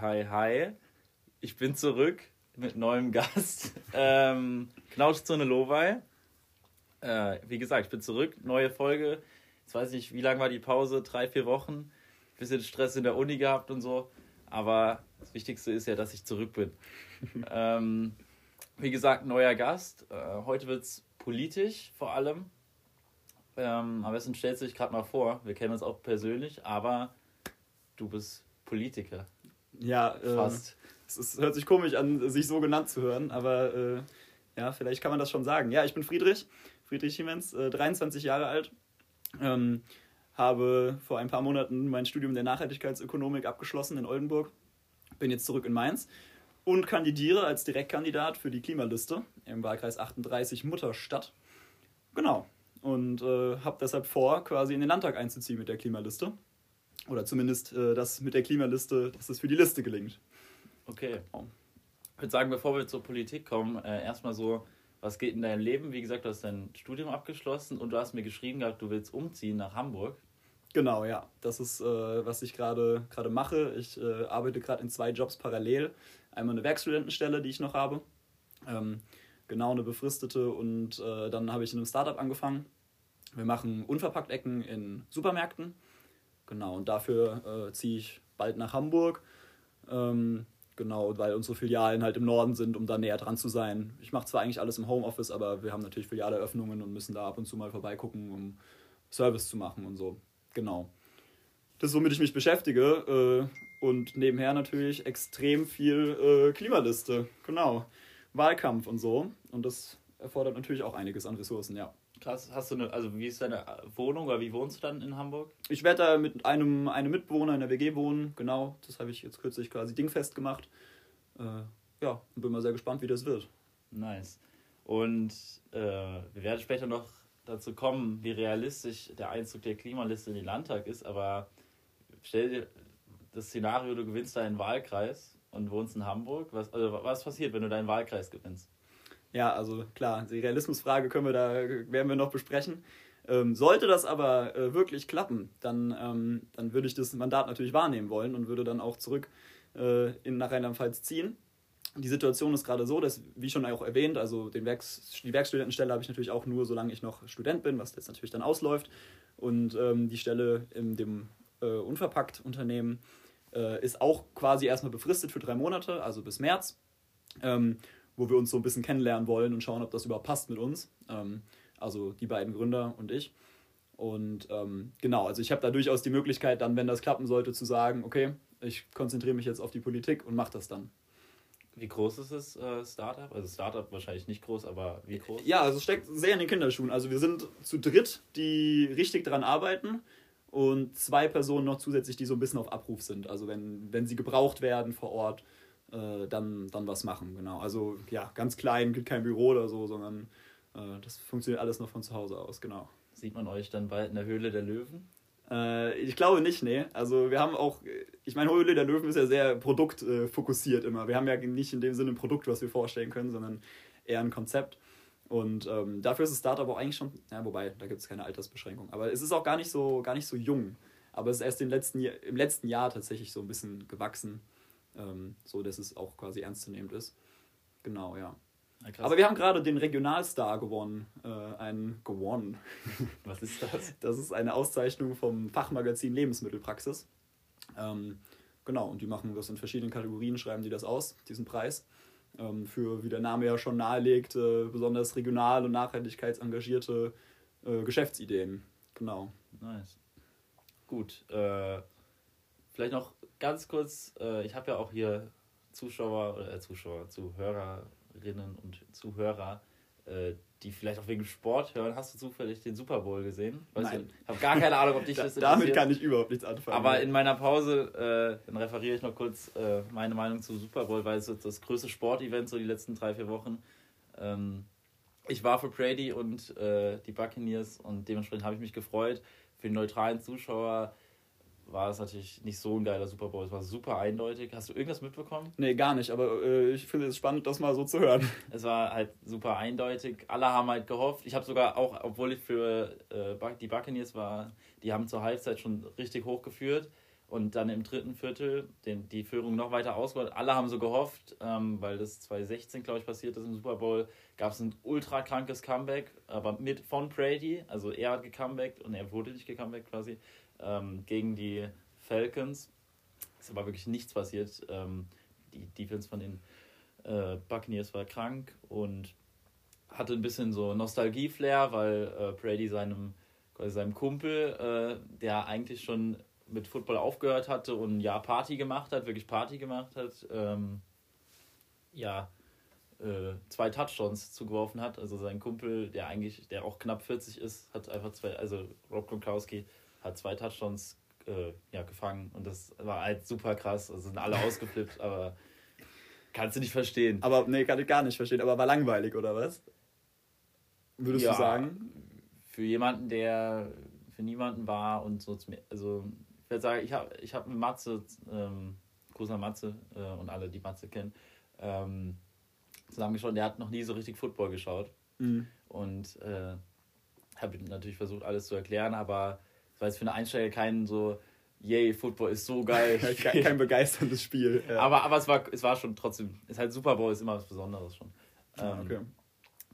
hi, hi. Ich bin zurück mit neuem Gast. ähm, Knautschzone Lowey. Äh, wie gesagt, ich bin zurück. Neue Folge. Jetzt weiß ich nicht, wie lange war die Pause? Drei, vier Wochen. Bisschen Stress in der Uni gehabt und so. Aber das Wichtigste ist ja, dass ich zurück bin. ähm, wie gesagt, neuer Gast. Äh, heute wird es politisch vor allem. Ähm, am besten stellst du dich gerade mal vor. Wir kennen uns auch persönlich, aber du bist Politiker. Ja, äh, fast. Es hört sich komisch an, sich so genannt zu hören, aber äh, ja, vielleicht kann man das schon sagen. Ja, ich bin Friedrich, Friedrich Siemens, äh, 23 Jahre alt. Ähm, habe vor ein paar Monaten mein Studium der Nachhaltigkeitsökonomik abgeschlossen in Oldenburg. Bin jetzt zurück in Mainz und kandidiere als Direktkandidat für die Klimaliste im Wahlkreis 38 Mutterstadt. Genau. Und äh, habe deshalb vor, quasi in den Landtag einzuziehen mit der Klimaliste. Oder zumindest, äh, dass mit der Klimaliste, dass es für die Liste gelingt. Okay. Ich würde sagen, bevor wir zur Politik kommen, äh, erstmal so, was geht in deinem Leben? Wie gesagt, du hast dein Studium abgeschlossen und du hast mir geschrieben gehabt, du willst umziehen nach Hamburg. Genau, ja. Das ist, äh, was ich gerade mache. Ich äh, arbeite gerade in zwei Jobs parallel. Einmal eine Werkstudentenstelle, die ich noch habe. Ähm, genau, eine befristete. Und äh, dann habe ich in einem Startup angefangen. Wir machen Unverpackt-Ecken in Supermärkten. Genau, und dafür äh, ziehe ich bald nach Hamburg. Ähm, genau, weil unsere Filialen halt im Norden sind, um da näher dran zu sein. Ich mache zwar eigentlich alles im Homeoffice, aber wir haben natürlich Filialeröffnungen und müssen da ab und zu mal vorbeigucken, um Service zu machen und so. Genau. Das ist, womit ich mich beschäftige. Äh, und nebenher natürlich extrem viel äh, Klimaliste. Genau. Wahlkampf und so. Und das erfordert natürlich auch einiges an Ressourcen, ja. Krass, hast du eine, also wie ist deine Wohnung oder wie wohnst du dann in Hamburg? Ich werde da mit einem, einem Mitbewohner in der WG wohnen, genau. Das habe ich jetzt kürzlich quasi dingfest gemacht. Äh, ja, bin mal sehr gespannt, wie das wird. Nice. Und äh, wir werden später noch dazu kommen, wie realistisch der Einzug der Klimaliste in den Landtag ist, aber stell dir das Szenario, du gewinnst deinen Wahlkreis und wohnst in Hamburg. Was, also was passiert, wenn du deinen Wahlkreis gewinnst? Ja, also klar, die Realismusfrage können wir da, werden wir noch besprechen. Ähm, sollte das aber äh, wirklich klappen, dann, ähm, dann würde ich das Mandat natürlich wahrnehmen wollen und würde dann auch zurück äh, in, nach Rheinland-Pfalz ziehen. Die Situation ist gerade so, dass, wie schon auch erwähnt, also den Werks, die Werkstudentenstelle habe ich natürlich auch nur, solange ich noch Student bin, was jetzt natürlich dann ausläuft. Und ähm, die Stelle in dem äh, Unverpackt-Unternehmen äh, ist auch quasi erstmal befristet für drei Monate, also bis März. Ähm, wo wir uns so ein bisschen kennenlernen wollen und schauen, ob das überhaupt passt mit uns. Ähm, also die beiden Gründer und ich. Und ähm, genau, also ich habe da durchaus die Möglichkeit, dann, wenn das klappen sollte, zu sagen, okay, ich konzentriere mich jetzt auf die Politik und mache das dann. Wie groß ist das äh, Startup? Also Startup wahrscheinlich nicht groß, aber wie groß? Ja, also es steckt sehr in den Kinderschuhen. Also wir sind zu dritt, die richtig daran arbeiten und zwei Personen noch zusätzlich, die so ein bisschen auf Abruf sind. Also wenn, wenn sie gebraucht werden vor Ort, äh, dann, dann was machen. Genau. Also ja, ganz klein, gibt kein Büro oder so, sondern äh, das funktioniert alles noch von zu Hause aus, genau. Sieht man euch dann bald in der Höhle der Löwen? Äh, ich glaube nicht, nee. Also wir haben auch, ich meine, Höhle der Löwen ist ja sehr produktfokussiert immer. Wir haben ja nicht in dem Sinne ein Produkt, was wir vorstellen können, sondern eher ein Konzept. Und ähm, dafür ist das Startup auch eigentlich schon, ja, wobei, da gibt es keine Altersbeschränkung. Aber es ist auch gar nicht so, gar nicht so jung. Aber es ist erst im letzten, im letzten Jahr tatsächlich so ein bisschen gewachsen ähm, so dass es auch quasi ernstzunehmend ist. Genau, ja. ja Aber wir haben gerade den Regionalstar gewonnen. Äh, einen gewonnen. Was ist das? Das ist eine Auszeichnung vom Fachmagazin Lebensmittelpraxis. Ähm, genau, und die machen das in verschiedenen Kategorien, schreiben die das aus, diesen Preis. Ähm, für, wie der Name ja schon nahelegt, äh, besonders regional und nachhaltigkeitsengagierte äh, Geschäftsideen. Genau. Nice. Gut. Äh, vielleicht noch ganz kurz, äh, ich habe ja auch hier Zuschauer oder äh, Zuschauer, Zuhörerinnen und Zuhörer, äh, die vielleicht auch wegen Sport hören. Hast du zufällig den Super Bowl gesehen? Weiß Nein. Ich habe gar keine Ahnung, ob dich das interessiert. Damit kann ich überhaupt nichts anfangen. Aber in meiner Pause, äh, dann referiere ich noch kurz äh, meine Meinung zu Super Bowl, weil es ist das größte Sportevent so die letzten drei, vier Wochen. Ähm, ich war für Brady und äh, die Buccaneers und dementsprechend habe ich mich gefreut. Für den neutralen Zuschauer war es natürlich nicht so ein geiler Super Bowl. Es war super eindeutig. Hast du irgendwas mitbekommen? Nee, gar nicht, aber äh, ich finde es spannend, das mal so zu hören. Es war halt super eindeutig. Alle haben halt gehofft. Ich habe sogar auch, obwohl ich für äh, die Buccaneers war, die haben zur Halbzeit schon richtig hochgeführt. und dann im dritten Viertel den, die Führung noch weiter ausgebaut. Alle haben so gehofft, ähm, weil das 2016, glaube ich, passiert ist im Super Bowl, gab es ein ultra krankes Comeback, aber mit von Brady. Also er hat gecomebackt und er wurde nicht gecomebackt quasi ähm, gegen die Falcons. Es war wirklich nichts passiert. Ähm, die Defense von den äh, Buccaneers war krank und hatte ein bisschen so Nostalgie-Flair, weil äh, Brady seinem, seinem Kumpel, äh, der eigentlich schon mit Football aufgehört hatte und Jahr Party gemacht hat, wirklich Party gemacht hat, ähm, ja, äh, zwei Touchdowns zugeworfen hat. Also sein Kumpel, der eigentlich, der auch knapp 40 ist, hat einfach zwei, also Rob Gronkowski hat zwei Touchdowns äh, ja, gefangen und das war halt super krass. Also sind alle ausgeflippt, aber kannst du nicht verstehen. Aber nee, kann ich gar nicht verstehen. Aber war langweilig, oder was? Würdest ja, du sagen? Für jemanden, der für niemanden war und so, also ich würde sagen, ich habe ich hab mit Matze, ähm, großer Matze äh, und alle, die Matze kennen, ähm, zusammengeschaut. Der hat noch nie so richtig Football geschaut. Mhm. Und äh, habe natürlich versucht, alles zu erklären, aber es war jetzt für eine Einsteiger kein so, yay, Football ist so geil. kein, begeisterndes Spiel. Ja. Aber, aber es, war, es war schon trotzdem, es ist halt Super Bowl, ist immer was Besonderes schon. Ähm, okay.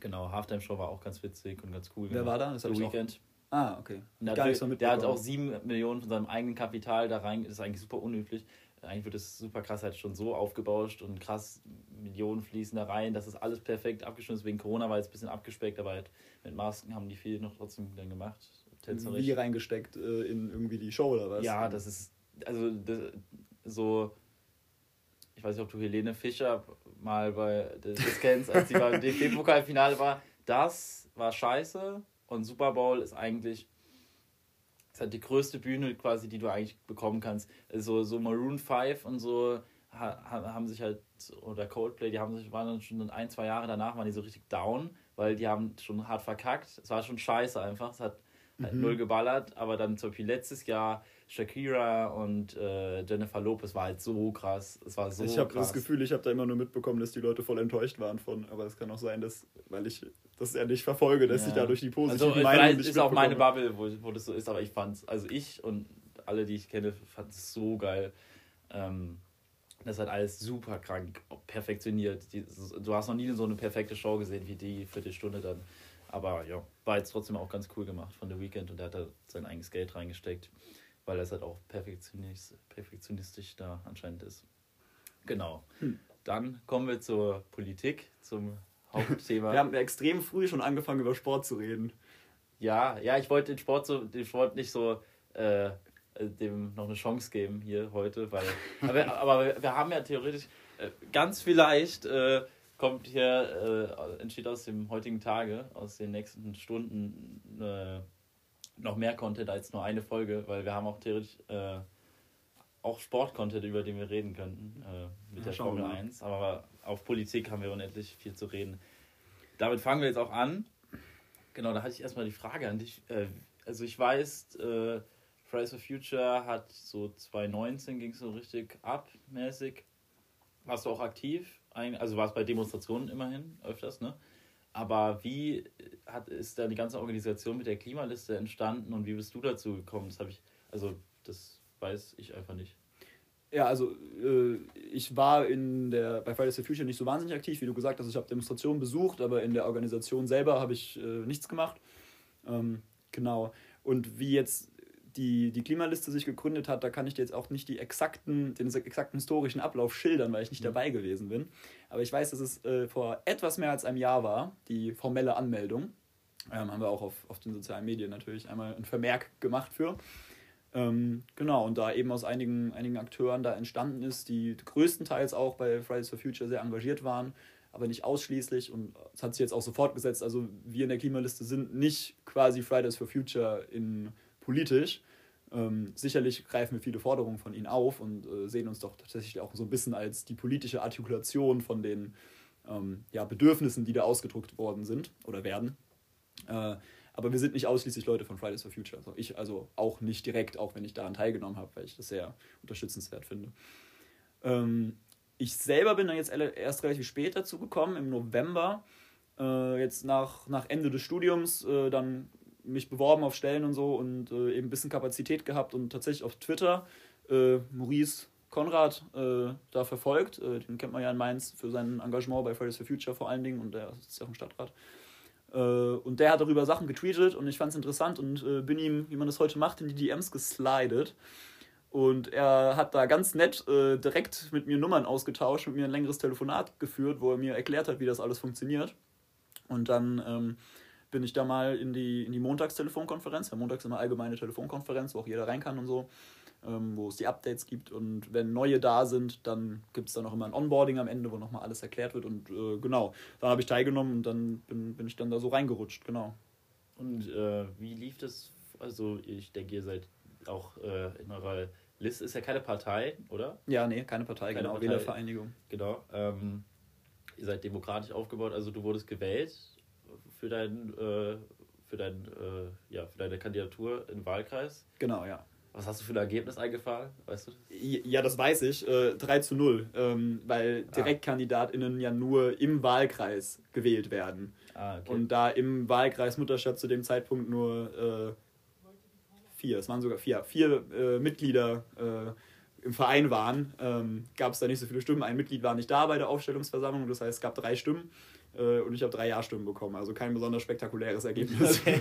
Genau, Halftime Show war auch ganz witzig und ganz cool. Wer genau. war da? Das The Weekend. Auch Ah, okay. Der, hat, so der hat auch sieben Millionen von seinem eigenen Kapital da rein. Ist eigentlich super unüblich. Eigentlich wird es super krass halt schon so aufgebauscht und krass Millionen fließen da rein. Das ist alles perfekt abgestimmt. Wegen Corona war jetzt ein bisschen abgespeckt, aber halt mit Masken haben die viel noch trotzdem dann gemacht. Tänzerisch. Wie reingesteckt äh, in irgendwie die Show oder was? Ja, das ist also das, so. Ich weiß nicht, ob du Helene Fischer mal bei das, das kennst, als sie beim DFB-Pokalfinale war. Das war scheiße und Super Bowl ist eigentlich ist halt die größte Bühne quasi, die du eigentlich bekommen kannst. Also so Maroon 5 und so haben sich halt, oder Coldplay, die haben sich, waren dann schon ein, zwei Jahre danach, waren die so richtig down, weil die haben schon hart verkackt. Es war schon scheiße einfach. Es hat halt mhm. null geballert, aber dann zum Beispiel letztes Jahr Shakira und äh, Jennifer Lopez war halt so krass. Es war so Ich habe das Gefühl, ich habe da immer nur mitbekommen, dass die Leute voll enttäuscht waren von, aber es kann auch sein, dass, weil ich das ja nicht verfolge, dass ja. ich dadurch die positiven also, Meinungen nicht ist auch meine Bubble, wo, wo das so ist, aber ich fand's, also ich und alle, die ich kenne, fand es so geil. Ähm, das hat alles super krank perfektioniert. Die, du hast noch nie so eine perfekte Show gesehen wie die Viertelstunde dann. Aber ja, war jetzt trotzdem auch ganz cool gemacht von The Weekend und er hat da sein eigenes Geld reingesteckt, weil er halt auch perfektionistisch, perfektionistisch da anscheinend ist. Genau. Hm. Dann kommen wir zur Politik, zum Hauptthema. wir haben extrem früh schon angefangen, über Sport zu reden. Ja, ja, ich wollte den Sport so, den Sport nicht so äh, dem noch eine Chance geben hier heute, weil. aber, aber wir haben ja theoretisch äh, ganz vielleicht äh, kommt hier, äh, entsteht aus dem heutigen Tage, aus den nächsten Stunden äh, noch mehr Content als nur eine Folge, weil wir haben auch theoretisch äh, auch Sport-Content, über den wir reden könnten, äh, mit ja, der Formel 1. Aber auf Politik haben wir unendlich viel zu reden. Damit fangen wir jetzt auch an. Genau, da hatte ich erstmal die Frage an dich. Äh, also ich weiß, äh, Fridays for Future hat so 2019 ging es so richtig abmäßig. Warst du auch aktiv? Also war es bei Demonstrationen immerhin öfters, ne? Aber wie hat, ist da die ganze Organisation mit der Klimaliste entstanden und wie bist du dazu gekommen? Das habe ich, also das weiß ich einfach nicht. Ja, also äh, ich war in der, bei Fridays for Future nicht so wahnsinnig aktiv, wie du gesagt hast. Ich habe Demonstrationen besucht, aber in der Organisation selber habe ich äh, nichts gemacht. Ähm, genau. Und wie jetzt die, die Klimaliste sich gegründet hat, da kann ich dir jetzt auch nicht die exakten, den exakten historischen Ablauf schildern, weil ich nicht mhm. dabei gewesen bin. Aber ich weiß, dass es äh, vor etwas mehr als einem Jahr war, die formelle Anmeldung. Ähm, haben wir auch auf, auf den sozialen Medien natürlich einmal ein Vermerk gemacht für. Ähm, genau, und da eben aus einigen, einigen Akteuren da entstanden ist, die größtenteils auch bei Fridays for Future sehr engagiert waren, aber nicht ausschließlich. Und es hat sich jetzt auch so fortgesetzt. Also wir in der Klimaliste sind nicht quasi Fridays for Future in politisch. Ähm, sicherlich greifen wir viele Forderungen von ihnen auf und äh, sehen uns doch tatsächlich auch so ein bisschen als die politische Artikulation von den ähm, ja, Bedürfnissen, die da ausgedrückt worden sind oder werden. Äh, aber wir sind nicht ausschließlich Leute von Fridays for Future. Also ich also auch nicht direkt, auch wenn ich daran teilgenommen habe, weil ich das sehr unterstützenswert finde. Ähm, ich selber bin dann jetzt erst relativ spät dazu gekommen, im November, äh, jetzt nach, nach Ende des Studiums, äh, dann mich beworben auf Stellen und so und äh, eben ein bisschen Kapazität gehabt und tatsächlich auf Twitter äh, Maurice Konrad äh, da verfolgt. Äh, den kennt man ja in Mainz für sein Engagement bei Fridays for Future vor allen Dingen und der ist ja auch im Stadtrat. Äh, und der hat darüber Sachen getweetet und ich fand es interessant und äh, bin ihm, wie man das heute macht, in die DMs geslidet. Und er hat da ganz nett direkt mit mir Nummern ausgetauscht, mit mir ein längeres Telefonat geführt, wo er mir erklärt hat, wie das alles funktioniert. Und dann ähm, bin ich da mal in die, in die Montagstelefonkonferenz. Ja, montags ist immer allgemeine Telefonkonferenz, wo auch jeder rein kann und so, ähm, wo es die Updates gibt. Und wenn neue da sind, dann gibt es dann auch immer ein Onboarding am Ende, wo nochmal alles erklärt wird. Und äh, genau, dann habe ich teilgenommen und dann bin, bin ich dann da so reingerutscht, genau. Und äh, wie lief das? Also, ich denke, ihr seid auch äh, in eurer Liste, ist ja keine Partei, oder? Ja, nee, keine Partei, keine genau, Partei. Wählervereinigung. Genau. Ähm, ihr seid demokratisch aufgebaut, also du wurdest gewählt für dein, äh, für dein, äh, ja, für deine Kandidatur im Wahlkreis. Genau, ja. Was hast du für ein Ergebnis eingefahren, weißt du? Ja, das weiß ich. Äh, 3 zu 0, ähm, weil ah. DirektkandidatInnen ja nur im Wahlkreis gewählt werden. Ah, okay. Und da im Wahlkreis Mutterstadt zu dem Zeitpunkt nur äh, vier, es waren sogar vier, vier äh, Mitglieder äh, im Verein waren, ähm, gab es da nicht so viele Stimmen. Ein Mitglied war nicht da bei der Aufstellungsversammlung, das heißt, es gab drei Stimmen. Äh, und ich habe drei Ja-Stimmen bekommen. Also kein besonders spektakuläres Ergebnis. Okay.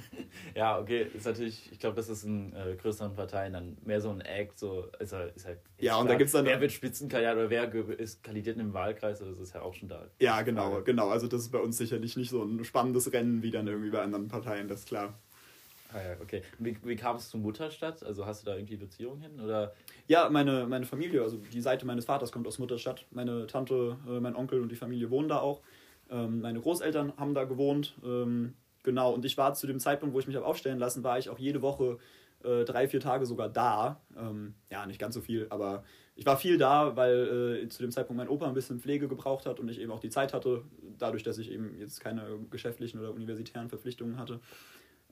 ja, okay, ist natürlich, ich glaube, das ist in äh, größeren Parteien dann mehr so ein Act, so ist halt, ist halt Ja, und da gibt es dann. Wer wird Spitzenkandidat oder wer ist kandidiert im Wahlkreis, das ist ja auch schon da. Ja, genau, Frage. genau. Also das ist bei uns sicherlich nicht so ein spannendes Rennen wie dann irgendwie bei anderen Parteien, das ist klar. Ah ja, okay. Wie, wie kam es zu Mutterstadt? Also hast du da irgendwie Beziehungen hin? Oder? Ja, meine, meine Familie, also die Seite meines Vaters kommt aus Mutterstadt. Meine Tante, äh, mein Onkel und die Familie wohnen da auch. Ähm, meine Großeltern haben da gewohnt. Ähm, genau, und ich war zu dem Zeitpunkt, wo ich mich habe aufstellen lassen, war ich auch jede Woche äh, drei, vier Tage sogar da. Ähm, ja, nicht ganz so viel, aber ich war viel da, weil äh, zu dem Zeitpunkt mein Opa ein bisschen Pflege gebraucht hat und ich eben auch die Zeit hatte, dadurch, dass ich eben jetzt keine geschäftlichen oder universitären Verpflichtungen hatte.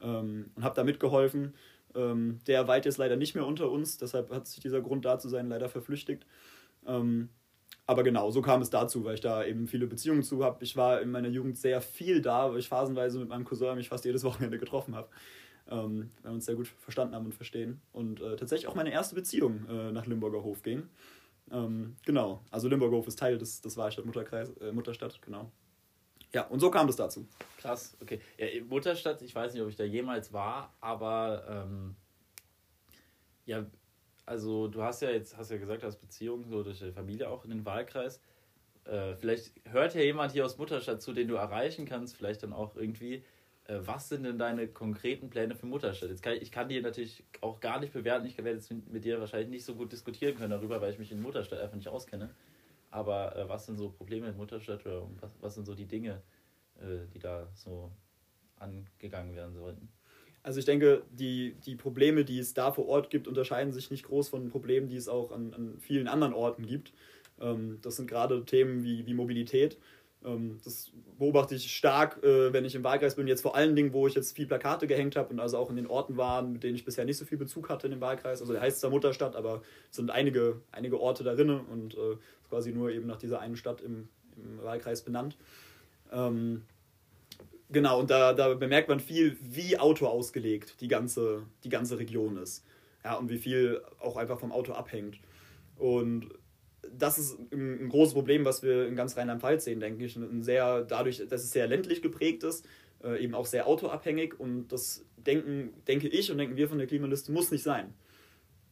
Ähm, und habe da mitgeholfen. Ähm, der weit jetzt leider nicht mehr unter uns, deshalb hat sich dieser Grund da zu sein leider verflüchtigt. Ähm, aber genau, so kam es dazu, weil ich da eben viele Beziehungen zu habe. Ich war in meiner Jugend sehr viel da, weil ich phasenweise mit meinem Cousin mich fast jedes Wochenende getroffen habe. Ähm, weil wir uns sehr gut verstanden haben und verstehen. Und äh, tatsächlich auch meine erste Beziehung äh, nach Limburger Hof ging. Ähm, genau, also Limburger Hof ist Teil des, des Wahlstadt Mutterkreis, äh, Mutterstadt, genau. Ja, und so kam es dazu. Krass, okay. Ja, Mutterstadt, ich weiß nicht, ob ich da jemals war, aber ähm, ja, also du hast ja jetzt, hast ja gesagt, du hast Beziehungen so durch die Familie auch in den Wahlkreis. Äh, vielleicht hört ja jemand hier aus Mutterstadt zu, den du erreichen kannst, vielleicht dann auch irgendwie. Äh, was sind denn deine konkreten Pläne für Mutterstadt? Jetzt kann ich, ich kann die natürlich auch gar nicht bewerten. Ich werde jetzt mit, mit, dir wahrscheinlich nicht so gut diskutieren können darüber, weil ich mich in Mutterstadt einfach nicht auskenne. Aber äh, was sind so Probleme in Mutterstadt oder was, was sind so die Dinge, äh, die da so angegangen werden sollten? Also ich denke, die, die Probleme, die es da vor Ort gibt, unterscheiden sich nicht groß von Problemen, die es auch an, an vielen anderen Orten gibt. Ähm, das sind gerade Themen wie, wie Mobilität. Ähm, das beobachte ich stark, äh, wenn ich im Wahlkreis bin. Jetzt vor allen Dingen, wo ich jetzt viel Plakate gehängt habe und also auch in den Orten war, mit denen ich bisher nicht so viel Bezug hatte in dem Wahlkreis. Also der heißt zwar Mutterstadt, aber es sind einige, einige Orte darin und äh, quasi nur eben nach dieser einen Stadt im, im Wahlkreis benannt. Ähm, Genau, und da, da bemerkt man viel, wie Auto ausgelegt die ganze, die ganze Region ist. Ja, und wie viel auch einfach vom Auto abhängt. Und das ist ein, großes Problem, was wir in ganz Rheinland-Pfalz sehen, denke ich. Ein sehr, dadurch, dass es sehr ländlich geprägt ist, äh, eben auch sehr autoabhängig. Und das denken, denke ich und denken wir von der Klimaliste, muss nicht sein.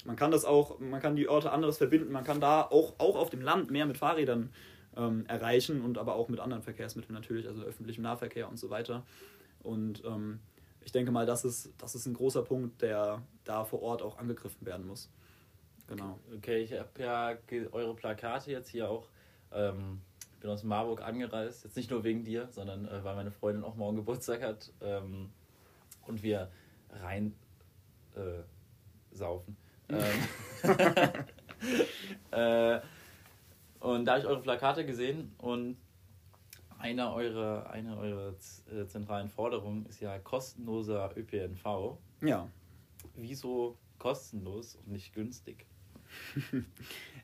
Man kann das auch, man kann die Orte anderes verbinden, man kann da auch, auch auf dem Land mehr mit Fahrrädern ähm, erreichen und aber auch mit anderen Verkehrsmitteln natürlich, also öffentlichem Nahverkehr und so weiter. Und ähm, ich denke mal, das ist, das ist ein großer Punkt, der da vor Ort auch angegriffen werden muss. Genau. Okay, ich habe ja eure Plakate jetzt hier auch. Ähm, ich bin aus Marburg angereist, jetzt nicht nur wegen dir, sondern äh, weil meine Freundin auch morgen Geburtstag hat ähm, und wir rein äh, saufen. ähm, äh, und da habe ich eure Plakate gesehen und eine eurer, eine eurer äh, zentralen Forderungen ist ja kostenloser ÖPNV. Ja. Wieso kostenlos und nicht günstig?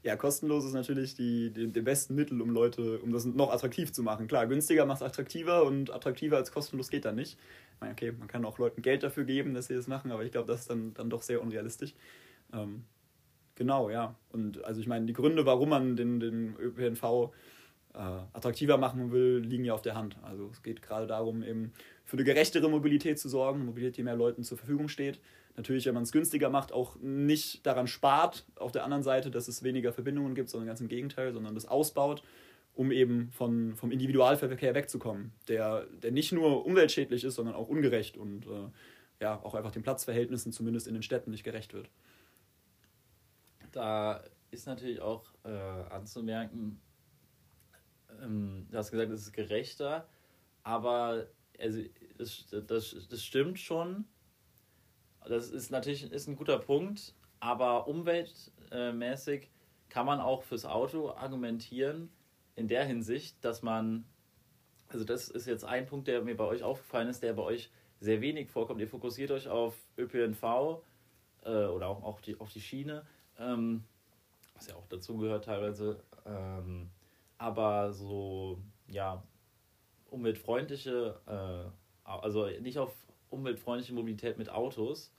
ja, kostenlos ist natürlich die, die, die besten Mittel, um Leute, um das noch attraktiv zu machen. Klar, günstiger macht es attraktiver und attraktiver als kostenlos geht dann nicht. Ich meine, okay, man kann auch Leuten Geld dafür geben, dass sie das machen, aber ich glaube, das ist dann, dann doch sehr unrealistisch. Ähm, Genau, ja. Und also ich meine, die Gründe, warum man den, den ÖPNV äh, attraktiver machen will, liegen ja auf der Hand. Also es geht gerade darum, eben für eine gerechtere Mobilität zu sorgen, Mobilität, die mehr Leuten zur Verfügung steht. Natürlich, wenn man es günstiger macht, auch nicht daran spart, auf der anderen Seite, dass es weniger Verbindungen gibt, sondern ganz im Gegenteil, sondern das ausbaut, um eben von, vom Individualverkehr wegzukommen, der, der nicht nur umweltschädlich ist, sondern auch ungerecht und äh, ja, auch einfach den Platzverhältnissen zumindest in den Städten nicht gerecht wird. Da ist natürlich auch äh, anzumerken, ähm, du hast gesagt, es ist gerechter, aber also, das, das, das stimmt schon. Das ist natürlich ist ein guter Punkt, aber umweltmäßig kann man auch fürs Auto argumentieren in der Hinsicht, dass man, also das ist jetzt ein Punkt, der mir bei euch aufgefallen ist, der bei euch sehr wenig vorkommt. Ihr fokussiert euch auf ÖPNV äh, oder auch auf die, auf die Schiene, ähm, was ja auch dazu gehört teilweise. Ähm, aber so, ja, umweltfreundliche, äh, also nicht auf umweltfreundliche Mobilität mit Autos,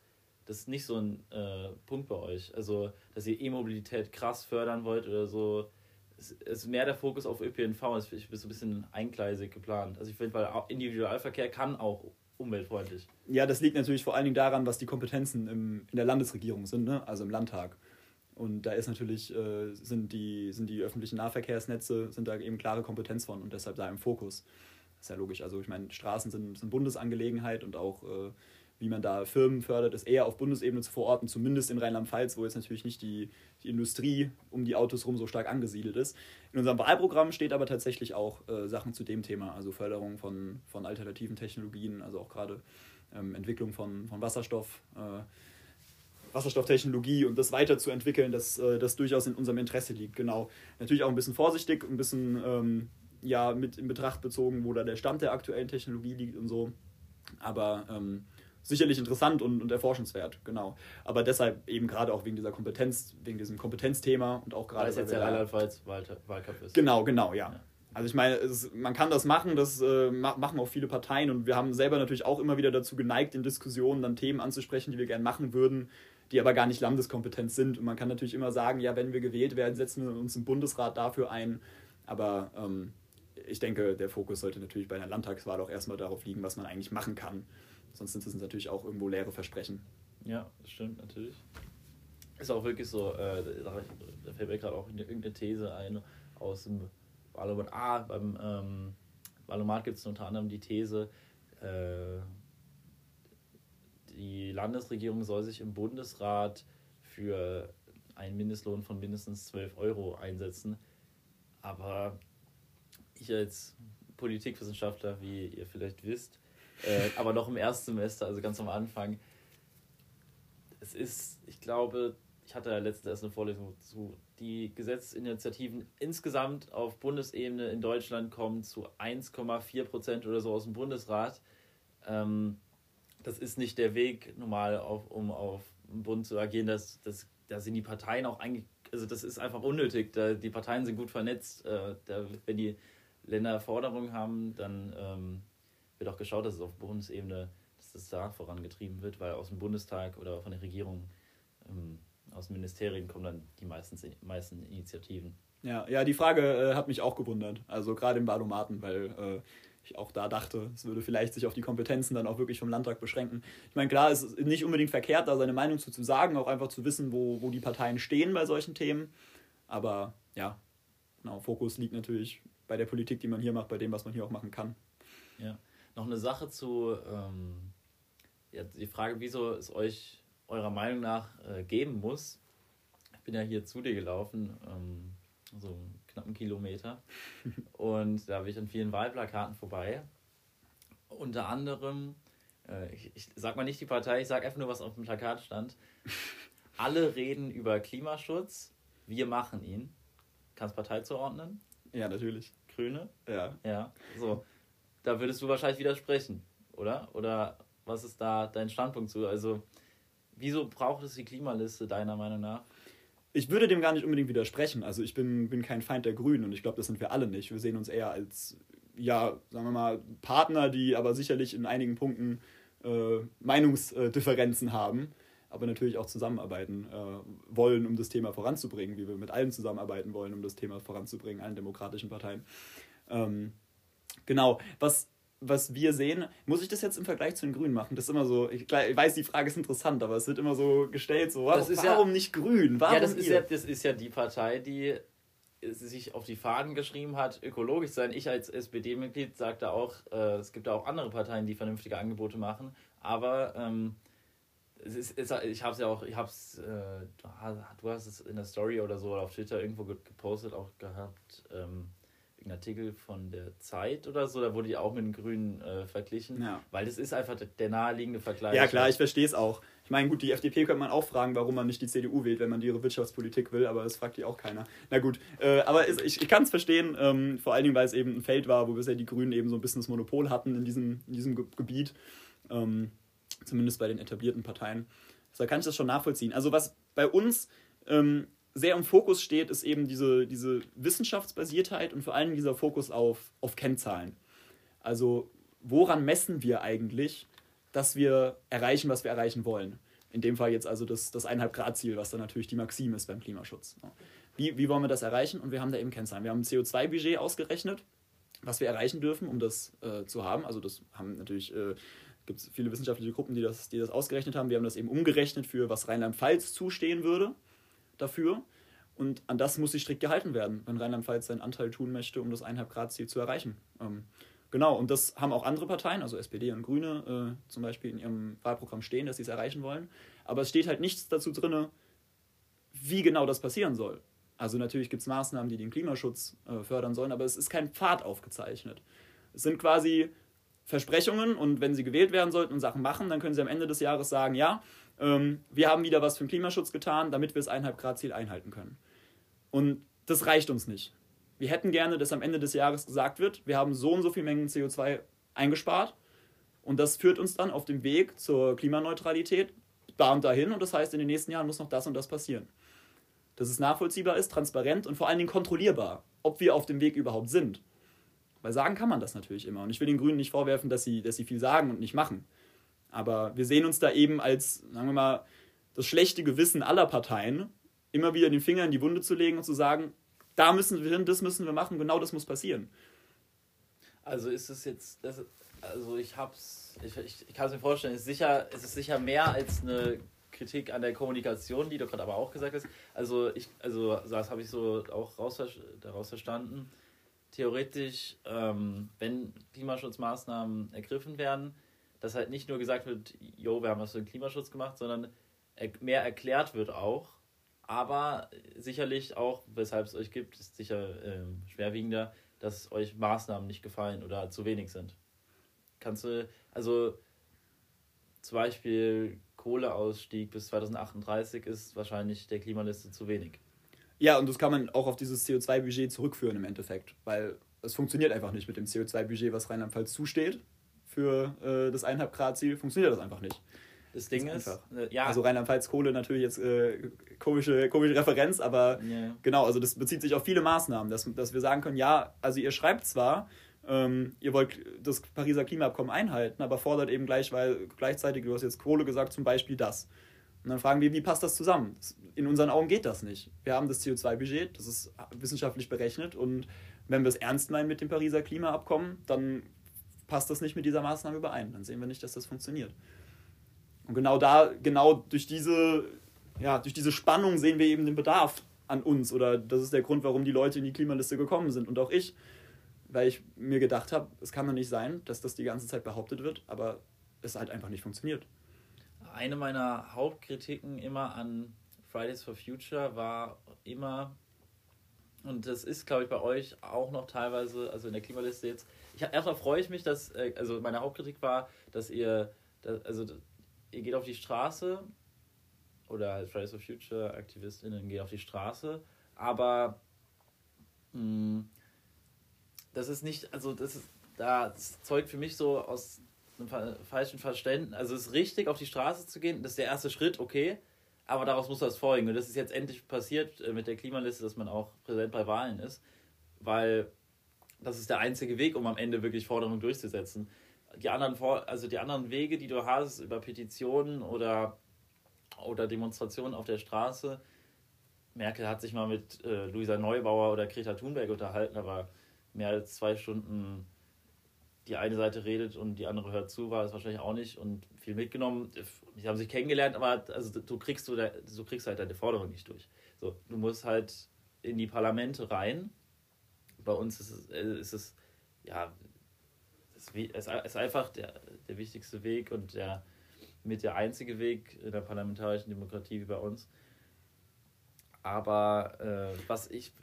das ist nicht so ein äh, Punkt bei euch. Also, dass ihr E-Mobilität krass fördern wollt oder so. Es ist mehr der Fokus auf ÖPNV. Das ist so ein bisschen eingleisig geplant. Also, ich finde, weil Individualverkehr kann auch umweltfreundlich. Ja, das liegt natürlich vor allen Dingen daran, was die Kompetenzen im, in der Landesregierung sind, ne? also im Landtag. Und da ist natürlich, äh, sind, die, sind die öffentlichen Nahverkehrsnetze, sind da eben klare Kompetenz von und deshalb da im Fokus. Das ist ja logisch. Also ich meine, Straßen sind, sind Bundesangelegenheit und auch äh, wie man da Firmen fördert, ist eher auf Bundesebene zu verorten, zumindest in Rheinland-Pfalz, wo jetzt natürlich nicht die, die Industrie um die Autos rum so stark angesiedelt ist. In unserem Wahlprogramm steht aber tatsächlich auch äh, Sachen zu dem Thema, also Förderung von, von alternativen Technologien, also auch gerade ähm, Entwicklung von, von Wasserstoff. Äh, Wasserstofftechnologie und das weiterzuentwickeln, das, äh, das durchaus in unserem Interesse liegt. Genau. Natürlich auch ein bisschen vorsichtig, ein bisschen ähm, ja, mit in Betracht bezogen, wo da der Stand der aktuellen Technologie liegt und so. Aber ähm, sicherlich interessant und, und erforschenswert, genau. Aber deshalb eben gerade auch wegen dieser Kompetenz, wegen diesem Kompetenzthema und auch gerade. Weil es jetzt der Rheinland-Pfalz Wahlkampf ist. Genau, genau, ja. ja. Also ich meine, es, man kann das machen, das äh, machen auch viele Parteien und wir haben selber natürlich auch immer wieder dazu geneigt, in Diskussionen dann Themen anzusprechen, die wir gerne machen würden, die aber gar nicht Landeskompetenz sind. Und man kann natürlich immer sagen, ja, wenn wir gewählt werden, setzen wir uns im Bundesrat dafür ein. Aber ähm, ich denke, der Fokus sollte natürlich bei einer Landtagswahl auch erstmal darauf liegen, was man eigentlich machen kann. Sonst sind es natürlich auch irgendwo leere Versprechen. Ja, das stimmt natürlich. Ist auch wirklich so, äh, da fällt mir gerade auch irgendeine These ein aus dem Wahlomat. Ah, beim ähm, Wahlomat gibt es unter anderem die These, äh, die Landesregierung soll sich im Bundesrat für einen Mindestlohn von mindestens 12 Euro einsetzen. Aber ich als Politikwissenschaftler, wie ihr vielleicht wisst, äh, aber noch im Erstsemester, also ganz am Anfang, es ist, ich glaube, ich hatte ja letztens erst eine Vorlesung zu, die Gesetzesinitiativen insgesamt auf Bundesebene in Deutschland kommen zu 1,4 Prozent oder so aus dem Bundesrat. Ähm, das ist nicht der Weg normal, auf, um auf dem Bund zu agieren. Das, das, da sind die Parteien auch eigentlich, also das ist einfach unnötig. Da, die Parteien sind gut vernetzt. Äh, da, wenn die Länder Forderungen haben, dann ähm, wird auch geschaut, dass es auf Bundesebene, dass das da vorangetrieben wird, weil aus dem Bundestag oder von der Regierung, ähm, aus den Ministerien kommen dann die meisten, meisten Initiativen. Ja, ja, die Frage äh, hat mich auch gewundert. Also gerade im Badomaten, weil äh, ich auch da dachte, es würde vielleicht sich auf die Kompetenzen dann auch wirklich vom Landtag beschränken. Ich meine, klar, es ist nicht unbedingt verkehrt, da seine Meinung zu, zu sagen, auch einfach zu wissen, wo, wo die Parteien stehen bei solchen Themen. Aber ja, genau, Fokus liegt natürlich bei der Politik, die man hier macht, bei dem, was man hier auch machen kann. Ja, noch eine Sache zu ähm, ja, die Frage, wieso es euch eurer Meinung nach äh, geben muss. Ich bin ja hier zu dir gelaufen, ähm, so knapp einen Kilometer. Und da bin ich an vielen Wahlplakaten vorbei. Unter anderem, äh, ich, ich sag mal nicht die Partei, ich sag einfach nur, was auf dem Plakat stand. Alle reden über Klimaschutz, wir machen ihn. Kannst Partei zuordnen? Ja, natürlich. Grüne? Ja. Ja, so. Da würdest du wahrscheinlich widersprechen, oder? Oder was ist da dein Standpunkt zu? Also, wieso braucht es die Klimaliste deiner Meinung nach? Ich würde dem gar nicht unbedingt widersprechen. Also ich bin, bin kein Feind der Grünen und ich glaube, das sind wir alle nicht. Wir sehen uns eher als, ja, sagen wir mal, Partner, die aber sicherlich in einigen Punkten äh, Meinungsdifferenzen haben. aber natürlich auch zusammenarbeiten äh, wollen, um das Thema voranzubringen, wie wir mit allen zusammenarbeiten wollen, um das Thema voranzubringen, allen demokratischen Parteien. Ähm, genau, was, was wir sehen, muss ich das jetzt im Vergleich zu den Grünen machen? Das ist immer so, ich, ich weiß, die Frage ist interessant, aber es wird immer so gestellt, so, warum, warum ja, nicht Grün? Warum ja, das ist ja, das ist ja die Partei, die sich auf die Fahnen geschrieben hat, ökologisch sein. Ich als SPD-Mitglied sage da auch, äh, es gibt da auch andere Parteien, die vernünftige Angebote machen, aber ähm, es ist, es, ich habe es ja auch, ich habe es, äh, du hast es in der Story oder so oder auf Twitter irgendwo gepostet auch gehabt, ähm, ein Artikel von der Zeit oder so, da wurde die auch mit den Grünen äh, verglichen, ja. weil das ist einfach der naheliegende Vergleich. Ja klar, ich verstehe es auch. Ich meine, gut, die FDP könnte man auch fragen, warum man nicht die CDU wählt, wenn man ihre Wirtschaftspolitik will, aber das fragt die auch keiner. Na gut, äh, aber ich, ich kann es verstehen, ähm, vor allen Dingen, weil es eben ein Feld war, wo bisher die Grünen eben so ein bisschen das Monopol hatten in diesem, in diesem Gebiet, ähm, zumindest bei den etablierten Parteien. Da kann ich das schon nachvollziehen. Also was bei uns ähm, sehr im Fokus steht, ist eben diese, diese Wissenschaftsbasiertheit und vor allem dieser Fokus auf, auf Kennzahlen. Also woran messen wir eigentlich, dass wir erreichen, was wir erreichen wollen. In dem Fall jetzt also das, das 1,5 Grad Ziel, was dann natürlich die Maxim ist beim Klimaschutz. Wie, wie wollen wir das erreichen? Und wir haben da eben Kennzahlen. Wir haben ein CO2-Budget ausgerechnet, was wir erreichen dürfen, um das äh, zu haben. Also das haben natürlich, äh, gibt es viele wissenschaftliche Gruppen, die das, die das ausgerechnet haben. Wir haben das eben umgerechnet für, was Rheinland-Pfalz zustehen würde dafür. Und an das muss sich strikt gehalten werden, wenn Rheinland-Pfalz seinen Anteil tun möchte, um das 1,5 Grad Ziel zu erreichen. Ähm, Genau, und das haben auch andere Parteien, also SPD und Grüne äh, zum Beispiel in ihrem Wahlprogramm stehen, dass sie es erreichen wollen. Aber es steht halt nichts dazu drin, wie genau das passieren soll. Also natürlich gibt es Maßnahmen, die den Klimaschutz äh, fördern sollen, aber es ist kein Pfad aufgezeichnet. Es sind quasi Versprechungen und wenn sie gewählt werden sollten und Sachen machen, dann können sie am Ende des Jahres sagen, ja, ähm, wir haben wieder was für den Klimaschutz getan, damit wir das 1,5 Grad Ziel einhalten können. Und das reicht uns nicht wir hätten gerne, dass am Ende des Jahres gesagt wird, wir haben so und so viel Mengen CO2 eingespart und das führt uns dann auf dem Weg zur Klimaneutralität da und dahin und das heißt, in den nächsten Jahren muss noch das und das passieren. Dass es nachvollziehbar ist, transparent und vor allen Dingen kontrollierbar, ob wir auf dem Weg überhaupt sind. Weil sagen kann man das natürlich immer. Und ich will den Grünen nicht vorwerfen, dass sie, dass sie viel sagen und nicht machen. Aber wir sehen uns da eben als, sagen wir mal, das schlechte Gewissen aller Parteien, immer wieder den Finger in die Wunde zu legen und zu sagen, da müssen wir hin, das müssen wir machen, genau das muss passieren. Also ist es jetzt, das, also ich hab's, ich, ich, ich kann es mir vorstellen, es ist, sicher, es ist sicher mehr als eine Kritik an der Kommunikation, die du gerade aber auch gesagt hast. Also ich, also das habe ich so auch raus, daraus verstanden. Theoretisch, ähm, wenn Klimaschutzmaßnahmen ergriffen werden, dass halt nicht nur gesagt wird, jo, wir haben was für den Klimaschutz gemacht, sondern mehr erklärt wird auch, aber sicherlich auch, weshalb es euch gibt, ist sicher äh, schwerwiegender, dass euch Maßnahmen nicht gefallen oder zu wenig sind. Kannst du, also zum Beispiel Kohleausstieg bis 2038 ist wahrscheinlich der Klimaliste zu wenig. Ja, und das kann man auch auf dieses CO2-Budget zurückführen im Endeffekt, weil es funktioniert einfach nicht mit dem CO2-Budget, was Rheinland-Pfalz zusteht für äh, das 1,5 Grad-Ziel, funktioniert das einfach nicht. Das Ding ist, ist äh, ja. Also Rheinland-Pfalz Kohle natürlich jetzt äh, komische, komische Referenz, aber yeah. genau, also das bezieht sich auf viele Maßnahmen, dass, dass wir sagen können, ja, also ihr schreibt zwar, ähm, ihr wollt das Pariser Klimaabkommen einhalten, aber fordert eben gleich, weil gleichzeitig, du hast jetzt Kohle gesagt, zum Beispiel das. Und dann fragen wir, wie passt das zusammen? In unseren Augen geht das nicht. Wir haben das CO2-Budget, das ist wissenschaftlich berechnet und wenn wir es ernst meinen mit dem Pariser Klimaabkommen, dann passt das nicht mit dieser Maßnahme überein. Dann sehen wir nicht, dass das funktioniert. Und genau da, genau durch diese, ja, durch diese Spannung sehen wir eben den Bedarf an uns. Oder das ist der Grund, warum die Leute in die Klimaliste gekommen sind. Und auch ich, weil ich mir gedacht habe, es kann doch nicht sein, dass das die ganze Zeit behauptet wird, aber es halt einfach nicht funktioniert. Eine meiner Hauptkritiken immer an Fridays for Future war immer, und das ist, glaube ich, bei euch auch noch teilweise, also in der Klimaliste jetzt, ich, erstmal freue ich mich, dass, äh, also meine Hauptkritik war, dass ihr, also ihr geht auf die Straße oder halt Fridays for Future AktivistInnen gehen auf die Straße, aber mh, hm, das ist nicht, also das ist, das zeugt für mich so aus einem falschen Verständnis. Also es ist richtig, auf die Straße zu gehen, das ist der erste Schritt, okay, aber daraus muss das folgen. Und das ist jetzt endlich passiert äh, mit der Klimaliste, dass man auch präsent bei Wahlen ist, weil das ist der einzige Weg, um am Ende wirklich Forderungen durchzusetzen die anderen, also die anderen Wege, die du hast, über Petitionen oder oder Demonstrationen auf der Straße. Merkel hat sich mal mit äh, Luisa Neubauer oder Greta Thunberg unterhalten, aber mehr als zwei Stunden die eine Seite redet und die andere hört zu, war es wahrscheinlich auch nicht und viel mitgenommen. Die haben sich kennengelernt, aber also du kriegst du, du kriegst halt deine Forderung nicht durch. So, du musst halt in die Parlamente rein. Bei uns ist es, äh, ist es ja, es ist einfach der, der wichtigste Weg und der mit der einzige Weg in der parlamentarischen Demokratie wie bei uns. Aber äh, was ich,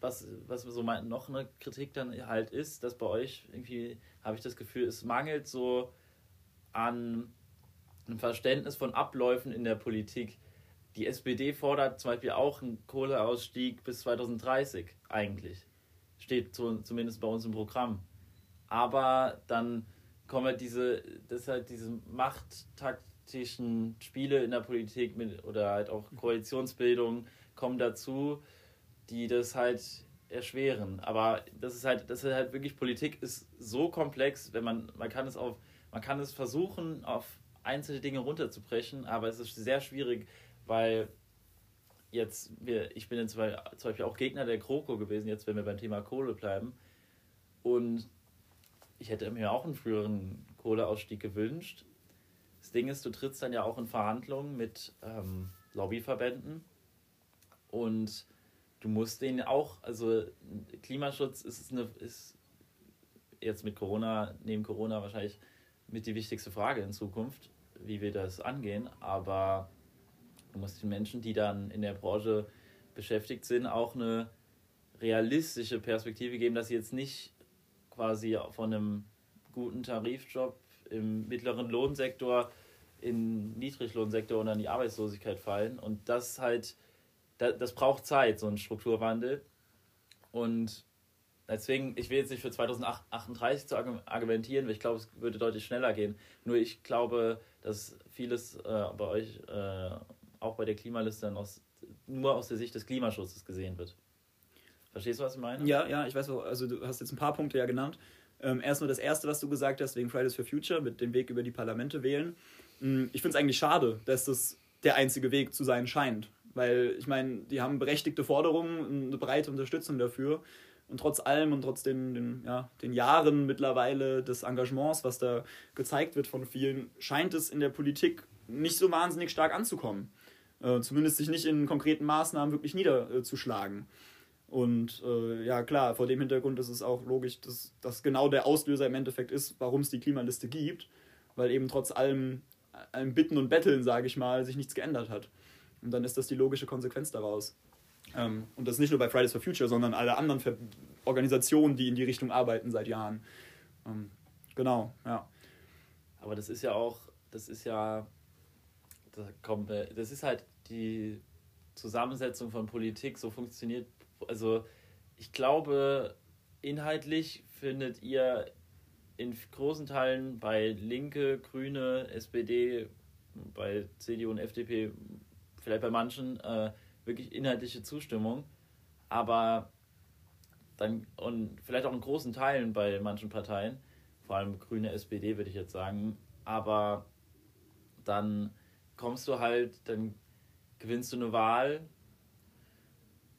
was, was so mein, noch eine Kritik dann halt ist, dass bei euch irgendwie habe ich das Gefühl, es mangelt so an einem Verständnis von Abläufen in der Politik. Die SPD fordert zum Beispiel auch einen Kohleausstieg bis 2030 eigentlich. Steht zu, zumindest bei uns im Programm. Aber dann kommen halt diese, das halt diese machttaktischen Spiele in der Politik mit, oder halt auch Koalitionsbildung kommen dazu, die das halt erschweren. Aber das ist halt, das ist halt wirklich, Politik ist so komplex, wenn man, man kann es auf, man kann es versuchen, auf einzelne Dinge runterzubrechen, aber es ist sehr schwierig, weil jetzt, wir, ich bin zum Beispiel auch Gegner der Kroko gewesen, jetzt wenn wir beim Thema Kohle bleiben. Und ich hätte mir auch einen früheren Kohleausstieg gewünscht. Das Ding ist, du trittst dann ja auch in Verhandlungen mit ähm, Lobbyverbänden und du musst den auch, also Klimaschutz ist, eine, ist jetzt mit Corona, neben Corona wahrscheinlich mit die wichtigste Frage in Zukunft, wie wir das angehen. Aber du musst den Menschen, die dann in der Branche beschäftigt sind, auch eine realistische Perspektive geben, dass sie jetzt nicht quasi von einem guten Tarifjob im mittleren Lohnsektor in Niedriglohnsektor und an die Arbeitslosigkeit fallen. Und das halt das braucht Zeit, so ein Strukturwandel. Und deswegen, ich will jetzt nicht für 2038 zu argumentieren, weil ich glaube, es würde deutlich schneller gehen. Nur ich glaube, dass vieles äh, bei euch, äh, auch bei der Klimaliste, aus, nur aus der Sicht des Klimaschutzes gesehen wird. Verstehst du, was ich meine? Ja, ja, ich weiß, also du hast jetzt ein paar Punkte ja genannt. Ähm, erst nur das erste, was du gesagt hast, wegen Fridays for Future, mit dem Weg über die Parlamente wählen. Hm, ich finde es eigentlich schade, dass das der einzige Weg zu sein scheint. Weil ich meine, die haben berechtigte Forderungen, eine breite Unterstützung dafür. Und trotz allem und trotz den, den, ja, den Jahren mittlerweile des Engagements, was da gezeigt wird von vielen, scheint es in der Politik nicht so wahnsinnig stark anzukommen. Äh, zumindest sich nicht in konkreten Maßnahmen wirklich niederzuschlagen. Und äh, ja, klar, vor dem Hintergrund ist es auch logisch, dass das genau der Auslöser im Endeffekt ist, warum es die Klimaliste gibt, weil eben trotz allem, allem Bitten und Betteln, sage ich mal, sich nichts geändert hat. Und dann ist das die logische Konsequenz daraus. Ähm, und das nicht nur bei Fridays for Future, sondern alle anderen Ver Organisationen, die in die Richtung arbeiten seit Jahren. Ähm, genau, ja. Aber das ist ja auch, das ist ja, das, kommt, das ist halt die Zusammensetzung von Politik, so funktioniert, also ich glaube, inhaltlich findet ihr in großen Teilen bei Linke, Grüne, SPD, bei CDU und FDP vielleicht bei manchen äh, wirklich inhaltliche Zustimmung, aber dann und vielleicht auch in großen Teilen bei manchen Parteien, vor allem Grüne SPD würde ich jetzt sagen, aber dann kommst du halt, dann gewinnst du eine Wahl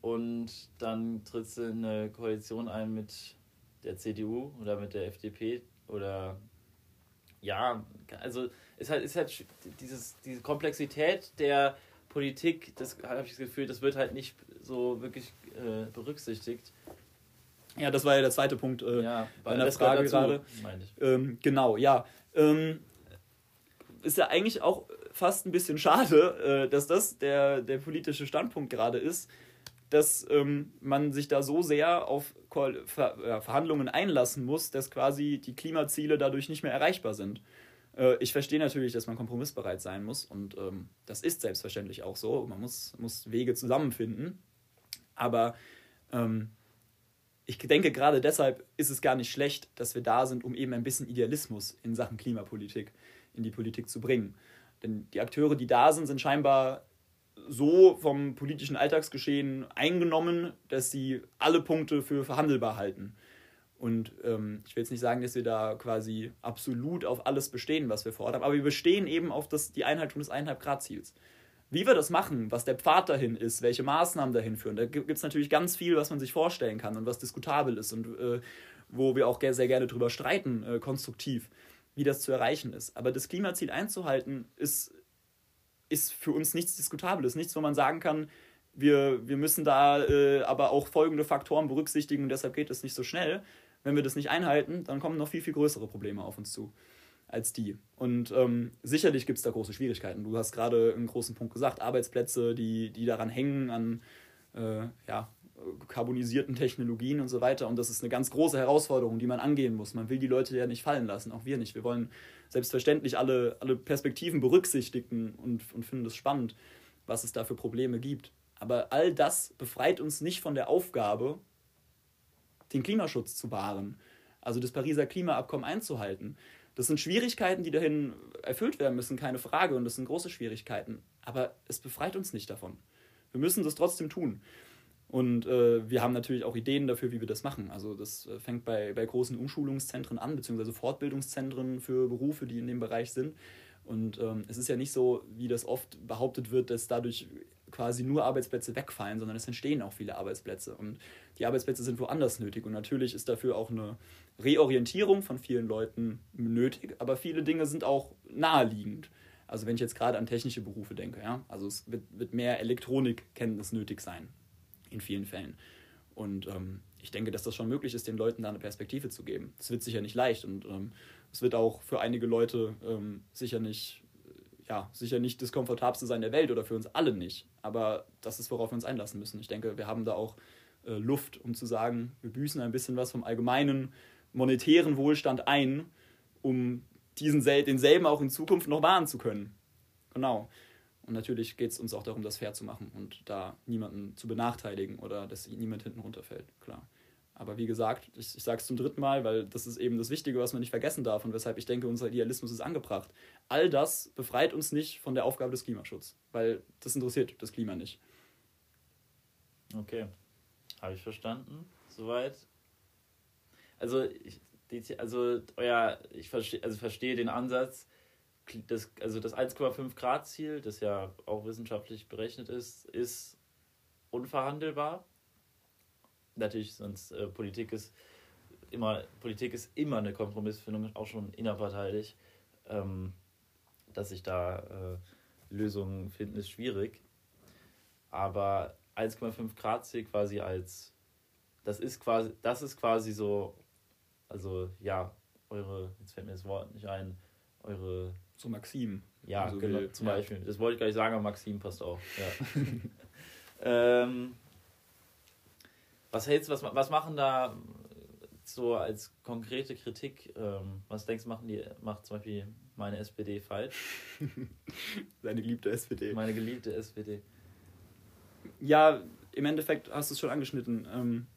und dann trittst du in eine Koalition ein mit der CDU oder mit der FDP oder ja, also ist halt, ist halt dieses, diese Komplexität der Politik, das habe ich das Gefühl, das wird halt nicht so wirklich äh, berücksichtigt. Ja, das war ja der zweite Punkt äh, ja, bei der Frage gerade. Ähm, genau, ja. Ähm, ist ja eigentlich auch fast ein bisschen schade, äh, dass das der, der politische Standpunkt gerade ist, dass ähm, man sich da so sehr auf Ver ja, Verhandlungen einlassen muss, dass quasi die Klimaziele dadurch nicht mehr erreichbar sind. Äh, ich verstehe natürlich, dass man kompromissbereit sein muss und ähm, das ist selbstverständlich auch so. Man muss, muss Wege zusammenfinden. Aber ähm, ich denke, gerade deshalb ist es gar nicht schlecht, dass wir da sind, um eben ein bisschen Idealismus in Sachen Klimapolitik in die Politik zu bringen. Denn die Akteure, die da sind, sind scheinbar so vom politischen Alltagsgeschehen eingenommen, dass sie alle Punkte für verhandelbar halten. Und ähm, ich will jetzt nicht sagen, dass wir da quasi absolut auf alles bestehen, was wir fordern, aber wir bestehen eben auf das, die Einhaltung des 1,5 Grad Ziels. Wie wir das machen, was der Pfad dahin ist, welche Maßnahmen dahin führen, da gibt es natürlich ganz viel, was man sich vorstellen kann und was diskutabel ist und äh, wo wir auch sehr gerne drüber streiten, äh, konstruktiv, wie das zu erreichen ist. Aber das Klimaziel einzuhalten, ist, ist für uns nichts Diskutables, nichts, wo man sagen kann, wir, wir müssen da äh, aber auch folgende Faktoren berücksichtigen und deshalb geht es nicht so schnell. Wenn wir das nicht einhalten, dann kommen noch viel, viel größere Probleme auf uns zu als die. Und ähm, sicherlich gibt es da große Schwierigkeiten. Du hast gerade einen großen Punkt gesagt, Arbeitsplätze, die, die daran hängen, an äh, ja, karbonisierten Technologien und so weiter. Und das ist eine ganz große Herausforderung, die man angehen muss. Man will die Leute ja nicht fallen lassen, auch wir nicht. Wir wollen selbstverständlich alle, alle Perspektiven berücksichtigen und, und finden es spannend, was es da für Probleme gibt. Aber all das befreit uns nicht von der Aufgabe, den Klimaschutz zu wahren, also das Pariser Klimaabkommen einzuhalten. Das sind Schwierigkeiten, die dahin erfüllt werden müssen, keine Frage, und das sind große Schwierigkeiten. Aber es befreit uns nicht davon. Wir müssen das trotzdem tun. Und äh, wir haben natürlich auch Ideen dafür, wie wir das machen. Also das äh, fängt bei, bei großen Umschulungszentren an, beziehungsweise Fortbildungszentren für Berufe, die in dem Bereich sind. Und ähm, es ist ja nicht so, wie das oft behauptet wird, dass dadurch quasi nur Arbeitsplätze wegfallen, sondern es entstehen auch viele Arbeitsplätze. Und die Arbeitsplätze sind woanders nötig. Und natürlich ist dafür auch eine Reorientierung von vielen Leuten nötig, aber viele Dinge sind auch naheliegend. Also wenn ich jetzt gerade an technische Berufe denke, ja, also es wird, wird mehr Elektronikkenntnis nötig sein in vielen Fällen. Und ähm, ich denke, dass das schon möglich ist, den Leuten da eine Perspektive zu geben. Es wird sicher nicht leicht und ähm, es wird auch für einige Leute ähm, sicher nicht ja, sicher nicht das komfortabelste sein der Welt oder für uns alle nicht. Aber das ist, worauf wir uns einlassen müssen. Ich denke, wir haben da auch äh, Luft, um zu sagen, wir büßen ein bisschen was vom allgemeinen monetären Wohlstand ein, um diesen denselben auch in Zukunft noch wahren zu können. Genau. Und natürlich geht es uns auch darum, das fair zu machen und da niemanden zu benachteiligen oder dass niemand hinten runterfällt, klar. Aber wie gesagt, ich, ich sage es zum dritten Mal, weil das ist eben das Wichtige, was man nicht vergessen darf und weshalb ich denke, unser Idealismus ist angebracht. All das befreit uns nicht von der Aufgabe des Klimaschutzes, weil das interessiert das Klima nicht. Okay, habe ich verstanden. Soweit. Also, ich, also euer, ich verstehe, also verstehe den Ansatz, das, also das 1,5 Grad Ziel, das ja auch wissenschaftlich berechnet ist, ist unverhandelbar natürlich, sonst äh, Politik ist immer, Politik ist immer eine Kompromissfindung, auch schon innerparteilich. Ähm, dass sich da äh, Lösungen finden, ist schwierig. Aber 1,5 Grad Ziel quasi als das ist quasi, das ist quasi so, also ja, eure, jetzt fällt mir das Wort nicht ein, eure. So Maxim. Ja, so genau, will, zum. Beispiel. Das wollte ich gar nicht sagen, aber Maxim passt auch. Ja. ähm, was hältst was, was machen da so als konkrete Kritik, ähm, was denkst du, machen die, macht zum Beispiel meine SPD falsch? Deine geliebte SPD. Meine geliebte SPD. Ja, im Endeffekt hast du es schon angeschnitten. Ähm,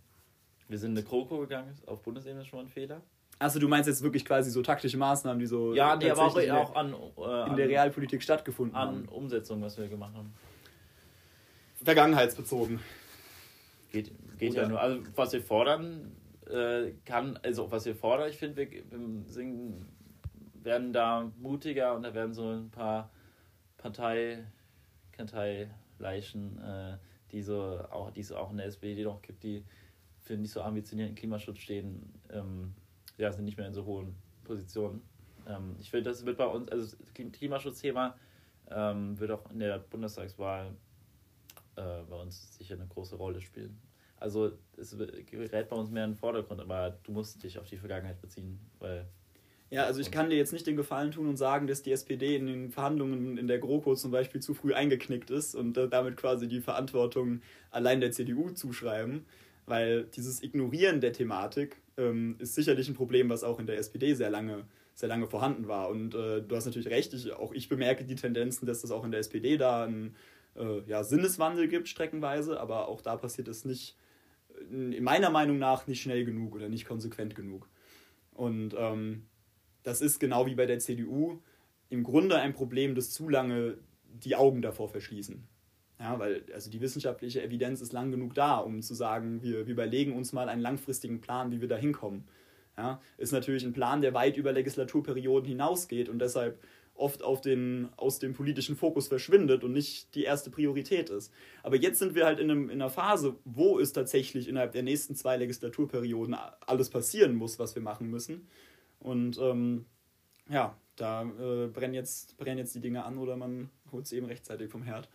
Wir sind in eine Kroko gegangen, auf Bundesebene schon mal ein Fehler. Also du meinst jetzt wirklich quasi so taktische Maßnahmen, die so ja, die aber auch, in der- auch an, äh, in der Realpolitik stattgefunden an haben. Umsetzung, was wir gemacht haben. Vergangenheitsbezogen. Geht, geht Oder- ja nur. Also was wir fordern, äh, kann, also was wir fordern, ich finde, wir, wir singen, werden da mutiger und da werden so ein paar Partei, Parteileichen, äh, die so auch, die es auch in der SPD noch gibt, die für nicht so ambitionierten Klimaschutz stehen, ähm, ja, sind nicht mehr in so hohen Positionen. Ähm, ich finde, das wird bei uns, also das Klim- Klimaschutzthema ähm, wird auch in der Bundestagswahl äh, bei uns sicher eine große Rolle spielen. Also es gerät bei uns mehr in den Vordergrund, aber du musst dich auf die Vergangenheit beziehen, weil Ja, also ich kann dir jetzt nicht den Gefallen tun und sagen, dass die SPD in den Verhandlungen in der GroKo zum Beispiel zu früh eingeknickt ist und damit quasi die Verantwortung allein der CDU zuschreiben, weil dieses Ignorieren der Thematik ähm, ist sicherlich ein Problem, was auch in der SPD sehr lange, sehr lange vorhanden war. Und äh, du hast natürlich recht, ich, auch ich bemerke die Tendenzen, dass das auch in der SPD da einen äh, ja, Sinneswandel gibt, streckenweise, aber auch da passiert es nicht, äh, in meiner Meinung nach, nicht schnell genug oder nicht konsequent genug. Und ähm, das ist genau wie bei der CDU im Grunde ein Problem, das zu lange die Augen davor verschließen. Ja, weil also die wissenschaftliche Evidenz ist lang genug da, um zu sagen, wir, wir überlegen uns mal einen langfristigen Plan, wie wir da hinkommen. Ja, ist natürlich ein Plan, der weit über Legislaturperioden hinausgeht und deshalb oft auf den, aus dem politischen Fokus verschwindet und nicht die erste Priorität ist. Aber jetzt sind wir halt in, einem, in einer Phase, wo es tatsächlich innerhalb der nächsten zwei Legislaturperioden alles passieren muss, was wir machen müssen. Und ähm, ja, da äh, brennen, jetzt, brennen jetzt die Dinge an oder man holt sie eben rechtzeitig vom Herd.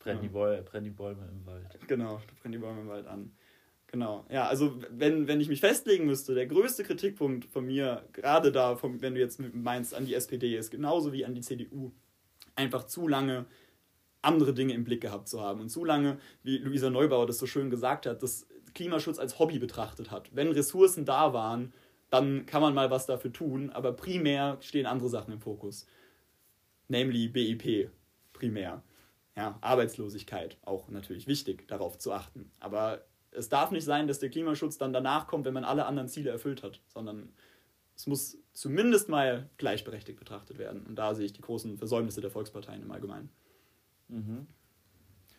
Brennen, die Bäume, brennen die Bäume im Wald. Genau, brennen die Bäume im Wald an. Genau. Ja, also wenn, wenn ich mich festlegen müsste, der größte Kritikpunkt von mir, gerade da, vom, wenn du jetzt meinst, an die SPD ist, genauso wie an die CDU, einfach zu lange andere Dinge im Blick gehabt zu haben und zu lange, wie Luisa Neubauer das so schön gesagt hat, das Klimaschutz als Hobby betrachtet hat. Wenn Ressourcen da waren, dann kann man mal was dafür tun, aber primär stehen andere Sachen im Fokus. Nämlich BIP, primär. Ja, Arbeitslosigkeit, auch natürlich wichtig, darauf zu achten. Aber es darf nicht sein, dass der Klimaschutz dann danach kommt, wenn man alle anderen Ziele erfüllt hat, sondern es muss zumindest mal gleichberechtigt betrachtet werden. Und da sehe ich die großen Versäumnisse der Volksparteien im Allgemeinen. Mhm.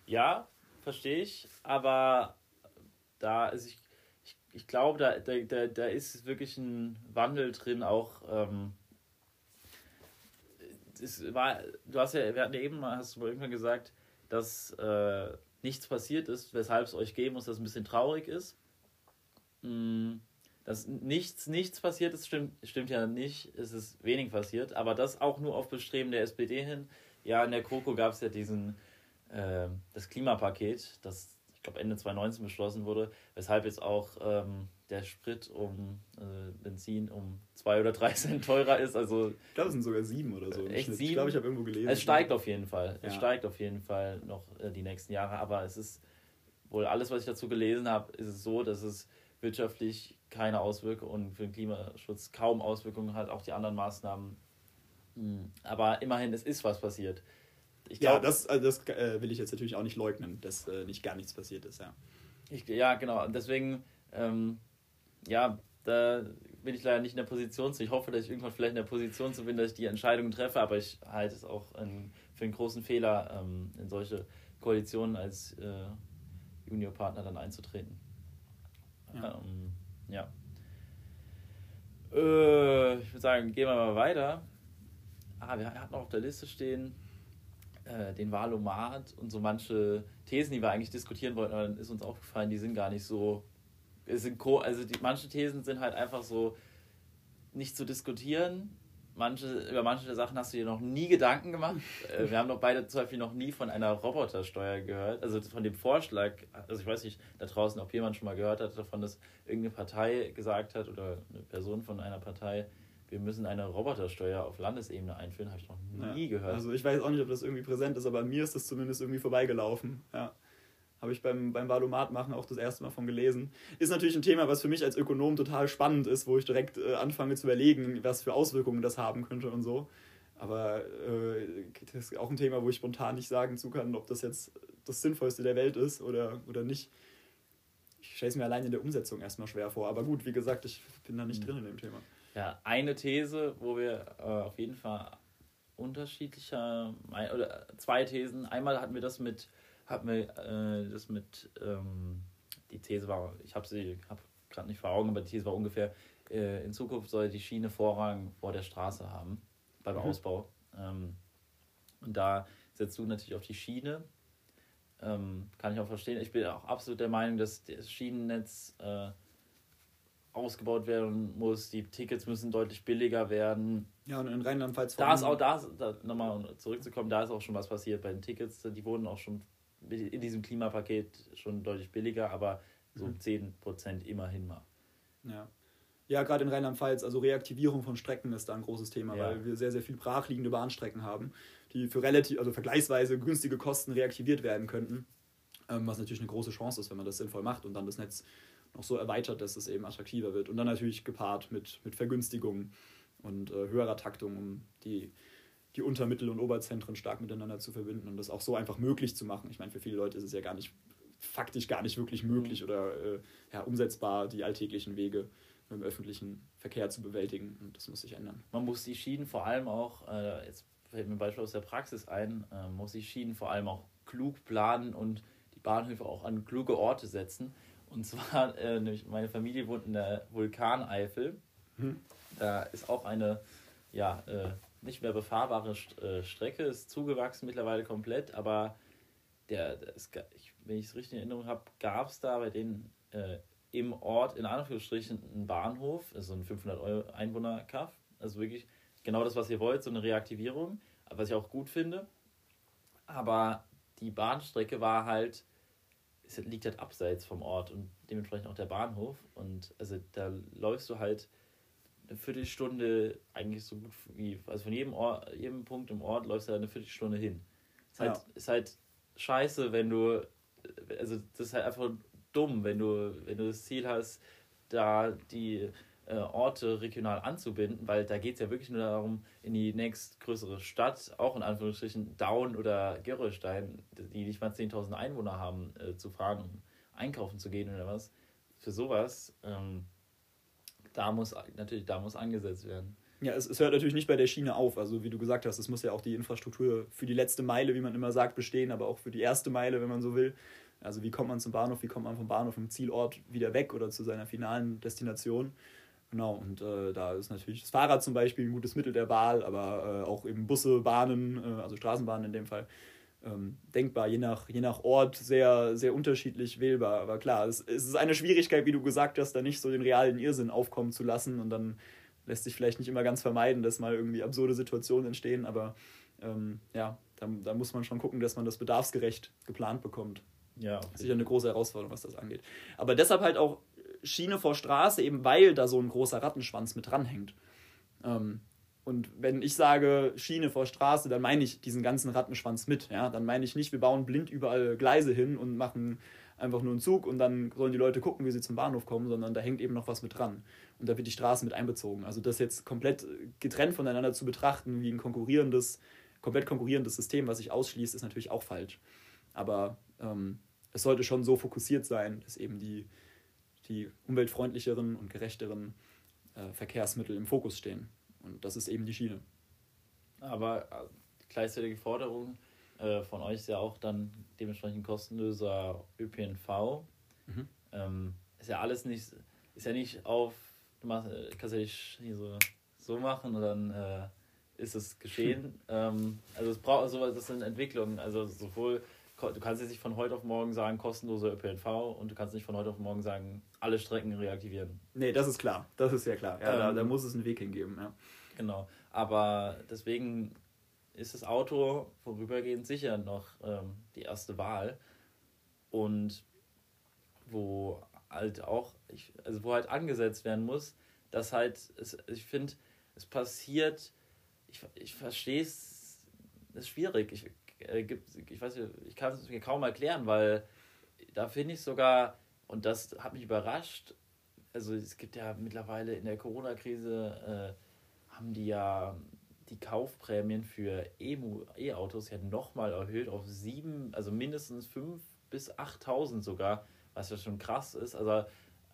Ja, verstehe ich, aber da ist ich, ich, ich glaube, da, da, da ist wirklich ein Wandel drin, auch ähm, es war, du hast ja, wir hatten ja eben, hast du irgendwann gesagt, dass äh, nichts passiert ist, weshalb es euch geben muss, dass es ein bisschen traurig ist. Mm, dass nichts, nichts passiert ist, stimmt, stimmt ja nicht, es ist wenig passiert, aber das auch nur auf Bestreben der SPD hin. Ja, in der KOKO gab es ja diesen, äh, das Klimapaket, das ich glaube Ende 2019 beschlossen wurde, weshalb jetzt auch ähm, der Sprit um äh, Benzin um zwei oder drei Cent teurer ist. Also, ich glaube, es sind sogar sieben oder so. Echt sieben? Ich glaube, ich habe irgendwo gelesen. Es steigt auf jeden Fall. Ja. Es steigt auf jeden Fall noch äh, die nächsten Jahre. Aber es ist wohl alles, was ich dazu gelesen habe, ist es so, dass es wirtschaftlich keine Auswirkungen und für den Klimaschutz kaum Auswirkungen hat. Auch die anderen Maßnahmen. Hm. Aber immerhin, es ist was passiert. Ich glaub, ja, das, also das äh, will ich jetzt natürlich auch nicht leugnen, dass äh, nicht gar nichts passiert ist, ja. Ich, ja, genau. Deswegen, ähm, ja, da bin ich leider nicht in der Position zu. Ich hoffe, dass ich irgendwann vielleicht in der Position zu bin, dass ich die Entscheidungen treffe, aber ich halte es auch in, für einen großen Fehler, ähm, in solche Koalitionen als äh, Juniorpartner dann einzutreten. Ja. Ähm, ja. Äh, ich würde sagen, gehen wir mal weiter. Ah, wir hatten auf der Liste stehen äh, den Wahlomat und so manche Thesen, die wir eigentlich diskutieren wollten, aber dann ist uns aufgefallen, die sind gar nicht so. Sind also die, manche Thesen sind halt einfach so nicht zu diskutieren. Manche, über manche der Sachen hast du dir noch nie Gedanken gemacht. Äh, wir haben doch beide zum Beispiel noch nie von einer Robotersteuer gehört. Also von dem Vorschlag, also ich weiß nicht da draußen, ob jemand schon mal gehört hat davon, dass irgendeine Partei gesagt hat oder eine Person von einer Partei, wir müssen eine Robotersteuer auf Landesebene einführen, habe ich noch nie ja, gehört. Also ich weiß auch nicht, ob das irgendwie präsent ist, aber mir ist das zumindest irgendwie vorbeigelaufen. Ja. Habe ich beim, beim Valomat machen auch das erste Mal von gelesen. Ist natürlich ein Thema, was für mich als Ökonom total spannend ist, wo ich direkt äh, anfange zu überlegen, was für Auswirkungen das haben könnte und so. Aber äh, das ist auch ein Thema, wo ich spontan nicht sagen zu kann, ob das jetzt das Sinnvollste der Welt ist oder, oder nicht. Ich stelle es mir allein in der Umsetzung erstmal schwer vor. Aber gut, wie gesagt, ich bin da nicht mhm. drin in dem Thema. Ja, eine These, wo wir äh, auf jeden Fall unterschiedlicher, oder zwei Thesen. Einmal hatten wir das mit, hatten wir äh, das mit, ähm, die These war, ich habe sie, habe gerade nicht vor Augen, aber die These war ungefähr, äh, in Zukunft soll die Schiene Vorrang vor der Straße haben, beim mhm. Ausbau. Ähm, und da setzt du natürlich auf die Schiene. Ähm, kann ich auch verstehen. Ich bin auch absolut der Meinung, dass das Schienennetz äh, ausgebaut werden muss, die Tickets müssen deutlich billiger werden. Ja, und in Rheinland-Pfalz Da ist auch, da, da nochmal zurückzukommen, da ist auch schon was passiert bei den Tickets. Die wurden auch schon in diesem Klimapaket schon deutlich billiger, aber so mhm. 10% immerhin mal. Ja. Ja, gerade in Rheinland-Pfalz, also Reaktivierung von Strecken ist da ein großes Thema, ja. weil wir sehr, sehr viel brachliegende Bahnstrecken haben, die für relativ, also vergleichsweise günstige Kosten reaktiviert werden könnten. Ähm, was natürlich eine große Chance ist, wenn man das sinnvoll macht und dann das Netz noch so erweitert, dass es eben attraktiver wird. Und dann natürlich gepaart mit, mit Vergünstigungen und äh, höherer Taktung, um die, die Unter-, Mittel- und Oberzentren stark miteinander zu verbinden und das auch so einfach möglich zu machen. Ich meine, für viele Leute ist es ja gar nicht, faktisch gar nicht wirklich möglich mhm. oder äh, ja, umsetzbar, die alltäglichen Wege im öffentlichen Verkehr zu bewältigen. Und das muss sich ändern. Man muss die Schienen vor allem auch, äh, jetzt fällt mir ein Beispiel aus der Praxis ein, äh, muss die Schienen vor allem auch klug planen und die Bahnhöfe auch an kluge Orte setzen und zwar, äh, nämlich meine Familie wohnt in der Vulkaneifel. Hm. Da ist auch eine ja, äh, nicht mehr befahrbare äh, Strecke, ist zugewachsen mittlerweile komplett, aber der, es, ich, wenn ich es richtig in Erinnerung habe, gab es da bei denen äh, im Ort in Anführungsstrichen einen Bahnhof, also ein 500 Euro Einwohner-Kaff, also wirklich genau das, was ihr wollt, so eine Reaktivierung, was ich auch gut finde. Aber die Bahnstrecke war halt, es liegt halt abseits vom Ort und dementsprechend auch der Bahnhof. Und also da läufst du halt eine Viertelstunde eigentlich so gut wie, also von jedem, Ort, jedem Punkt im Ort läufst du eine Viertelstunde hin. Ist halt, ja. ist halt scheiße, wenn du, also das ist halt einfach dumm, wenn du, wenn du das Ziel hast, da die äh, Orte regional anzubinden, weil da geht es ja wirklich nur darum, in die nächstgrößere Stadt, auch in Anführungsstrichen Daun oder Gerolstein, die nicht mal 10.000 Einwohner haben, äh, zu fahren, um einkaufen zu gehen oder was. Für sowas, ähm, da muss natürlich, da muss angesetzt werden. Ja, es, es hört natürlich nicht bei der Schiene auf. Also wie du gesagt hast, es muss ja auch die Infrastruktur für die letzte Meile, wie man immer sagt, bestehen, aber auch für die erste Meile, wenn man so will. Also wie kommt man zum Bahnhof, wie kommt man vom Bahnhof im Zielort wieder weg oder zu seiner finalen Destination. Genau, und äh, da ist natürlich das Fahrrad zum Beispiel ein gutes Mittel der Wahl, aber äh, auch eben Busse, Bahnen, äh, also Straßenbahnen in dem Fall, ähm, denkbar, je nach, je nach Ort sehr, sehr unterschiedlich wählbar. Aber klar, es, es ist eine Schwierigkeit, wie du gesagt hast, da nicht so den realen Irrsinn aufkommen zu lassen und dann lässt sich vielleicht nicht immer ganz vermeiden, dass mal irgendwie absurde Situationen entstehen, aber ähm, ja, da, da muss man schon gucken, dass man das bedarfsgerecht geplant bekommt. Ja. Das ist sicher eine große Herausforderung, was das angeht. Aber deshalb halt auch Schiene vor Straße, eben weil da so ein großer Rattenschwanz mit dranhängt. Ähm, und wenn ich sage Schiene vor Straße, dann meine ich diesen ganzen Rattenschwanz mit. Ja? Dann meine ich nicht, wir bauen blind überall Gleise hin und machen einfach nur einen Zug und dann sollen die Leute gucken, wie sie zum Bahnhof kommen, sondern da hängt eben noch was mit dran. Und da wird die Straße mit einbezogen. Also das jetzt komplett getrennt voneinander zu betrachten, wie ein konkurrierendes, komplett konkurrierendes System, was sich ausschließt, ist natürlich auch falsch. Aber ähm, es sollte schon so fokussiert sein, dass eben die, die umweltfreundlicheren und gerechteren äh, Verkehrsmittel im Fokus stehen. Und das ist eben die Schiene. Aber äh, gleichzeitige Forderung äh, von euch ist ja auch dann dementsprechend kostenloser ÖPNV. Mhm. Ähm, ist ja alles nicht, ist ja nicht auf, du machst, äh, kannst ja nicht hier so, so machen und dann äh, ist es geschehen. ähm, also es braucht sowas, das sind Entwicklungen, also sowohl du kannst jetzt nicht von heute auf morgen sagen, kostenloser ÖPNV und du kannst nicht von heute auf morgen sagen, alle Strecken reaktivieren. Nee, das ist klar. Das ist ja klar. Ja, ähm, da, da, muss es einen Weg hingeben. Ja. Genau. Aber deswegen ist das Auto vorübergehend sicher noch ähm, die erste Wahl. Und wo halt auch, ich, also wo halt angesetzt werden muss, dass halt, es, ich finde, es passiert, ich, ich verstehe es, ist schwierig. Ich, äh, gibt, ich weiß nicht, ich kann es mir kaum erklären, weil da finde ich sogar, und das hat mich überrascht, also es gibt ja mittlerweile in der Corona-Krise, äh, haben die ja die Kaufprämien für E-Autos ja nochmal erhöht auf sieben, also mindestens fünf bis 8.000 sogar, was ja schon krass ist. Also,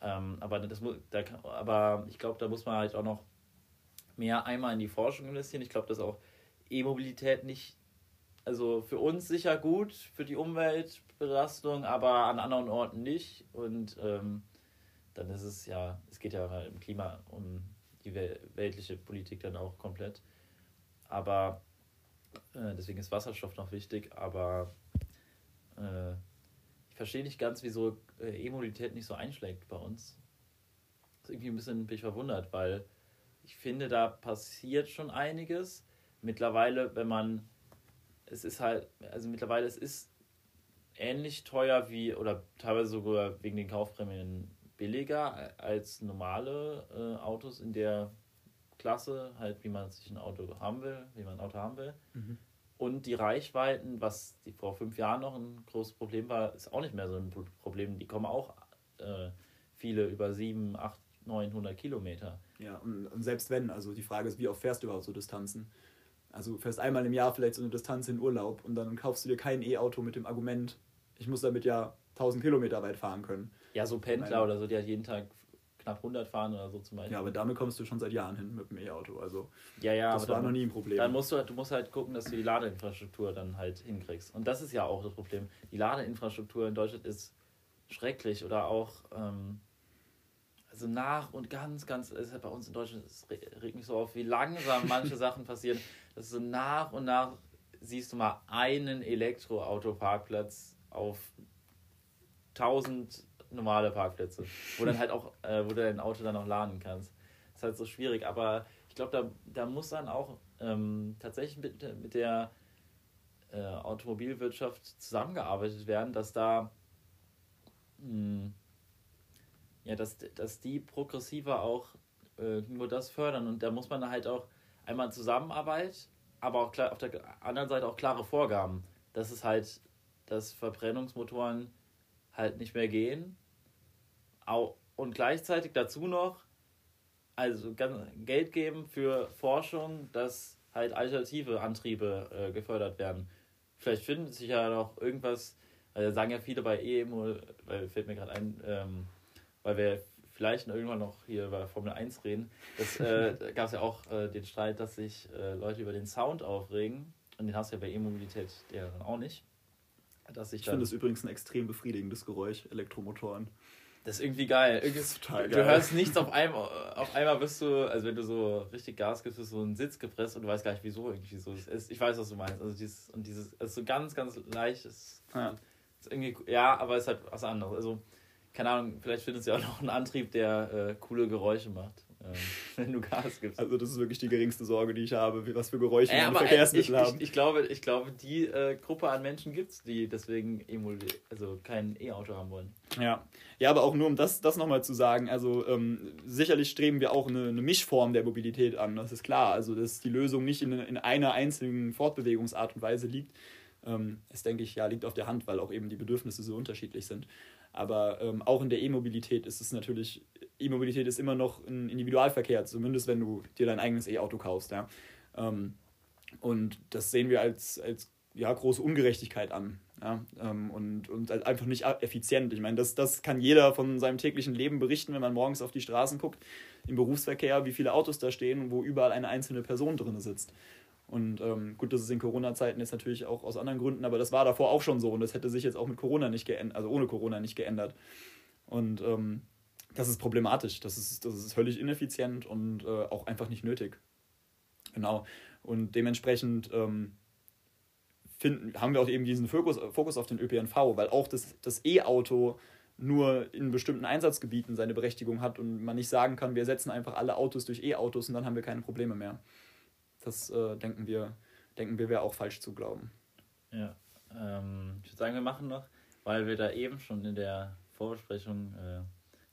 ähm, aber, das, da, aber ich glaube, da muss man halt auch noch mehr einmal in die Forschung investieren. Ich glaube, dass auch E-Mobilität nicht also für uns sicher gut, für die Umweltbelastung, aber an anderen Orten nicht. Und ähm, dann ist es ja, es geht ja im Klima um die weltliche Politik dann auch komplett. Aber äh, deswegen ist Wasserstoff noch wichtig, aber äh, ich verstehe nicht ganz, wieso äh, E-Mobilität nicht so einschlägt bei uns. Das ist irgendwie ein bisschen bin ich verwundert, weil ich finde, da passiert schon einiges. Mittlerweile, wenn man es ist halt, also mittlerweile, es ist ähnlich teuer wie, oder teilweise sogar wegen den Kaufprämien billiger als normale äh, Autos in der Klasse, halt wie man sich ein Auto haben will, wie man ein Auto haben will. Mhm. Und die Reichweiten, was die vor fünf Jahren noch ein großes Problem war, ist auch nicht mehr so ein Problem. Die kommen auch äh, viele über sieben, acht, 900 Kilometer. Ja, und, und selbst wenn, also die Frage ist, wie oft fährst du überhaupt so Distanzen? Also du fährst einmal im Jahr vielleicht so eine Distanz in Urlaub und dann kaufst du dir kein E-Auto mit dem Argument, ich muss damit ja 1000 Kilometer weit fahren können. Ja, so Pendler oder so, die halt jeden Tag knapp 100 fahren oder so zum Beispiel. Ja, aber damit kommst du schon seit Jahren hin mit dem E-Auto. Also ja, ja, das war noch nie ein Problem. Dann musst du, du musst halt gucken, dass du die Ladeinfrastruktur dann halt hinkriegst. Und das ist ja auch das Problem. Die Ladeinfrastruktur in Deutschland ist schrecklich oder auch, ähm, also nach und ganz, ganz, es ist halt bei uns in Deutschland, es regt mich so auf, wie langsam manche Sachen passieren, dass so nach und nach siehst du mal einen Elektroauto-Parkplatz auf 1000 normale Parkplätze, wo dann halt auch, äh, wo du dein Auto dann auch laden kannst. Das ist halt so schwierig, aber ich glaube, da, da muss dann auch ähm, tatsächlich mit, mit der äh, Automobilwirtschaft zusammengearbeitet werden, dass da mh, hm, ja, dass, dass die progressiver auch äh, nur das fördern und da muss man halt auch einmal Zusammenarbeit, aber auch klar, auf der anderen Seite auch klare Vorgaben, dass es halt, dass Verbrennungsmotoren halt nicht mehr gehen und gleichzeitig dazu noch also Geld geben für Forschung, dass halt alternative Antriebe äh, gefördert werden. Vielleicht findet sich ja noch irgendwas, weil sagen ja viele bei EMO, weil fällt mir gerade ein, ähm, weil wir vielleicht irgendwann noch hier über Formel 1 reden, das äh, gab es ja auch äh, den Streit, dass sich äh, Leute über den Sound aufregen. Und den hast du ja bei E-Mobilität ja dann auch nicht. Dass ich ich finde es übrigens ein extrem befriedigendes Geräusch, Elektromotoren. Das ist irgendwie geil. Irgendwie ist total geil. Du hörst nichts auf einmal, auf einmal bist du, also wenn du so richtig Gas gibst, bist du so einen Sitz gepresst und du weißt gar nicht wieso irgendwie so. Ist, ich weiß, was du meinst. Also dieses, und dieses, ist so ganz, ganz leicht. Ist, ja. Ist irgendwie, ja, aber es ist halt was anderes. Also, keine Ahnung, vielleicht findest du ja auch noch einen Antrieb, der äh, coole Geräusche macht ähm, wenn du Gas gibst. Also das ist wirklich die geringste Sorge, die ich habe, was für Geräusche ja, meine Verkehrsmittel ich, haben. Ich, ich, glaube, ich glaube, die äh, Gruppe an Menschen gibt es, die deswegen also kein E-Auto haben wollen. Ja. ja, aber auch nur um das, das nochmal zu sagen, also ähm, sicherlich streben wir auch eine, eine, Mischform der Mobilität an, das ist klar. Also dass die Lösung nicht in, in einer einzigen Fortbewegungsart und Weise liegt, ähm, das denke ich, ja, liegt auf der Hand, weil auch eben die Bedürfnisse so unterschiedlich sind. Aber ähm, auch in der E-Mobilität ist es natürlich, E-Mobilität ist immer noch ein Individualverkehr, zumindest wenn du dir dein eigenes E-Auto kaufst. Ja? Ähm, und das sehen wir als, als ja, große Ungerechtigkeit an. Ja? Ähm, und, und einfach nicht effizient. Ich meine, das, das kann jeder von seinem täglichen Leben berichten, wenn man morgens auf die Straßen guckt, im Berufsverkehr, wie viele Autos da stehen, wo überall eine einzelne Person drin sitzt. Und ähm, gut, das ist in Corona-Zeiten jetzt natürlich auch aus anderen Gründen, aber das war davor auch schon so und das hätte sich jetzt auch mit Corona nicht geändert, also ohne Corona nicht geändert. Und ähm, das ist problematisch, das ist, das ist völlig ineffizient und äh, auch einfach nicht nötig. Genau. Und dementsprechend ähm, finden, haben wir auch eben diesen Fokus, Fokus auf den ÖPNV, weil auch das, das E-Auto nur in bestimmten Einsatzgebieten seine Berechtigung hat und man nicht sagen kann, wir setzen einfach alle Autos durch E-Autos und dann haben wir keine Probleme mehr. Das äh, denken wir, denken wir, wäre auch falsch zu glauben. Ja, ähm, ich würde sagen, wir machen noch, weil wir da eben schon in der Vorbesprechung äh,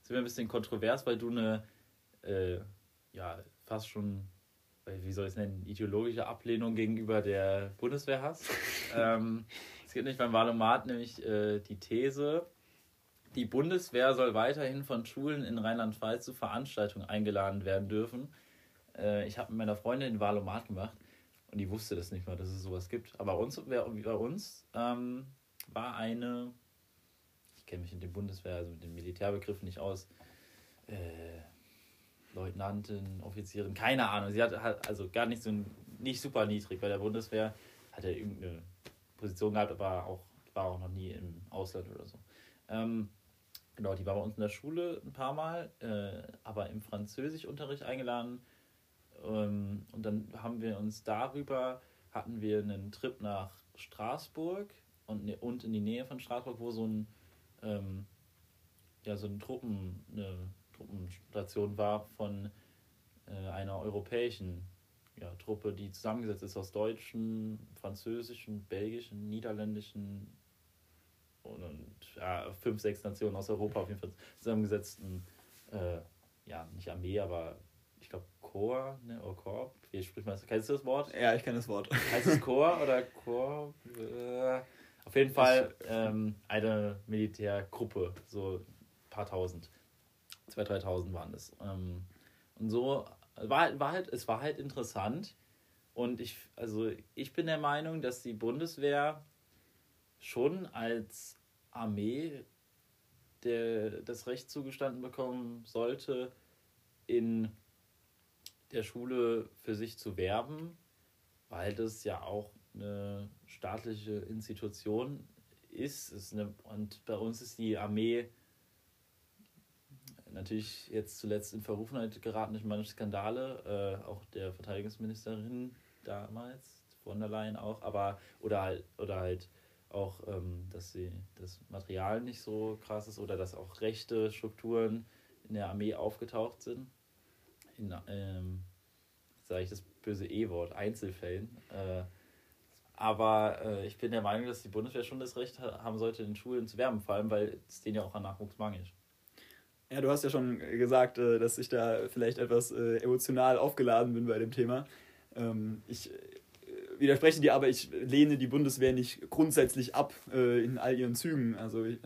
sind wir ein bisschen kontrovers, weil du eine, äh, ja, fast schon, wie soll ich es nennen, ideologische Ablehnung gegenüber der Bundeswehr hast. ähm, es gibt nicht beim Wahlomat nämlich äh, die These, die Bundeswehr soll weiterhin von Schulen in Rheinland-Pfalz zu Veranstaltungen eingeladen werden dürfen, äh, ich habe mit meiner Freundin ein Valomat gemacht und die wusste das nicht mal, dass es sowas gibt. Aber bei uns, bei uns ähm, war eine, ich kenne mich in der Bundeswehr, also mit den Militärbegriffen nicht aus, äh, Leutnantin, Offizierin, keine Ahnung. Sie hat, also gar nicht so nicht super niedrig bei der Bundeswehr, hat er irgendeine Position gehabt, aber auch war auch noch nie im Ausland oder so. Ähm, genau, die war bei uns in der Schule ein paar Mal, äh, aber im Französischunterricht eingeladen und dann haben wir uns darüber, hatten wir einen Trip nach Straßburg und, ne, und in die Nähe von Straßburg, wo so ein, ähm, ja, so ein Truppen, eine Truppenstation war von äh, einer europäischen ja, Truppe, die zusammengesetzt ist aus deutschen, französischen, belgischen, niederländischen und, und ja, fünf, sechs Nationen aus Europa auf jeden Fall zusammengesetzten, äh, ja, nicht Armee, aber Chor, ne, oder Chor, wie spricht man das? Kennst du das Wort? Ja, ich kenne das Wort. Heißt es Chor oder Chor? Äh, auf jeden Fall ähm, eine Militärgruppe, so ein paar tausend. Zwei, dreitausend waren es. Ähm, und so war, war halt, es war halt interessant. Und ich, also ich bin der Meinung, dass die Bundeswehr schon als Armee der, das Recht zugestanden bekommen sollte, in der Schule für sich zu werben, weil das ja auch eine staatliche Institution ist. ist eine, und bei uns ist die Armee natürlich jetzt zuletzt in Verrufenheit geraten durch manche Skandale, äh, auch der Verteidigungsministerin damals, von der Leyen auch, aber oder halt, oder halt auch, ähm, dass sie das Material nicht so krass ist oder dass auch rechte Strukturen in der Armee aufgetaucht sind. In, ähm, sage ich das böse E-Wort, Einzelfällen. Äh, aber äh, ich bin der Meinung, dass die Bundeswehr schon das Recht haben sollte, in Schulen zu werben, vor allem, weil es denen ja auch an Nachwuchs mangelt. Ja, du hast ja schon gesagt, äh, dass ich da vielleicht etwas äh, emotional aufgeladen bin bei dem Thema. Ähm, ich äh, widerspreche dir, aber ich lehne die Bundeswehr nicht grundsätzlich ab in all ihren Zügen. Also ich,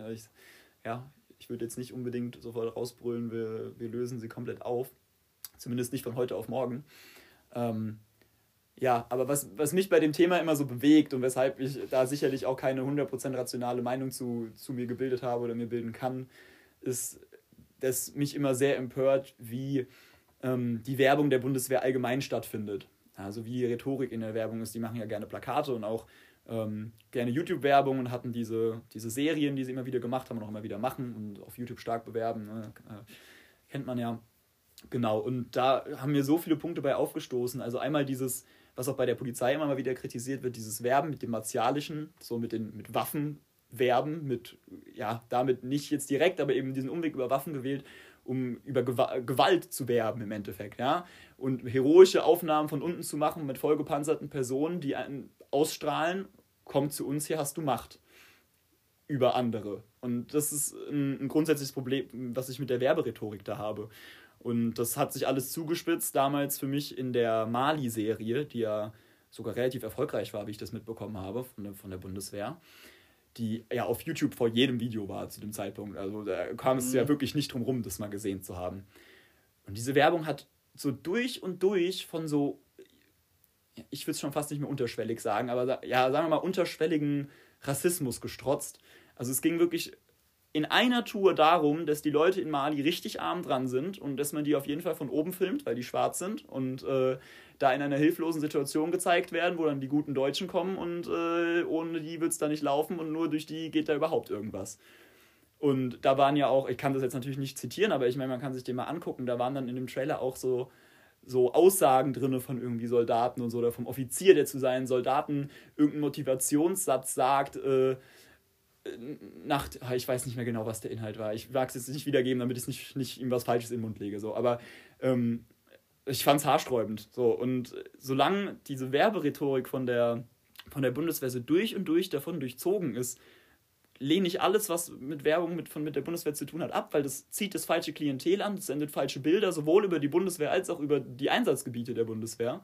ja, ich würde jetzt nicht unbedingt sofort rausbrüllen, wir, wir lösen sie komplett auf. Zumindest nicht von heute auf morgen. Ähm, ja, aber was, was mich bei dem Thema immer so bewegt und weshalb ich da sicherlich auch keine 100% rationale Meinung zu, zu mir gebildet habe oder mir bilden kann, ist, dass mich immer sehr empört, wie ähm, die Werbung der Bundeswehr allgemein stattfindet. Also wie Rhetorik in der Werbung ist. Die machen ja gerne Plakate und auch ähm, gerne YouTube-Werbung und hatten diese, diese Serien, die sie immer wieder gemacht haben und auch immer wieder machen und auf YouTube stark bewerben. Ne? Äh, kennt man ja. Genau, und da haben mir so viele Punkte bei aufgestoßen. Also einmal dieses, was auch bei der Polizei immer mal wieder kritisiert wird, dieses Werben mit dem Martialischen, so mit den mit Waffen werben, mit, ja, damit nicht jetzt direkt, aber eben diesen Umweg über Waffen gewählt, um über Gewalt zu werben im Endeffekt, ja. Und heroische Aufnahmen von unten zu machen mit vollgepanzerten Personen, die einen ausstrahlen, komm zu uns, hier hast du Macht über andere. Und das ist ein, ein grundsätzliches Problem, was ich mit der Werberhetorik da habe. Und das hat sich alles zugespitzt damals für mich in der Mali-Serie, die ja sogar relativ erfolgreich war, wie ich das mitbekommen habe von der, von der Bundeswehr, die ja auf YouTube vor jedem Video war zu dem Zeitpunkt. Also da kam es ja mhm. wirklich nicht drum rum, das mal gesehen zu haben. Und diese Werbung hat so durch und durch von so, ich würde es schon fast nicht mehr unterschwellig sagen, aber ja, sagen wir mal, unterschwelligen Rassismus gestrotzt. Also es ging wirklich in einer Tour darum, dass die Leute in Mali richtig arm dran sind und dass man die auf jeden Fall von oben filmt, weil die schwarz sind und äh, da in einer hilflosen Situation gezeigt werden, wo dann die guten Deutschen kommen und äh, ohne die wird es da nicht laufen und nur durch die geht da überhaupt irgendwas. Und da waren ja auch, ich kann das jetzt natürlich nicht zitieren, aber ich meine, man kann sich den mal angucken, da waren dann in dem Trailer auch so, so Aussagen drin von irgendwie Soldaten und so, oder vom Offizier, der zu seinen Soldaten irgendeinen Motivationssatz sagt, äh, nach, ah, ich weiß nicht mehr genau, was der Inhalt war. Ich mag es jetzt nicht wiedergeben, damit ich nicht, nicht ihm was Falsches in den Mund lege. So. Aber ähm, ich fand es haarsträubend. So. Und solange diese Werberhetorik von der, von der Bundeswehr so durch und durch davon durchzogen ist, lehne ich alles, was mit Werbung mit, von, mit der Bundeswehr zu tun hat, ab, weil das zieht das falsche Klientel an, das sendet falsche Bilder, sowohl über die Bundeswehr als auch über die Einsatzgebiete der Bundeswehr.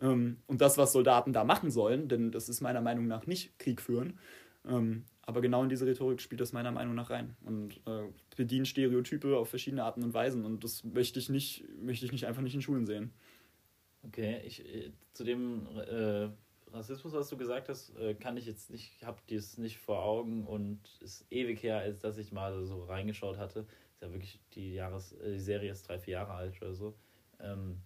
Ähm, und das, was Soldaten da machen sollen, denn das ist meiner Meinung nach nicht Krieg führen, ähm, aber genau in diese Rhetorik spielt das meiner Meinung nach rein und äh, bedient Stereotype auf verschiedene Arten und Weisen. Und das möchte ich nicht, möchte ich nicht einfach nicht in Schulen sehen. Okay, ich, äh, zu dem äh, Rassismus, was du gesagt hast, äh, kann ich jetzt nicht, habe dies nicht vor Augen und ist ewig her, als dass ich mal so reingeschaut hatte. Ist ja wirklich die Jahres, äh, die Serie ist drei, vier Jahre alt oder so. Ähm,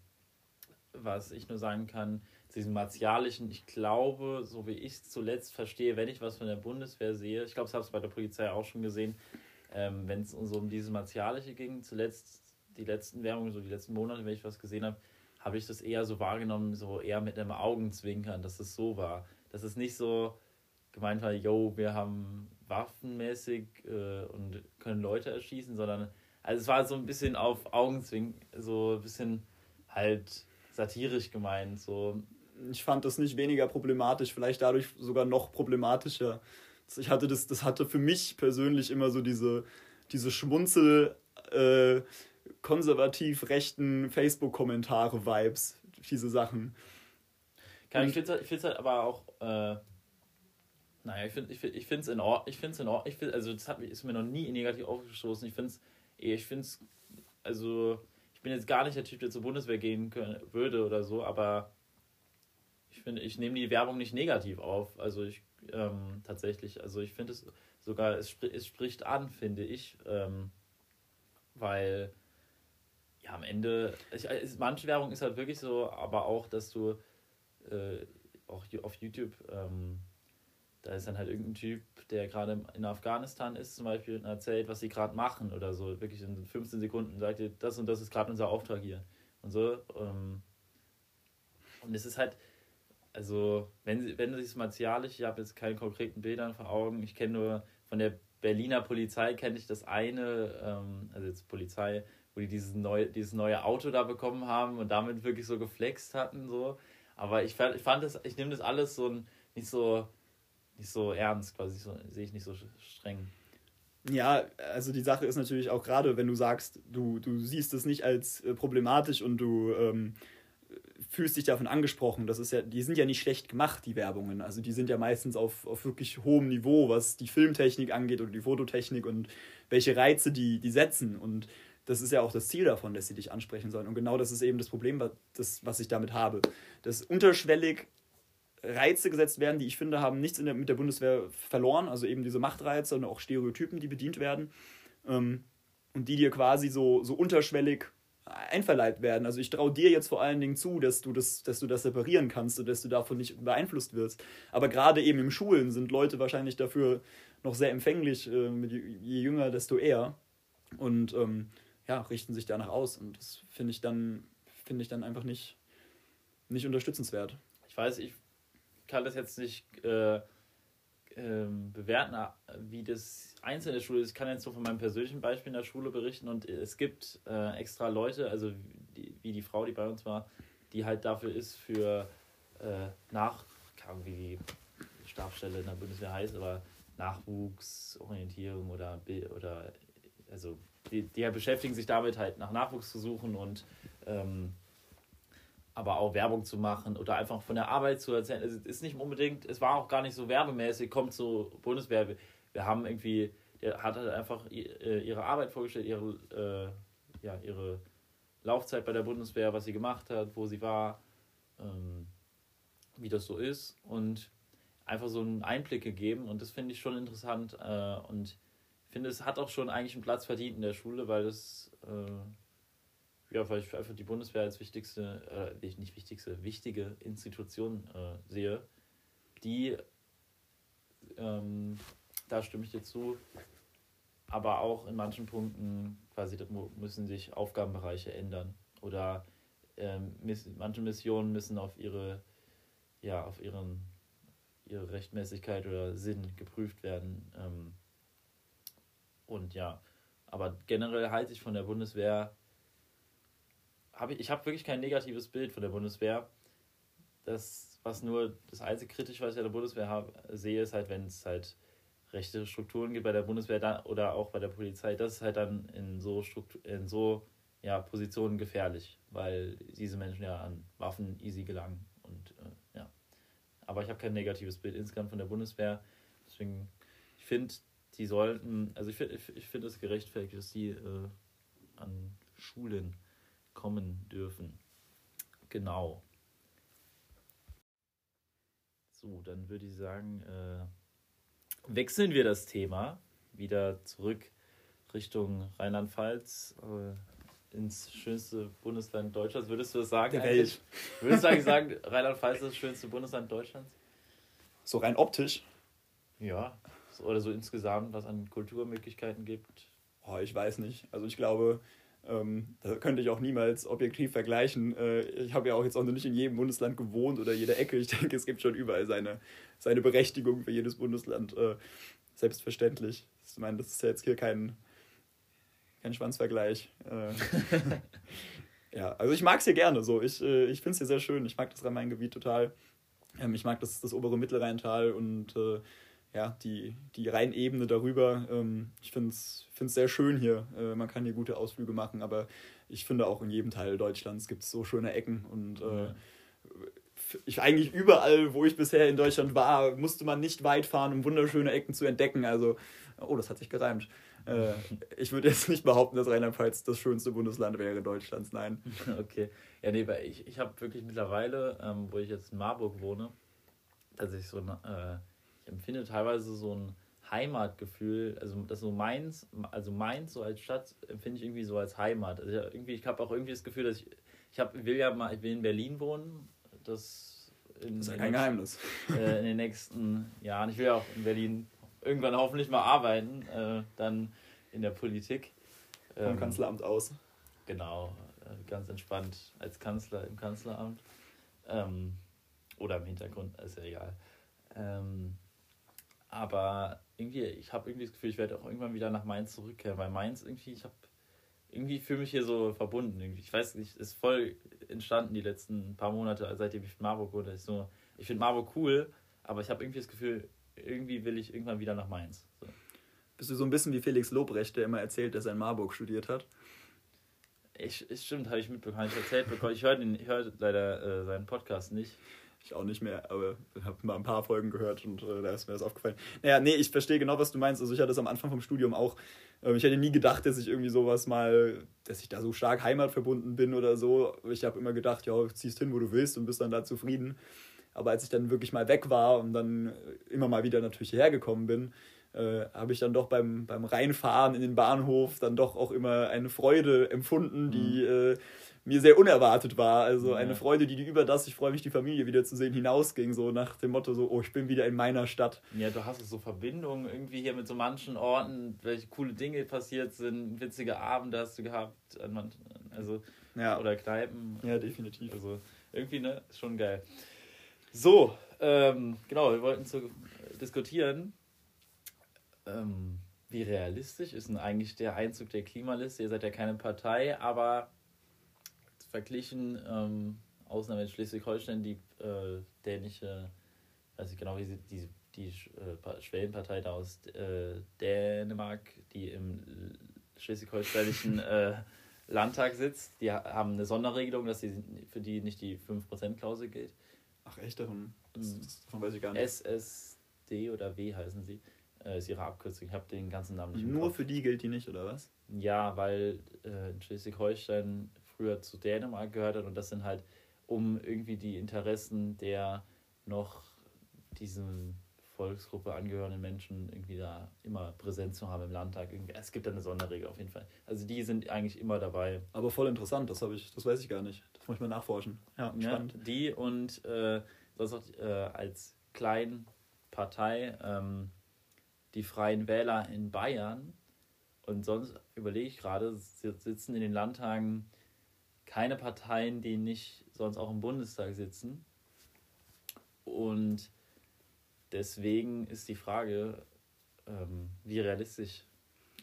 was ich nur sagen kann, diesen martialischen, ich glaube, so wie ich es zuletzt verstehe, wenn ich was von der Bundeswehr sehe, ich glaube, das habe ich bei der Polizei auch schon gesehen, ähm, wenn es so um dieses Martialische ging, zuletzt die letzten Werbungen, so die letzten Monate, wenn ich was gesehen habe, habe ich das eher so wahrgenommen, so eher mit einem Augenzwinkern, dass es so war. Dass es nicht so gemeint war, yo, wir haben waffenmäßig äh, und können Leute erschießen, sondern also es war so ein bisschen auf Augenzwinkern, so ein bisschen halt satirisch gemeint, so ich fand das nicht weniger problematisch, vielleicht dadurch sogar noch problematischer. Ich hatte das, das hatte für mich persönlich immer so diese, diese Schmunzel, äh, konservativ rechten Facebook-Kommentare-Vibes, diese Sachen. Kann, ich finde es halt, halt aber auch, äh, naja, ich finde es ich find, in Ordnung, ich finde es in Ordnung, ich find, also das hat, ist mir noch nie negativ aufgestoßen, ich finde es, ich finde es, also ich bin jetzt gar nicht der Typ, der zur Bundeswehr gehen können, würde oder so, aber ich finde, ich nehme die Werbung nicht negativ auf. Also ich ähm, tatsächlich, also ich finde es sogar, es, spr es spricht an, finde ich. Ähm, weil ja am Ende, ich, es, manche Werbung ist halt wirklich so, aber auch, dass du äh, auch auf YouTube, ähm, da ist dann halt irgendein Typ, der gerade in Afghanistan ist, zum Beispiel, und erzählt, was sie gerade machen oder so. Wirklich in 15 Sekunden sagt ihr, das und das ist gerade unser Auftrag hier. Und so. Ähm, und es ist halt, also, wenn, wenn es martialisch, ich habe jetzt keine konkreten Bilder vor Augen, ich kenne nur von der Berliner Polizei, kenne ich das eine, ähm, also jetzt Polizei, wo die dieses neue, dieses neue Auto da bekommen haben und damit wirklich so geflext hatten, so. Aber ich fand, ich fand das, ich nehme das alles so nicht so nicht so ernst, quasi so, sehe ich nicht so streng. Ja, also die Sache ist natürlich auch gerade, wenn du sagst, du, du siehst es nicht als äh, problematisch und du ähm, fühlst dich davon angesprochen. Das ist ja, die sind ja nicht schlecht gemacht, die Werbungen. Also die sind ja meistens auf, auf wirklich hohem Niveau, was die Filmtechnik angeht oder die Fototechnik und welche Reize die, die setzen. Und das ist ja auch das Ziel davon, dass sie dich ansprechen sollen. Und genau das ist eben das Problem, was, das, was ich damit habe. Dass unterschwellig Reize gesetzt werden, die ich finde, haben nichts der, mit der Bundeswehr verloren. Also eben diese Machtreize und auch Stereotypen, die bedient werden. Ähm, und die dir quasi so, so unterschwellig einverleibt werden. Also ich traue dir jetzt vor allen Dingen zu, dass du das, dass du das separieren kannst und dass du davon nicht beeinflusst wirst. Aber gerade eben im Schulen sind Leute wahrscheinlich dafür noch sehr empfänglich. Äh, je jünger, desto eher. Und ähm, ja, richten sich danach aus. Und das finde ich dann, finde ich dann einfach nicht, nicht unterstützenswert. Ich weiß, ich kann das jetzt nicht äh, ähm, bewerten, wie das einzelne Schule ist. Ich kann jetzt nur von meinem persönlichen Beispiel in der Schule berichten und es gibt äh, extra Leute, also die, wie die Frau, die bei uns war, die halt dafür ist für äh, nach, wie die Stabsstelle in der Bundeswehr heißt, aber Nachwuchsorientierung oder oder also die, die beschäftigen sich damit halt nach Nachwuchs zu suchen und ähm, aber auch Werbung zu machen oder einfach von der Arbeit zu erzählen. Es ist nicht unbedingt, es war auch gar nicht so werbemäßig, kommt zur Bundeswehr. Wir haben irgendwie, der hat halt einfach äh, ihre Arbeit vorgestellt, ihre, äh, ja, ihre Laufzeit bei der Bundeswehr, was sie gemacht hat, wo sie war, ähm, wie das so ist und einfach so einen Einblick gegeben und das finde ich schon interessant äh, und finde, es hat auch schon eigentlich einen Platz verdient in der Schule, weil es äh, ja, weil ich einfach die Bundeswehr als wichtigste, äh, nicht wichtigste, wichtige Institution äh, sehe, die, ähm, da stimme ich dir zu, aber auch in manchen Punkten quasi müssen sich Aufgabenbereiche ändern. Oder ähm, manche Missionen müssen auf ihre, ja, auf ihren, ihre Rechtmäßigkeit oder Sinn geprüft werden. Ähm, und ja, aber generell halte ich von der Bundeswehr habe ich, ich habe wirklich kein negatives Bild von der Bundeswehr. Das, was nur das einzige kritisch, was ich an der Bundeswehr habe, sehe, ist halt, wenn es halt rechte Strukturen gibt bei der Bundeswehr da, oder auch bei der Polizei, das ist halt dann in so Struktur, in so ja, Positionen gefährlich, weil diese Menschen ja an Waffen easy gelangen. Und äh, ja. Aber ich habe kein negatives Bild insgesamt von der Bundeswehr. Deswegen, ich finde, die sollten, also ich finde ich find es gerechtfertigt, dass die äh, an Schulen kommen dürfen. Genau. So, dann würde ich sagen, äh, wechseln wir das Thema wieder zurück Richtung Rheinland-Pfalz, äh, ins schönste Bundesland Deutschlands. Würdest du das sagen? Der Welt. Würdest du eigentlich sagen, Rheinland-Pfalz ist das schönste Bundesland Deutschlands? So rein optisch? Ja, oder so insgesamt, was an Kulturmöglichkeiten gibt. Oh, ich weiß nicht. Also ich glaube, ähm, da könnte ich auch niemals objektiv vergleichen. Äh, ich habe ja auch jetzt auch noch nicht in jedem Bundesland gewohnt oder jeder Ecke. Ich denke, es gibt schon überall seine, seine Berechtigung für jedes Bundesland. Äh, selbstverständlich. Ich meine, das ist ja jetzt hier kein, kein Schwanzvergleich. Äh, ja, also ich mag es hier gerne so. Ich, äh, ich finde es hier sehr schön. Ich mag das Rhein-Main-Gebiet total. Ähm, ich mag das, das obere Mittelrheintal und äh, ja, die, die Rheinebene darüber. Ähm, ich finde es sehr schön hier. Äh, man kann hier gute Ausflüge machen, aber ich finde auch in jedem Teil Deutschlands gibt es so schöne Ecken und äh, ich eigentlich überall, wo ich bisher in Deutschland war, musste man nicht weit fahren, um wunderschöne Ecken zu entdecken. Also, oh, das hat sich gereimt. Äh, ich würde jetzt nicht behaupten, dass Rheinland-Pfalz das schönste Bundesland wäre Deutschlands, nein. Okay. Ja, nee, weil ich, ich habe wirklich mittlerweile, ähm, wo ich jetzt in Marburg wohne, dass ich so ein äh, ich empfinde teilweise so ein Heimatgefühl, also das so Mainz, also Mainz so als Stadt empfinde ich irgendwie so als Heimat. Also irgendwie, ich habe auch irgendwie das Gefühl, dass ich, ich hab, will ja mal, ich will in Berlin wohnen, das in, Das ist ja in kein Geheimnis. äh, in den nächsten Jahren. Ich will ja auch in Berlin irgendwann hoffentlich mal arbeiten, äh, dann in der Politik. Vom Ähm, Kanzleramt aus. Genau, äh, ganz entspannt als Kanzler im Kanzleramt. Ähm, oder im Hintergrund, ist ja egal. Ähm, aber irgendwie, ich habe irgendwie das Gefühl, ich werde auch irgendwann wieder nach Mainz zurückkehren, weil Mainz irgendwie, ich habe irgendwie fühle mich hier so verbunden. Irgendwie. Ich weiß nicht, ist voll entstanden die letzten paar Monate, seitdem ich in Marburg wohne. Ich, so, ich finde Marburg cool, aber ich habe irgendwie das Gefühl, irgendwie will ich irgendwann wieder nach Mainz. So. Bist du so ein bisschen wie Felix Lobrecht, der immer erzählt, dass er in Marburg studiert hat? Ich, ich, stimmt, habe ich mitbekommen, hab ich erzählt bekommen. Ich höre hör leider äh, seinen Podcast nicht. Ich auch nicht mehr, aber habe mal ein paar Folgen gehört und äh, da ist mir das aufgefallen. Naja, nee, ich verstehe genau, was du meinst. Also ich hatte das am Anfang vom Studium auch. Ähm, ich hätte nie gedacht, dass ich irgendwie sowas mal, dass ich da so stark heimatverbunden bin oder so. Ich habe immer gedacht, ja, ziehst hin, wo du willst und bist dann da zufrieden. Aber als ich dann wirklich mal weg war und dann äh, immer mal wieder natürlich hierher gekommen bin, äh, habe ich dann doch beim, beim Reinfahren in den Bahnhof dann doch auch immer eine Freude empfunden, die äh, mir sehr unerwartet war. Also eine Ja. Freude, die über das, ich freue mich, die Familie wieder zu sehen, hinausging. So nach dem Motto, so, oh, ich bin wieder in meiner Stadt. Ja, du hast so Verbindungen irgendwie hier mit so manchen Orten, welche coole Dinge passiert sind, witzige Abende hast du gehabt, an manchen, also Ja, oder Kneipen. ja definitiv. Also irgendwie, ne, ist schon geil. So, ähm, genau, wir wollten zu diskutieren, ähm, wie realistisch ist denn eigentlich der Einzug der Klimaliste? Ihr seid ja keine Partei, aber verglichen, ähm, Ausnahme in Schleswig-Holstein, die äh, dänische, weiß ich genau, wie sie, die, die äh, Pa- Schwellenpartei da aus äh, Dänemark, die im schleswig-holsteinischen äh, Landtag sitzt, die ha- haben eine Sonderregelung, dass sie für die nicht die 5%-Klausel gilt. Ach echt, davon, das, Mhm. das, davon weiß ich gar nicht. SSD oder W heißen sie, äh, ist ihre Abkürzung. Ich habe den ganzen Namen nicht Nur für die gilt die nicht, oder was? Ja, weil äh, in Schleswig-Holstein früher zu Dänemark gehört hat und das sind halt, um irgendwie die Interessen der noch diesen Volksgruppe angehörenden Menschen irgendwie da immer präsent zu haben im Landtag. Es gibt da eine Sonderregel auf jeden Fall. Also die sind eigentlich immer dabei. Aber voll interessant, das habe ich, das weiß ich gar nicht. Das muss ich mal nachforschen. Ja, Ja, spannend. die und äh, sonst auch äh, als Kleinpartei ähm, die Freien Wähler in Bayern und sonst überlege ich gerade, si- sitzen in den Landtagen keine Parteien, die nicht sonst auch im Bundestag sitzen. Und deswegen ist die Frage, ähm, wie realistisch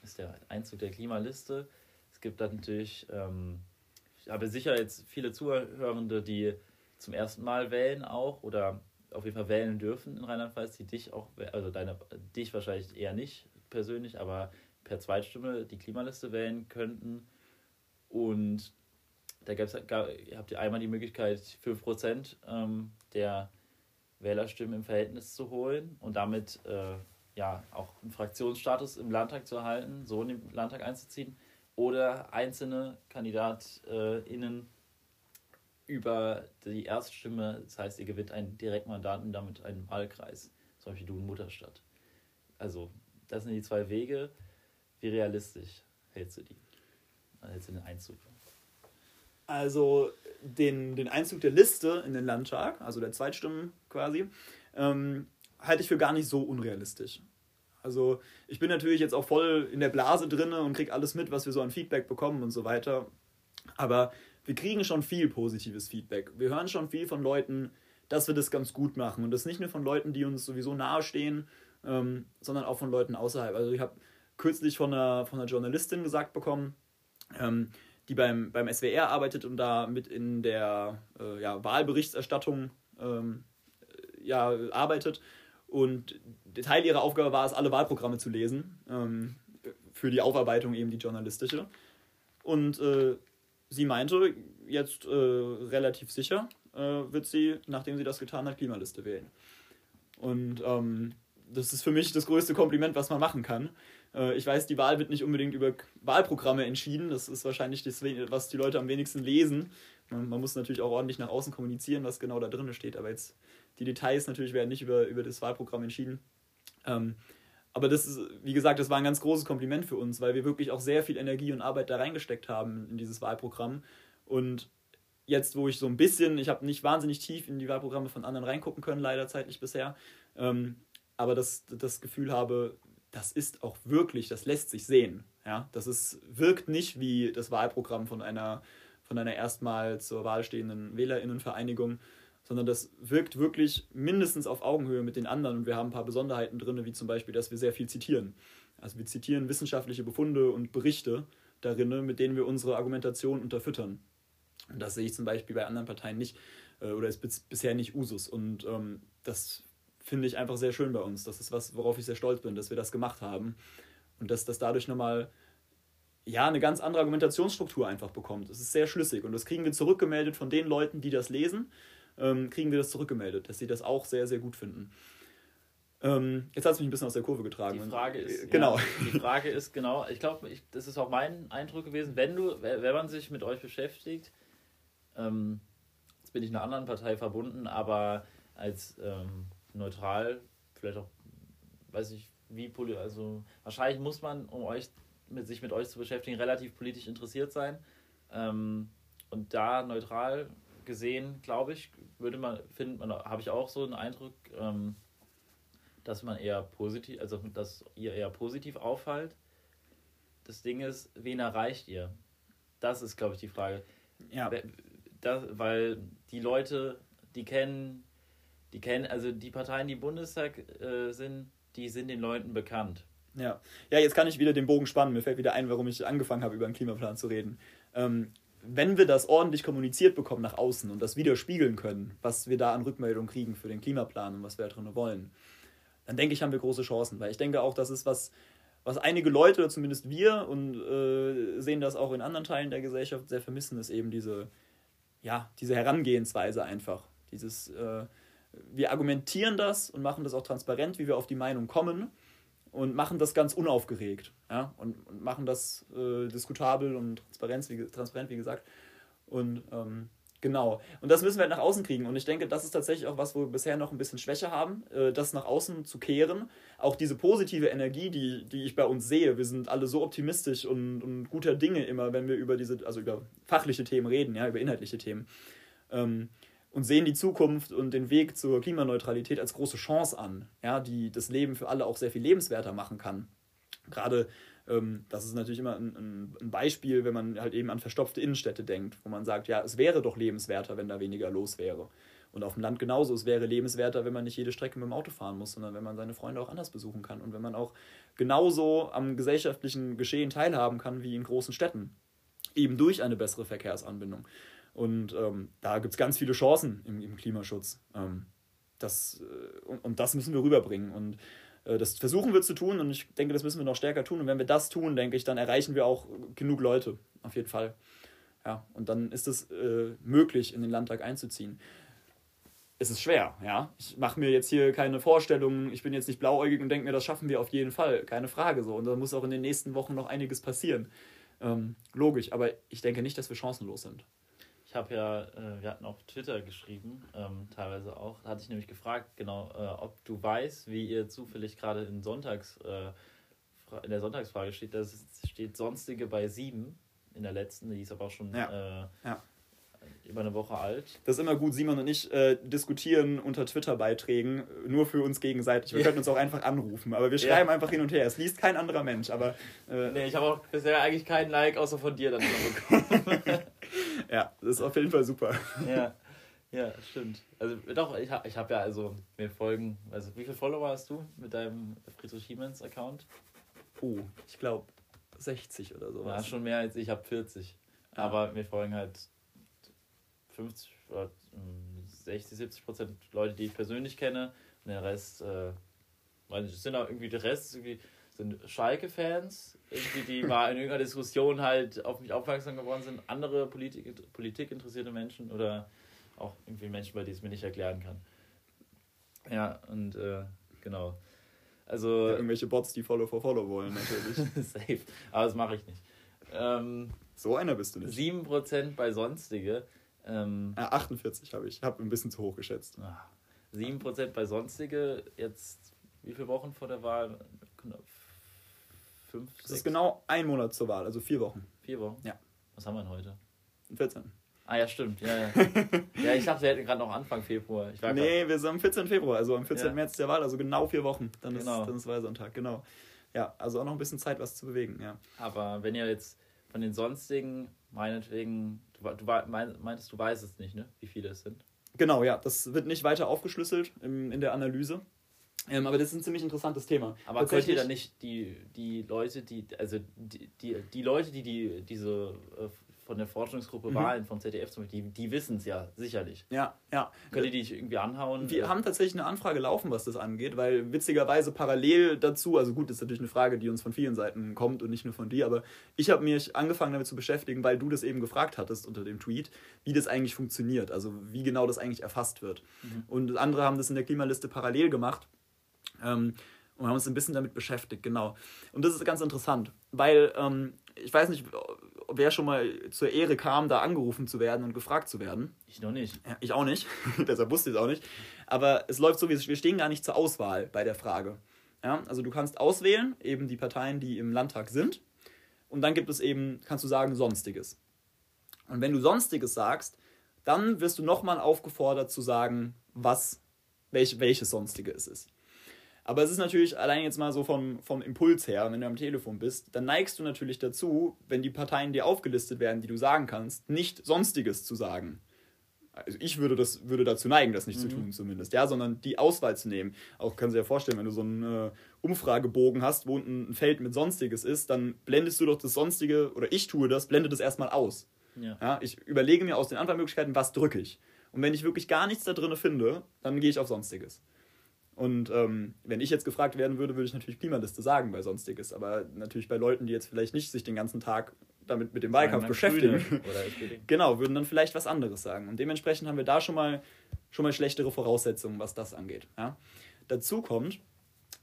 ist der Einzug der Klimaliste? Es gibt da natürlich, ähm, ich habe sicher jetzt viele Zuhörende, die zum ersten Mal wählen auch oder auf jeden Fall wählen dürfen in Rheinland-Pfalz, die dich auch, also deine, dich wahrscheinlich eher nicht persönlich, aber per Zweitstimme die Klimaliste wählen könnten. Und da gab's, gab, habt ihr einmal die Möglichkeit, 5% ähm, der Wählerstimmen im Verhältnis zu holen und damit äh, ja auch einen Fraktionsstatus im Landtag zu erhalten, so in den Landtag einzuziehen, oder einzelne KandidatInnen über die Erststimme, das heißt, ihr gewinnt ein Direktmandat und damit einen Wahlkreis, zum Beispiel du in Mutterstadt. Also, das sind die zwei Wege. Wie realistisch hältst du die? Hältst du den Einzug? Also den, den Einzug der Liste in den Landtag, also der Zweitstimmen quasi, ähm, halte ich für gar nicht so unrealistisch. Also ich bin natürlich jetzt auch voll in der Blase drinne und kriege alles mit, was wir so an Feedback bekommen und so weiter. Aber wir kriegen schon viel positives Feedback. Wir hören schon viel von Leuten, dass wir das ganz gut machen. Und das nicht nur von Leuten, die uns sowieso nahestehen, ähm, sondern auch von Leuten außerhalb. Also ich habe kürzlich von einer, von einer Journalistin gesagt bekommen, ähm, die beim, beim SWR arbeitet und da mit in der äh, ja, Wahlberichterstattung ähm, äh, ja, arbeitet. Und Teil ihrer Aufgabe war es, alle Wahlprogramme zu lesen, ähm, für die Aufarbeitung eben die journalistische. Und äh, sie meinte, jetzt äh, relativ sicher äh, wird sie, nachdem sie das getan hat, Klimaliste wählen. Und ähm, das ist für mich das größte Kompliment, was man machen kann. Äh, ich weiß, die Wahl wird nicht unbedingt über Wahlprogramme entschieden. Das ist wahrscheinlich das, was die Leute am wenigsten lesen. Man, man muss natürlich auch ordentlich nach außen kommunizieren, was genau da drin steht. Aber jetzt die Details natürlich werden nicht über, über das Wahlprogramm entschieden. Ähm, aber das ist, wie gesagt, das war ein ganz großes Kompliment für uns, weil wir wirklich auch sehr viel Energie und Arbeit da reingesteckt haben in dieses Wahlprogramm. Und jetzt, wo ich so ein bisschen, ich habe nicht wahnsinnig tief in die Wahlprogramme von anderen reingucken können, leider zeitlich bisher, ähm, aber das, das Gefühl habe, das ist auch wirklich, das lässt sich sehen. Ja? Das ist, wirkt nicht wie das Wahlprogramm von einer, von einer erstmal zur Wahl stehenden WählerInnenvereinigung, sondern das wirkt wirklich mindestens auf Augenhöhe mit den anderen und wir haben ein paar Besonderheiten drin, wie zum Beispiel, dass wir sehr viel zitieren. Also wir zitieren wissenschaftliche Befunde und Berichte darin, mit denen wir unsere Argumentation unterfüttern. Und das sehe ich zum Beispiel bei anderen Parteien nicht äh, oder ist bisher nicht Usus. Und ähm, das finde ich einfach sehr schön bei uns. Das ist was, worauf ich sehr stolz bin, dass wir das gemacht haben. Und dass das dadurch nochmal ja, eine ganz andere Argumentationsstruktur einfach bekommt. Es ist sehr schlüssig und das kriegen wir zurückgemeldet von den Leuten, die das lesen, ähm, kriegen wir das zurückgemeldet, dass sie das auch sehr, sehr gut finden. Ähm, jetzt hat es mich ein bisschen aus der Kurve getragen. Die Frage ist, äh, genau. Ja, die Frage ist genau, ich glaube, das ist auch mein Eindruck gewesen, wenn du, wenn man sich mit euch beschäftigt, ähm, jetzt bin ich einer anderen Partei verbunden, aber als ähm, neutral, vielleicht auch, weiß ich, wie, also wahrscheinlich muss man, um euch mit sich mit euch zu beschäftigen, relativ politisch interessiert sein. Ähm, und da neutral gesehen, glaube ich, würde man, findet man, habe ich auch so einen Eindruck, ähm, dass man eher positiv, also dass ihr eher positiv auffallt. Das Ding ist, wen erreicht ihr? Das ist, glaube ich, die Frage. Ja. Das, weil die Leute, die kennen die kennen, also die Parteien, die Bundestag äh, sind, die sind den Leuten bekannt. Ja. ja, jetzt kann ich wieder den Bogen spannen. Mir fällt wieder ein, warum ich angefangen habe, über einen Klimaplan zu reden. Ähm, wenn wir das ordentlich kommuniziert bekommen nach außen und das widerspiegeln können, was wir da an Rückmeldung kriegen für den Klimaplan und was wir da drin wollen, dann denke ich, haben wir große Chancen. Weil ich denke auch, das ist was, was einige Leute, oder zumindest wir, und äh, sehen das auch in anderen Teilen der Gesellschaft sehr vermissen, ist eben diese, ja, diese Herangehensweise einfach. Dieses, äh, wir argumentieren das und machen das auch transparent, wie wir auf die Meinung kommen und machen das ganz unaufgeregt ja? und, und machen das äh, diskutabel und transparent wie, transparent, wie gesagt. Und ähm, genau, und das müssen wir halt nach außen kriegen. Und ich denke, das ist tatsächlich auch was, wo wir bisher noch ein bisschen Schwäche haben, äh, das nach außen zu kehren. Auch diese positive Energie, die, die ich bei uns sehe. Wir sind alle so optimistisch und, und guter Dinge immer, wenn wir über diese, also über fachliche Themen reden, ja, über inhaltliche Themen. Ähm, und sehen die Zukunft und den Weg zur Klimaneutralität als große Chance an, ja, die das Leben für alle auch sehr viel lebenswerter machen kann. Gerade ähm, das ist natürlich immer ein, ein, Beispiel, wenn man halt eben an verstopfte Innenstädte denkt, wo man sagt, ja, es wäre doch lebenswerter, wenn da weniger los wäre. Und auf dem Land genauso, es wäre lebenswerter, wenn man nicht jede Strecke mit dem Auto fahren muss, sondern wenn man seine Freunde auch anders besuchen kann und wenn man auch genauso am gesellschaftlichen Geschehen teilhaben kann wie in großen Städten. Eben durch eine bessere Verkehrsanbindung. Und ähm, da gibt es ganz viele Chancen im, im Klimaschutz. Ähm, das, äh, und, und das müssen wir rüberbringen. Und äh, das versuchen wir zu tun und ich denke, das müssen wir noch stärker tun. Und wenn wir das tun, denke ich, dann erreichen wir auch genug Leute, auf jeden Fall. Ja, und dann ist es äh, möglich, in den Landtag einzuziehen. Es ist schwer, ja. Ich mache mir jetzt hier keine Vorstellungen, ich bin jetzt nicht blauäugig und denke mir, das schaffen wir auf jeden Fall, keine Frage so. Und da muss auch in den nächsten Wochen noch einiges passieren. Ähm, logisch, aber ich denke nicht, dass wir chancenlos sind. Ich habe ja, äh, wir hatten auf Twitter geschrieben, ähm, teilweise auch, da hatte ich nämlich gefragt, genau, äh, ob du weißt, wie ihr zufällig gerade in Sonntags, äh, in der Sonntagsfrage steht, da steht sonstige bei sieben in der letzten, die ist aber auch schon ja. Äh, ja. über eine Woche alt. Das ist immer gut, Simon und ich äh, diskutieren unter Twitter-Beiträgen nur für uns gegenseitig. Wir ja. könnten uns auch einfach anrufen, aber wir schreiben einfach hin und her. Es liest kein anderer Mensch, aber. Äh, nee, ich habe auch bisher eigentlich keinen Like außer von dir dann bekommen. ja, das ist auf jeden Fall super. Ja, ja stimmt. Also doch, ich habe ich hab ja also mir folgen, also wie viele Follower hast du mit deinem Friedrich Hiemens Account? Oh, ich glaube 60 oder sowas. Ja, schon mehr als ich, habe 40. Ja. Aber mir folgen halt 50 oder 60, 70 Prozent Leute, die ich persönlich kenne. Und der Rest, äh, nicht, sind auch irgendwie der Rest irgendwie sind Schalke-Fans, die mal in irgendeiner Diskussion halt auf mich aufmerksam geworden sind, andere Politik, Politik interessierte Menschen oder auch irgendwie Menschen, bei denen ich es mir nicht erklären kann. Ja, und äh, genau. Also, ja, irgendwelche Bots, die Follow for Follow wollen, natürlich. Safe. Aber das mache ich nicht. Ähm, so einer bist du nicht. 7% bei Sonstige. Ähm, ja, 48 habe ich. Habe ein bisschen zu hoch geschätzt. 7% bei Sonstige, jetzt wie viele Wochen vor der Wahl? Fünf, Das sechs. ist genau ein Monat zur Wahl, also vier Wochen. Vier Wochen? Ja. Was haben wir denn heute? 14. Ah ja, stimmt. Ja, ja. ja ich dachte, wir hätten gerade noch Anfang Februar. Ich war nee, wir sind am 14. Februar, also am 14. Ja. März der Wahl, also genau vier Wochen. Dann, Genau. ist, dann ist Wahlsonntag, genau. Ja, also auch noch ein bisschen Zeit, was zu bewegen, ja. Aber wenn ihr jetzt von den sonstigen, meinetwegen, du, wa- du wa- mein- meintest, du weißt es nicht, ne? Wie viele es sind. Genau, ja, das wird nicht weiter aufgeschlüsselt im, in der Analyse. Ähm, aber das ist ein ziemlich interessantes Thema. Aber könnt ihr dann nicht die, die Leute, die, also die, die, die Leute, die, die diese äh, von der Forschungsgruppe Mhm. Wahlen vom ZDF zum Beispiel, die, die wissen es ja sicherlich. Ja, ja. Könnt ihr die irgendwie anhauen? Wir haben tatsächlich eine Anfrage laufen, was das angeht, weil witzigerweise parallel dazu, also gut, das ist natürlich eine Frage, die uns von vielen Seiten kommt und nicht nur von dir, aber ich habe mich angefangen damit zu beschäftigen, weil du das eben gefragt hattest unter dem Tweet, wie das eigentlich funktioniert, also wie genau das eigentlich erfasst wird. Und andere haben das in der Klimaliste parallel gemacht. Ähm, und haben uns ein bisschen damit beschäftigt, genau. Und das ist ganz interessant, weil ähm, ich weiß nicht, wer schon mal zur Ehre kam, da angerufen zu werden und gefragt zu werden. Ich noch nicht. Ja, ich auch nicht, deshalb wusste ich es auch nicht. Aber es läuft so, wie es wir stehen gar nicht zur Auswahl bei der Frage. Ja, also du kannst auswählen, eben die Parteien, die im Landtag sind. Und dann gibt es eben, kannst du sagen, Sonstiges. Und wenn du Sonstiges sagst, dann wirst du nochmal aufgefordert zu sagen, was, welch, welches Sonstige es ist. Aber es ist natürlich allein jetzt mal so vom, vom Impuls her, wenn du am Telefon bist, dann neigst du natürlich dazu, wenn die Parteien dir aufgelistet werden, die du sagen kannst, nicht Sonstiges zu sagen. Also ich würde, das, würde dazu neigen, das nicht zu tun zumindest, ja, sondern die Auswahl zu nehmen. Auch kannst du dir vorstellen, wenn du so einen äh, Umfragebogen hast, wo unten ein Feld mit Sonstiges ist, dann blendest du doch das Sonstige, oder ich tue das, blende das erstmal aus. Ja. Ja, ich überlege mir aus den Antwortmöglichkeiten, was drücke ich. Und wenn ich wirklich gar nichts da drin finde, dann gehe ich auf Sonstiges. Und ähm, wenn ich jetzt gefragt werden würde, würde ich natürlich Klimaliste sagen bei Sonstiges. Aber natürlich bei Leuten, die jetzt vielleicht nicht sich den ganzen Tag damit mit dem Wahlkampf beschäftigen, genau, würden dann vielleicht was anderes sagen. Und dementsprechend haben wir da schon mal, schon mal schlechtere Voraussetzungen, was das angeht. Ja? Dazu kommt,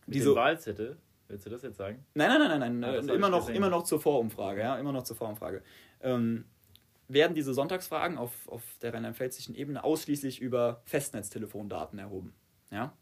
Mit diese, Wahlzettel, willst du das jetzt sagen? Nein, nein, nein, nein, Ah, nein. hab immer, noch, gesehen. immer noch zur Vorumfrage, ja, immer noch zur Vorumfrage. Ähm, werden diese Sonntagsfragen auf, auf der rheinland-pfälzischen Ebene ausschließlich über Festnetztelefondaten erhoben. Ja?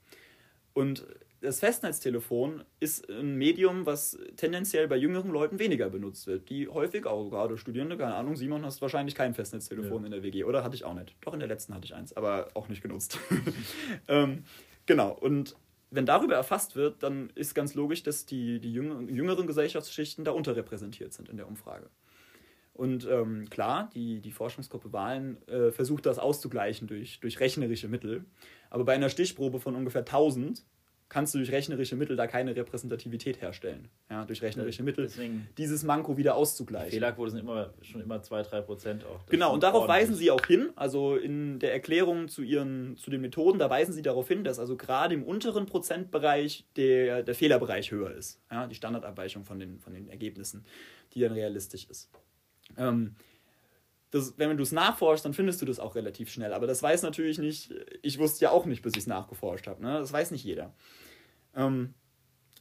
Und das Festnetztelefon ist ein Medium, was tendenziell bei jüngeren Leuten weniger benutzt wird. Die häufig, auch gerade Studierende, keine Ahnung, Simon, hast wahrscheinlich kein Festnetztelefon Ja. in der WG, oder? Hatte ich auch nicht. Doch, in der letzten hatte ich eins, aber auch nicht genutzt. ähm, genau, und wenn darüber erfasst wird, dann ist ganz logisch, dass die, die jüngeren, Gesellschaftsschichten da unterrepräsentiert sind in der Umfrage. Und ähm, klar, die, die Forschungsgruppe Wahlen äh, versucht das auszugleichen durch, durch rechnerische Mittel. Aber bei einer Stichprobe von ungefähr 1000 kannst du durch rechnerische Mittel da keine Repräsentativität herstellen. Ja, durch rechnerische Mittel Deswegen, dieses Manko wieder auszugleichen. Fehlerquote sind immer, schon immer 2-3 Prozent auch. Genau, und darauf ordentlich. weisen sie auch hin, also in der Erklärung zu ihren zu den Methoden, da weisen sie darauf hin, dass also gerade im unteren Prozentbereich der, der Fehlerbereich höher ist. Ja, die Standardabweichung von den, von den Ergebnissen, die dann realistisch ist. Ähm, das, wenn du es nachforschst, dann findest du das auch relativ schnell. Aber das weiß natürlich nicht, ich wusste ja auch nicht, bis ich es nachgeforscht habe. Ne? Das weiß nicht jeder. Ähm,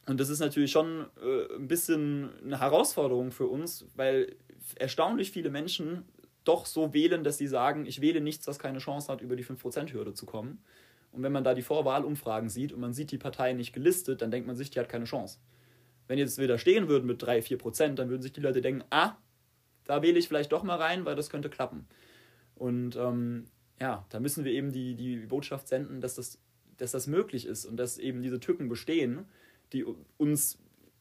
und das ist natürlich schon äh, ein bisschen eine Herausforderung für uns, weil erstaunlich viele Menschen doch so wählen, dass sie sagen, ich wähle nichts, was keine Chance hat, über die 5%-Hürde zu kommen. Und wenn man da die Vorwahlumfragen sieht und man sieht die Partei nicht gelistet, dann denkt man sich, die hat keine Chance. Wenn jetzt wieder stehen würden mit 3, 4%, dann würden sich die Leute denken, ah, da wähle ich vielleicht doch mal rein, weil das könnte klappen. Und ähm, ja, da müssen wir eben die, die Botschaft senden, dass das, dass das möglich ist und dass eben diese Tücken bestehen, die uns,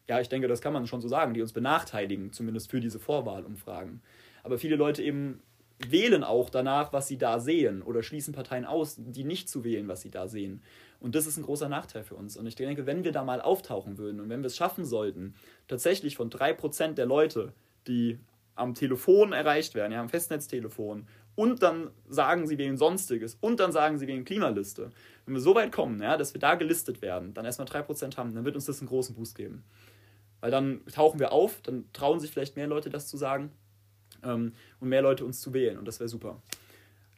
ja, ich denke, das kann man schon so sagen, die uns benachteiligen, zumindest für diese Vorwahlumfragen. Aber viele Leute eben wählen auch danach, was sie da sehen oder schließen Parteien aus, die nicht zu wählen, was sie da sehen. Und das ist ein großer Nachteil für uns. Und ich denke, wenn wir da mal auftauchen würden und wenn wir es schaffen sollten, tatsächlich von 3% der Leute, die am Telefon erreicht werden, ja, am Festnetztelefon, und dann sagen sie wegen Sonstiges und dann sagen sie wegen Klimaliste. Wenn wir so weit kommen, ja, dass wir da gelistet werden, dann erstmal 3% haben, dann wird uns das einen großen Boost geben. Weil dann tauchen wir auf, dann trauen sich vielleicht mehr Leute das zu sagen ähm, und mehr Leute uns zu wählen und das wäre super.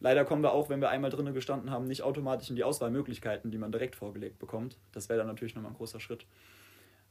Leider kommen wir auch, wenn wir einmal drinnen gestanden haben, nicht automatisch in die Auswahlmöglichkeiten, die man direkt vorgelegt bekommt. Das wäre dann natürlich nochmal ein großer Schritt.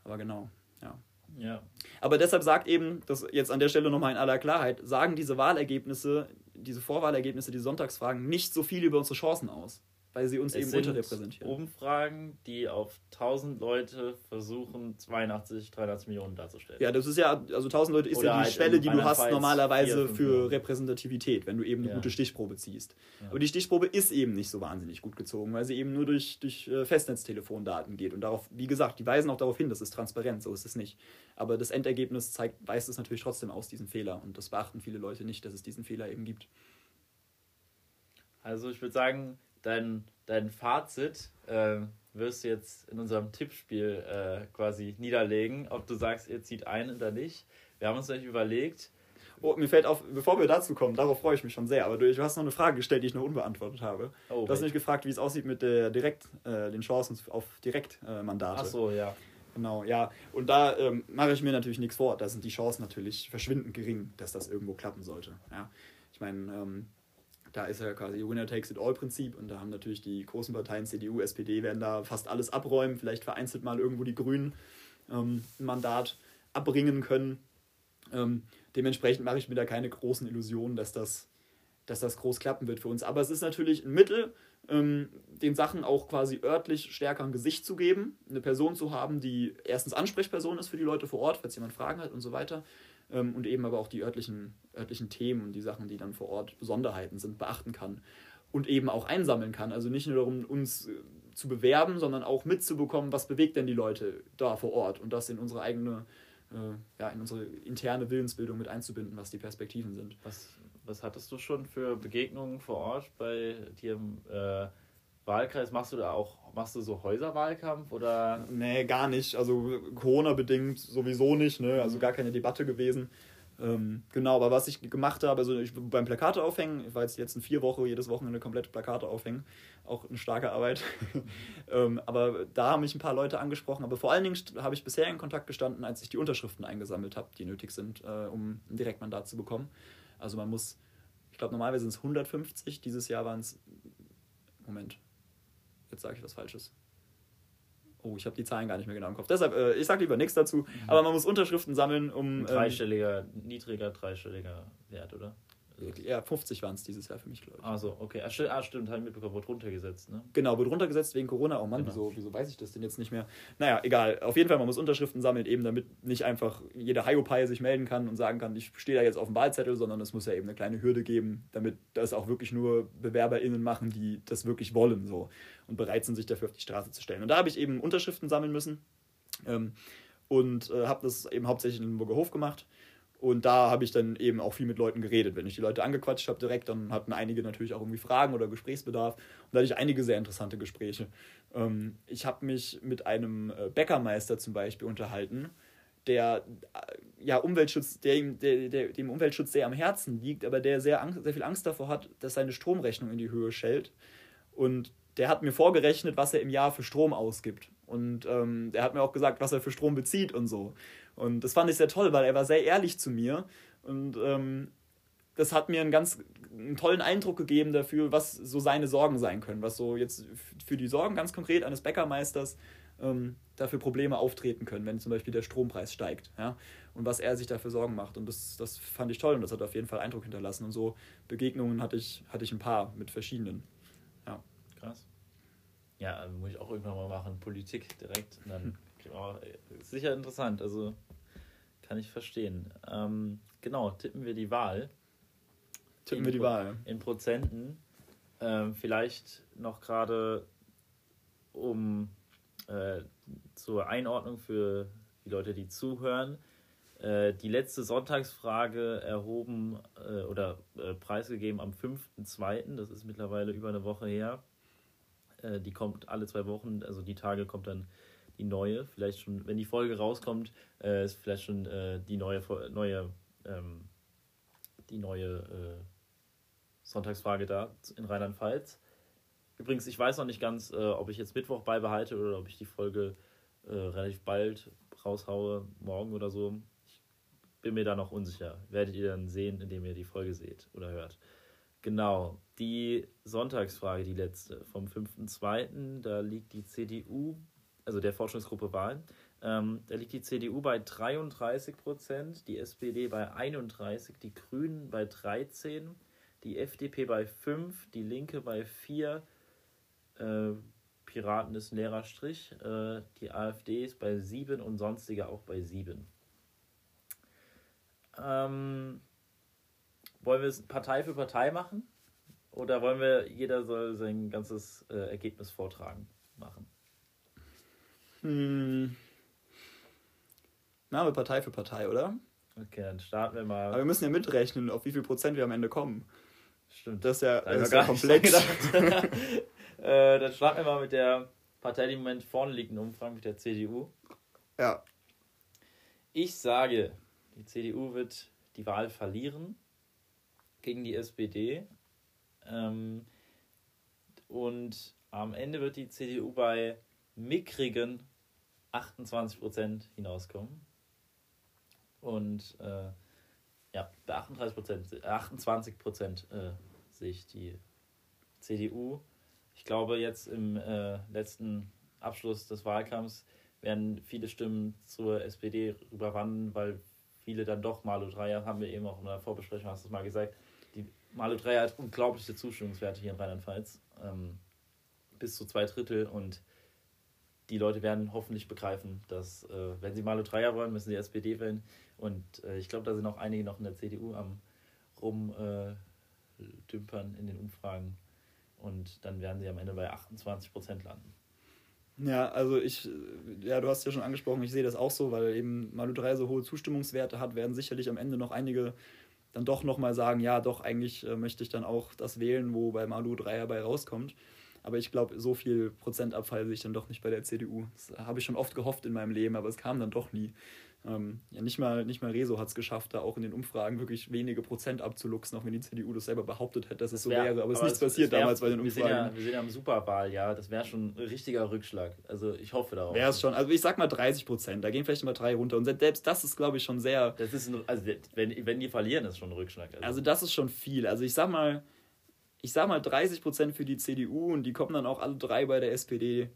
Aber genau, ja. Ja, Aber deshalb sagt eben, das jetzt an der Stelle nochmal in aller Klarheit, sagen diese Wahlergebnisse, diese Vorwahlergebnisse, die Sonntagsfragen nicht so viel über unsere Chancen aus. Weil sie uns es eben sind unterrepräsentieren. Umfragen, die auf 1000 Leute versuchen, 82, 83 Millionen darzustellen. Ja, das ist ja, also 1000 Leute ist Oder ja die halt Schwelle, die du hast normalerweise für. Repräsentativität, wenn du eben eine Ja. gute Stichprobe ziehst. Ja. Aber die Stichprobe ist eben nicht so wahnsinnig gut gezogen, weil sie eben nur durch, durch äh, Festnetztelefondaten geht. Und darauf, wie gesagt, die weisen auch darauf hin, das ist transparent, so ist es nicht. Aber das Endergebnis zeigt, weist es natürlich trotzdem aus, diesen Fehler. Und das beachten viele Leute nicht, dass es diesen Fehler eben gibt. Also ich würde sagen, dein, dein Fazit äh, wirst du jetzt in unserem Tippspiel äh, quasi niederlegen, ob du sagst, ihr zieht ein oder nicht. Wir haben uns nämlich überlegt, Oh, mir fällt auf, bevor wir dazu kommen, darauf freue ich mich schon sehr. Aber du, du hast noch eine Frage gestellt, die ich noch unbeantwortet habe. oh, Du hast mich gefragt, wie es aussieht mit der Direkt, äh, den Chancen auf Direktmandate. ach so, ja. Genau, ja. Und da ähm, mache ich mir natürlich nichts vor. Da sind die Chancen natürlich verschwindend gering, dass das irgendwo klappen sollte. Ja. Ich meine, ähm, da ist ja quasi Winner takes it all Prinzip und da haben natürlich die großen Parteien, CDU, SPD, werden da fast alles abräumen. Vielleicht vereinzelt mal irgendwo die Grünen ähm, ein Mandat abbringen können. Ähm, dementsprechend mache ich mir da keine großen Illusionen, dass das, dass das groß klappen wird für uns. Aber es ist natürlich ein Mittel, ähm, den Sachen auch quasi örtlich stärker ein Gesicht zu geben, eine Person zu haben, die erstens Ansprechperson ist für die Leute vor Ort, falls jemand Fragen hat und so weiter. Ähm, und eben aber auch die örtlichen, örtlichen Themen und die Sachen, die dann vor Ort Besonderheiten sind, beachten kann. Und eben auch einsammeln kann. Also nicht nur darum, uns äh, zu bewerben, sondern auch mitzubekommen, was bewegt denn die Leute da vor Ort und das in unsere eigene, äh, ja, in unsere interne Willensbildung mit einzubinden, was die Perspektiven sind. Was, was hattest du schon für Begegnungen vor Ort bei dir im äh, Wahlkreis? Machst du da auch, machst du so Häuserwahlkampf oder? Nee, gar nicht. Also Corona-bedingt sowieso nicht, ne? Also gar keine Debatte gewesen. Ähm, genau, aber was ich gemacht habe, also ich, beim Plakate aufhängen, ich war jetzt die letzten vier Wochen jedes Wochenende komplett Plakate aufhängen, auch eine starke Arbeit. ähm, aber da haben mich ein paar Leute angesprochen, aber vor allen Dingen habe ich bisher in Kontakt gestanden, als ich die Unterschriften eingesammelt habe, die nötig sind, äh, um ein Direktmandat zu bekommen. Also man muss, ich glaube normalerweise sind es 150, dieses Jahr waren es, Moment, jetzt sage ich was Falsches. Oh, ich habe die Zahlen gar nicht mehr genau im Kopf. Deshalb, äh, ich sage lieber nichts dazu. Aber man muss Unterschriften sammeln, um. Ein Ähm, dreistelliger, niedriger, dreistelliger Wert, oder? Ja, 50 waren es dieses Jahr für mich, glaube ich. Ah, so, okay. Ah, stimmt, ah, stimmt habe ich mitbekommen, wurde runtergesetzt, ne? Genau, wurde runtergesetzt wegen Corona. Oh Mann, Genau. wieso, wieso weiß ich das denn jetzt nicht mehr? Naja, egal. Auf jeden Fall, man muss Unterschriften sammeln, eben damit nicht einfach jeder Hiopai sich melden kann und sagen kann, ich stehe da jetzt auf dem Wahlzettel, sondern es muss ja eben eine kleine Hürde geben, damit das auch wirklich nur BewerberInnen machen, die das wirklich wollen so und bereit sind, sich dafür auf die Straße zu stellen. Und da habe ich eben Unterschriften sammeln müssen ähm, und äh, habe das eben hauptsächlich in den Burger Hof gemacht. Und da habe ich dann eben auch viel mit Leuten geredet. Wenn ich die Leute angequatscht habe direkt, dann hatten einige natürlich auch irgendwie Fragen oder Gesprächsbedarf. Und da hatte ich einige sehr interessante Gespräche. Ähm, ich habe mich mit einem äh, Bäckermeister zum Beispiel unterhalten, der äh, ja Umweltschutz, der der, der, dem Umweltschutz sehr am Herzen liegt, aber der sehr, Angst, sehr viel Angst davor hat, dass seine Stromrechnung in die Höhe schellt. Und der hat mir vorgerechnet, was er im Jahr für Strom ausgibt. Und ähm, der hat mir auch gesagt, was er für Strom bezieht und so. Und das fand ich sehr toll, weil er war sehr ehrlich zu mir. Und ähm, das hat mir einen ganz einen tollen Eindruck gegeben dafür, was so seine Sorgen sein können. Was so jetzt für die Sorgen ganz konkret eines Bäckermeisters ähm, dafür Probleme auftreten können, wenn zum Beispiel der Strompreis steigt. Ja? Und was er sich dafür Sorgen macht. Und das, das fand ich toll und das hat auf jeden Fall Eindruck hinterlassen. Und so Begegnungen hatte ich, hatte ich ein paar mit verschiedenen. Krass. Ja, muss ich auch irgendwann mal machen, Politik direkt. Und dann ist sicher interessant, also kann ich verstehen. Ähm, genau, tippen wir die Wahl. Tippen wir die Wahl. In Prozenten. Ähm, vielleicht noch gerade um äh, zur Einordnung für die Leute, die zuhören. Äh, die letzte Sonntagsfrage erhoben äh, oder äh, preisgegeben am 5.2., das ist mittlerweile über eine Woche her. Äh, die kommt alle zwei Wochen, also die Tage kommt dann die neue. Vielleicht schon, wenn die Folge rauskommt, äh, ist vielleicht schon äh, die neue, neue, ähm, die neue äh, Sonntagsfrage da in Rheinland-Pfalz. Übrigens, ich weiß noch nicht ganz, äh, ob ich jetzt Mittwoch beibehalte oder ob ich die Folge äh, relativ bald raushaue, morgen oder so. Ich bin mir da noch unsicher. Werdet ihr dann sehen, indem ihr die Folge seht oder hört. Genau, die Sonntagsfrage, die letzte, vom 5.2., da liegt die CDU, also der Forschungsgruppe Wahlen, ähm, da liegt die CDU bei 33 Prozent, die SPD bei 31, die Grünen bei 13, die FDP bei 5, die Linke bei 4, Äh, Piraten ist ein leerer Strich. Äh, die AfD ist bei 7 und sonstige auch bei 7. Ähm, wollen wir es Partei für Partei machen? Oder wollen wir, jeder soll sein ganzes äh, Ergebnis vortragen machen? Hm. Name Partei für Partei, oder? Okay, dann starten wir mal. Aber wir müssen ja mitrechnen, auf wie viel Prozent wir am Ende kommen. Stimmt. Das ist ja, Da das ist ja komplex. äh, dann starten wir mal mit der Partei, die im Moment vorne liegt in Umfragen, mit der CDU. ja. Ich sage, die CDU wird die Wahl verlieren gegen die SPD. Ähm, und am Ende wird die CDU bei mickrigen 28% hinauskommen. Und äh, ja, bei 38%, 28% äh, sehe ich die CDU. Ich glaube, jetzt im äh, letzten Abschluss des Wahlkampfs werden viele Stimmen zur SPD rüberwandern, weil viele dann doch Malu Dreyer, haben wir eben auch in der Vorbesprechung, hast du es mal gesagt, die Malu Dreyer hat unglaubliche Zustimmungswerte hier in Rheinland-Pfalz. Ähm, bis zu zwei Drittel und die Leute werden hoffentlich begreifen, dass äh, wenn sie Malu Dreyer wollen, müssen sie SPD wählen. Und äh, ich glaube, da sind auch einige noch in der CDU am rumdümpern äh, in den Umfragen. Und dann werden sie am Ende bei 28 Prozent landen. Ja, also ich, ja, du hast ja schon angesprochen, ich sehe das auch so, weil eben Malu 3 so hohe Zustimmungswerte hat, werden sicherlich am Ende noch einige dann doch nochmal sagen, ja, doch, eigentlich äh, möchte ich dann auch das wählen, wo bei Malu 3 dabei rauskommt. Aber ich glaube, so viel Prozentabfall sehe ich dann doch nicht bei der CDU. Das habe ich schon oft gehofft in meinem Leben, aber es kam dann doch nie. Ähm, ja, nicht mal, nicht mal Rezo hat es geschafft, da auch in den Umfragen wirklich wenige Prozent abzuluxen, auch wenn die CDU das selber behauptet hätte, dass es so wär- wäre. Aber es ist nichts passiert wär- damals bei den wir sind, Umfragen. ja, wir sind ja im Superwahljahr, das wäre schon ein richtiger Rückschlag. Also ich hoffe darauf. Wäre es schon, also ich sag mal 30 Prozent, da gehen vielleicht immer drei runter. Und selbst das ist, glaube ich, schon sehr, Das ist ein, also wenn, wenn die verlieren, ist schon ein Rückschlag. also das ist schon viel. Also ich sag mal, ich sag mal 30 Prozent für die CDU und die kommen dann auch alle drei bei der SPD.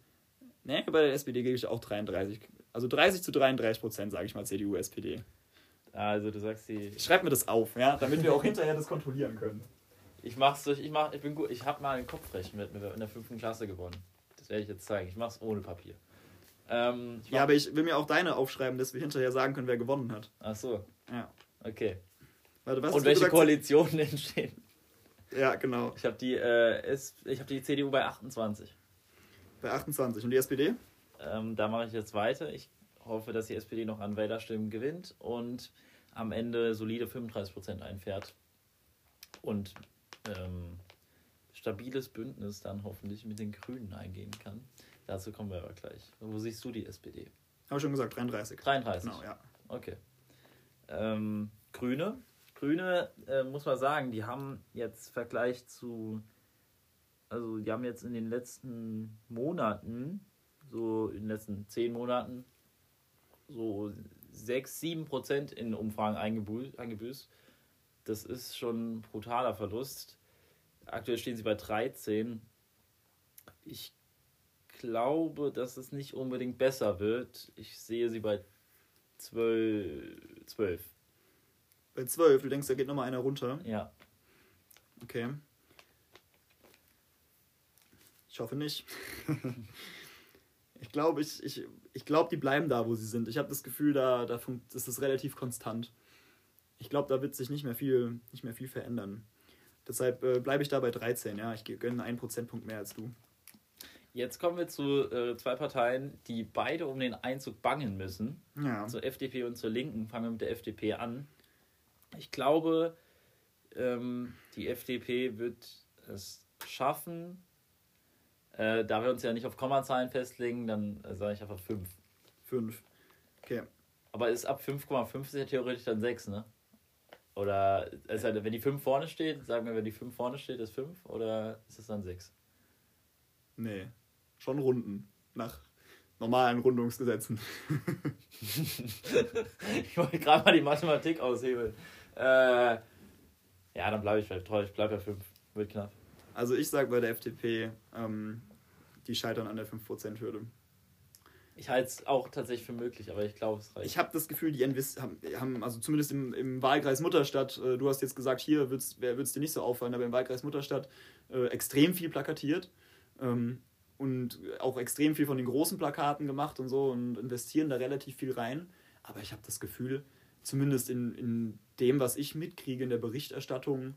Ne, bei der SPD gebe ich auch 33. Also 30 zu 33 Prozent, sage ich mal, CDU, SPD. also du sagst die. Schreib mir das auf, ja, damit wir auch hinterher das kontrollieren können. Ich mach's durch, ich mach, ich bin gut, ich habe mal einen Kopfrechenwettbewerb in der fünften Klasse gewonnen. Das werde ich jetzt zeigen. Ich mach's ohne Papier. Ähm, mach, Ja, aber ich will mir auch deine aufschreiben, dass wir hinterher sagen können, wer gewonnen hat. Ach so, Ja. okay. Warte, Und welche? Koalitionen entstehen? Ja, genau. Ich habe die, äh, ich habe die CDU bei 28. Bei 28. Und die SPD? Ähm, da mache ich jetzt weiter. Ich hoffe, dass die SPD noch an Wählerstimmen gewinnt und am Ende solide 35% einfährt. Und ähm, stabiles Bündnis dann hoffentlich mit den Grünen eingehen kann. Dazu kommen wir aber gleich. Wo siehst du die SPD? Habe ich schon gesagt, 33. 33. Genau, ja. Okay. Ähm, Grüne. Grüne, äh, muss man sagen, die haben jetzt im Vergleich zu, also die haben jetzt in den letzten Monaten, so in den letzten zehn Monaten, so 6, 7 Prozent in Umfragen eingebü- eingebüßt. Das ist schon ein brutaler Verlust. Aktuell stehen sie bei 13. Ich glaube, dass es nicht unbedingt besser wird. Ich sehe sie bei 12. 12. Bei 12, du denkst, da geht nochmal einer runter. Ja. Okay. Ich hoffe nicht. ich glaube, ich, ich, ich glaub, die bleiben da, wo sie sind. Ich habe das Gefühl, da, da ist relativ konstant. Ich glaube, da wird sich nicht mehr viel, nicht mehr viel verändern. Deshalb äh, bleibe ich da bei 13, ja. Ich gönne einen Prozentpunkt mehr als du. Jetzt kommen wir zu äh, zwei Parteien, die beide um den Einzug bangen müssen. Ja. Zur FDP und zur Linken. Fangen wir mit der FDP an. Ich glaube, ähm, die FDP wird es schaffen. Äh, da wir uns ja nicht auf Kommazahlen festlegen, dann äh, sage ich einfach 5. 5. Okay. Aber ist ab 5,5 ist ja theoretisch dann 6, ne? Oder also wenn die 5 vorne steht, sagen wir, wenn die 5 vorne steht, ist 5 oder ist es dann 6? Nee. Schon Runden. Nach normalen Rundungsgesetzen. ich wollte gerade mal die Mathematik aushebeln. Äh, ja, dann bleibe ich vielleicht treu. Ich bleibe bei 5. Wird knapp. Also ich sage bei der FDP, ähm, die scheitern an der 5%-Hürde. Ich halte es auch tatsächlich für möglich, aber ich glaube, es reicht. Ich habe das Gefühl, die NWS haben, haben also zumindest im, im Wahlkreis Mutterstadt, äh, du hast jetzt gesagt, hier wird es dir nicht so auffallen, aber im Wahlkreis Mutterstadt äh, extrem viel plakatiert. Ähm, und auch extrem viel von den großen Plakaten gemacht und so und investieren da relativ viel rein. Aber ich habe das Gefühl, zumindest in, in dem, was ich mitkriege in der Berichterstattung,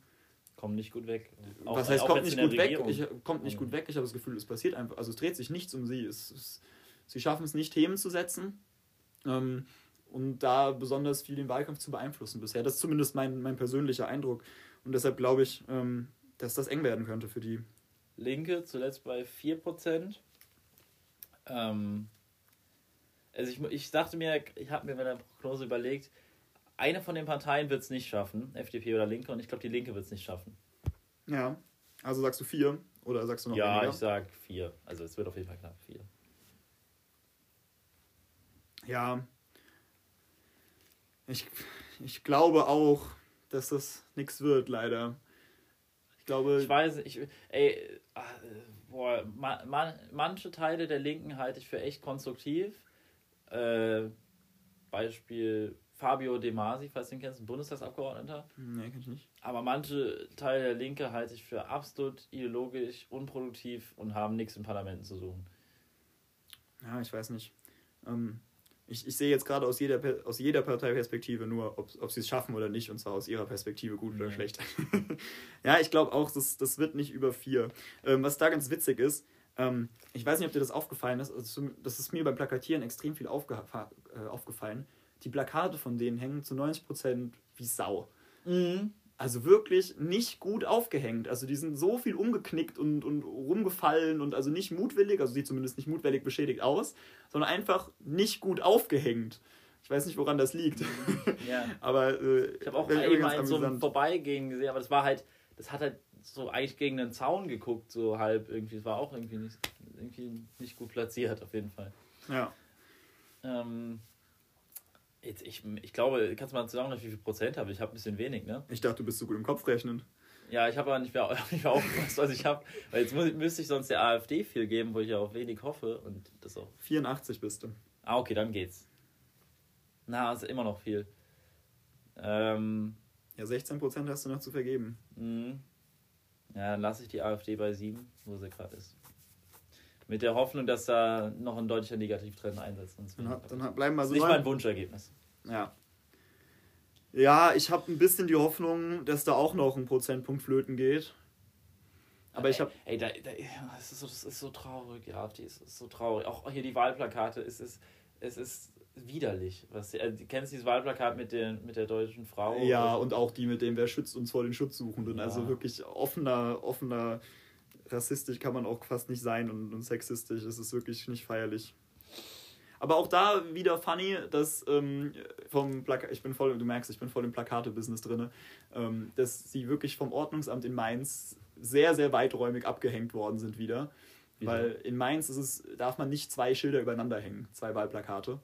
kommt nicht gut weg. Auch, was heißt, kommt nicht gut weg? Ich, kommt nicht gut weg. Ich habe das Gefühl, es passiert einfach. Also es dreht sich nichts um sie. Es, es, sie schaffen es nicht, Themen zu setzen ähm, und da besonders viel den Wahlkampf zu beeinflussen bisher. Das ist zumindest mein, mein persönlicher Eindruck. Und deshalb glaube ich, ähm, dass das eng werden könnte für die. Linke zuletzt bei 4%. Ähm, also ich, ich dachte mir, ich habe mir bei der Prognose überlegt, eine von den Parteien wird es nicht schaffen, FDP oder Linke, und ich glaube, die Linke wird es nicht schaffen. Ja, also sagst du vier oder sagst du noch Ja, weniger? ich sag vier. Also es wird auf jeden Fall knapp vier. Ja, ich, ich glaube auch, dass das nichts wird, leider. Ich glaube. Ich weiß, ich, ey, ah, boah, man, manche Teile der Linken halte ich für echt konstruktiv. Äh, Beispiel Fabio De Masi, falls du ihn kennst, ein Bundestagsabgeordneter. Nee, kenn ich nicht. Aber manche Teile der Linke halte ich für absolut ideologisch, unproduktiv und haben nichts im Parlament zu suchen. Ja, ich weiß nicht. Ähm, ich, ich sehe jetzt gerade aus jeder, aus jeder Parteiperspektive nur, ob, ob sie es schaffen oder nicht, und zwar aus ihrer Perspektive gut oder ja. schlecht. ja, ich glaube auch, das, das wird nicht über vier. Ähm, was da ganz witzig ist, ähm, ich weiß nicht, ob dir das aufgefallen ist, also, das ist mir beim Plakatieren extrem viel aufge äh, aufgefallen. Die Plakate von denen hängen zu 90% wie Sau. Mhm also wirklich nicht gut aufgehängt. Also die sind so viel umgeknickt und, und rumgefallen und also nicht mutwillig, also sieht zumindest nicht mutwillig beschädigt aus, sondern einfach nicht gut aufgehängt. Ich weiß nicht, woran das liegt. Ja. aber äh, ich habe auch eben mal so ein Vorbeigehen gesehen, aber das war halt, das hat halt so eigentlich gegen den Zaun geguckt, so halb irgendwie. Das war auch irgendwie nicht, irgendwie nicht gut platziert, auf jeden Fall. Ja. Ähm, Jetzt, ich, ich glaube, kannst du mal sagen, wie viel Prozent habe? Ich habe ein bisschen wenig, ne? Ich dachte, du bist so gut im Kopf rechnen. Ja, ich habe aber nicht mehr, nicht mehr aufgepasst, was ich habe. Weil jetzt muss, müsste ich sonst der AfD viel geben, wo ich ja auch wenig hoffe. Und das auch. 84 bist du. Ah, okay, dann geht's. Na, ist immer noch viel. Ähm, ja, 16 Prozent hast du noch zu vergeben. Mh. Ja, dann lasse ich die AfD bei 7, wo sie gerade ist. Mit der Hoffnung, dass da noch ein deutlicher Negativtrend einsetzt. Dann, dann bleiben wir so. Nicht mein Wunschergebnis. Ja. Ja, ich habe ein bisschen die Hoffnung, dass da auch noch ein Prozentpunkt flöten geht. Aber ich habe. Ey, da, da, das, ist so, das ist so traurig, ja, die ist, ist so traurig. Auch hier die Wahlplakate, es ist, es ist widerlich. Was, äh, kennst du dieses Wahlplakat mit der, mit der deutschen Frau? Ja, und auch die mit dem, wer schützt uns vor den Schutzsuchenden. Also ja. Also wirklich offener, offener rassistisch kann man auch fast nicht sein und, und sexistisch. Es ist wirklich nicht feierlich. Aber auch da wieder funny, dass ähm, vom Plakat, ich bin voll, du merkst, ich bin voll im Plakate-Business drin, ähm, dass sie wirklich vom Ordnungsamt in Mainz sehr, sehr weiträumig abgehängt worden sind wieder. Wieso? Weil in Mainz ist es, darf man nicht zwei Schilder übereinander hängen, zwei Wahlplakate.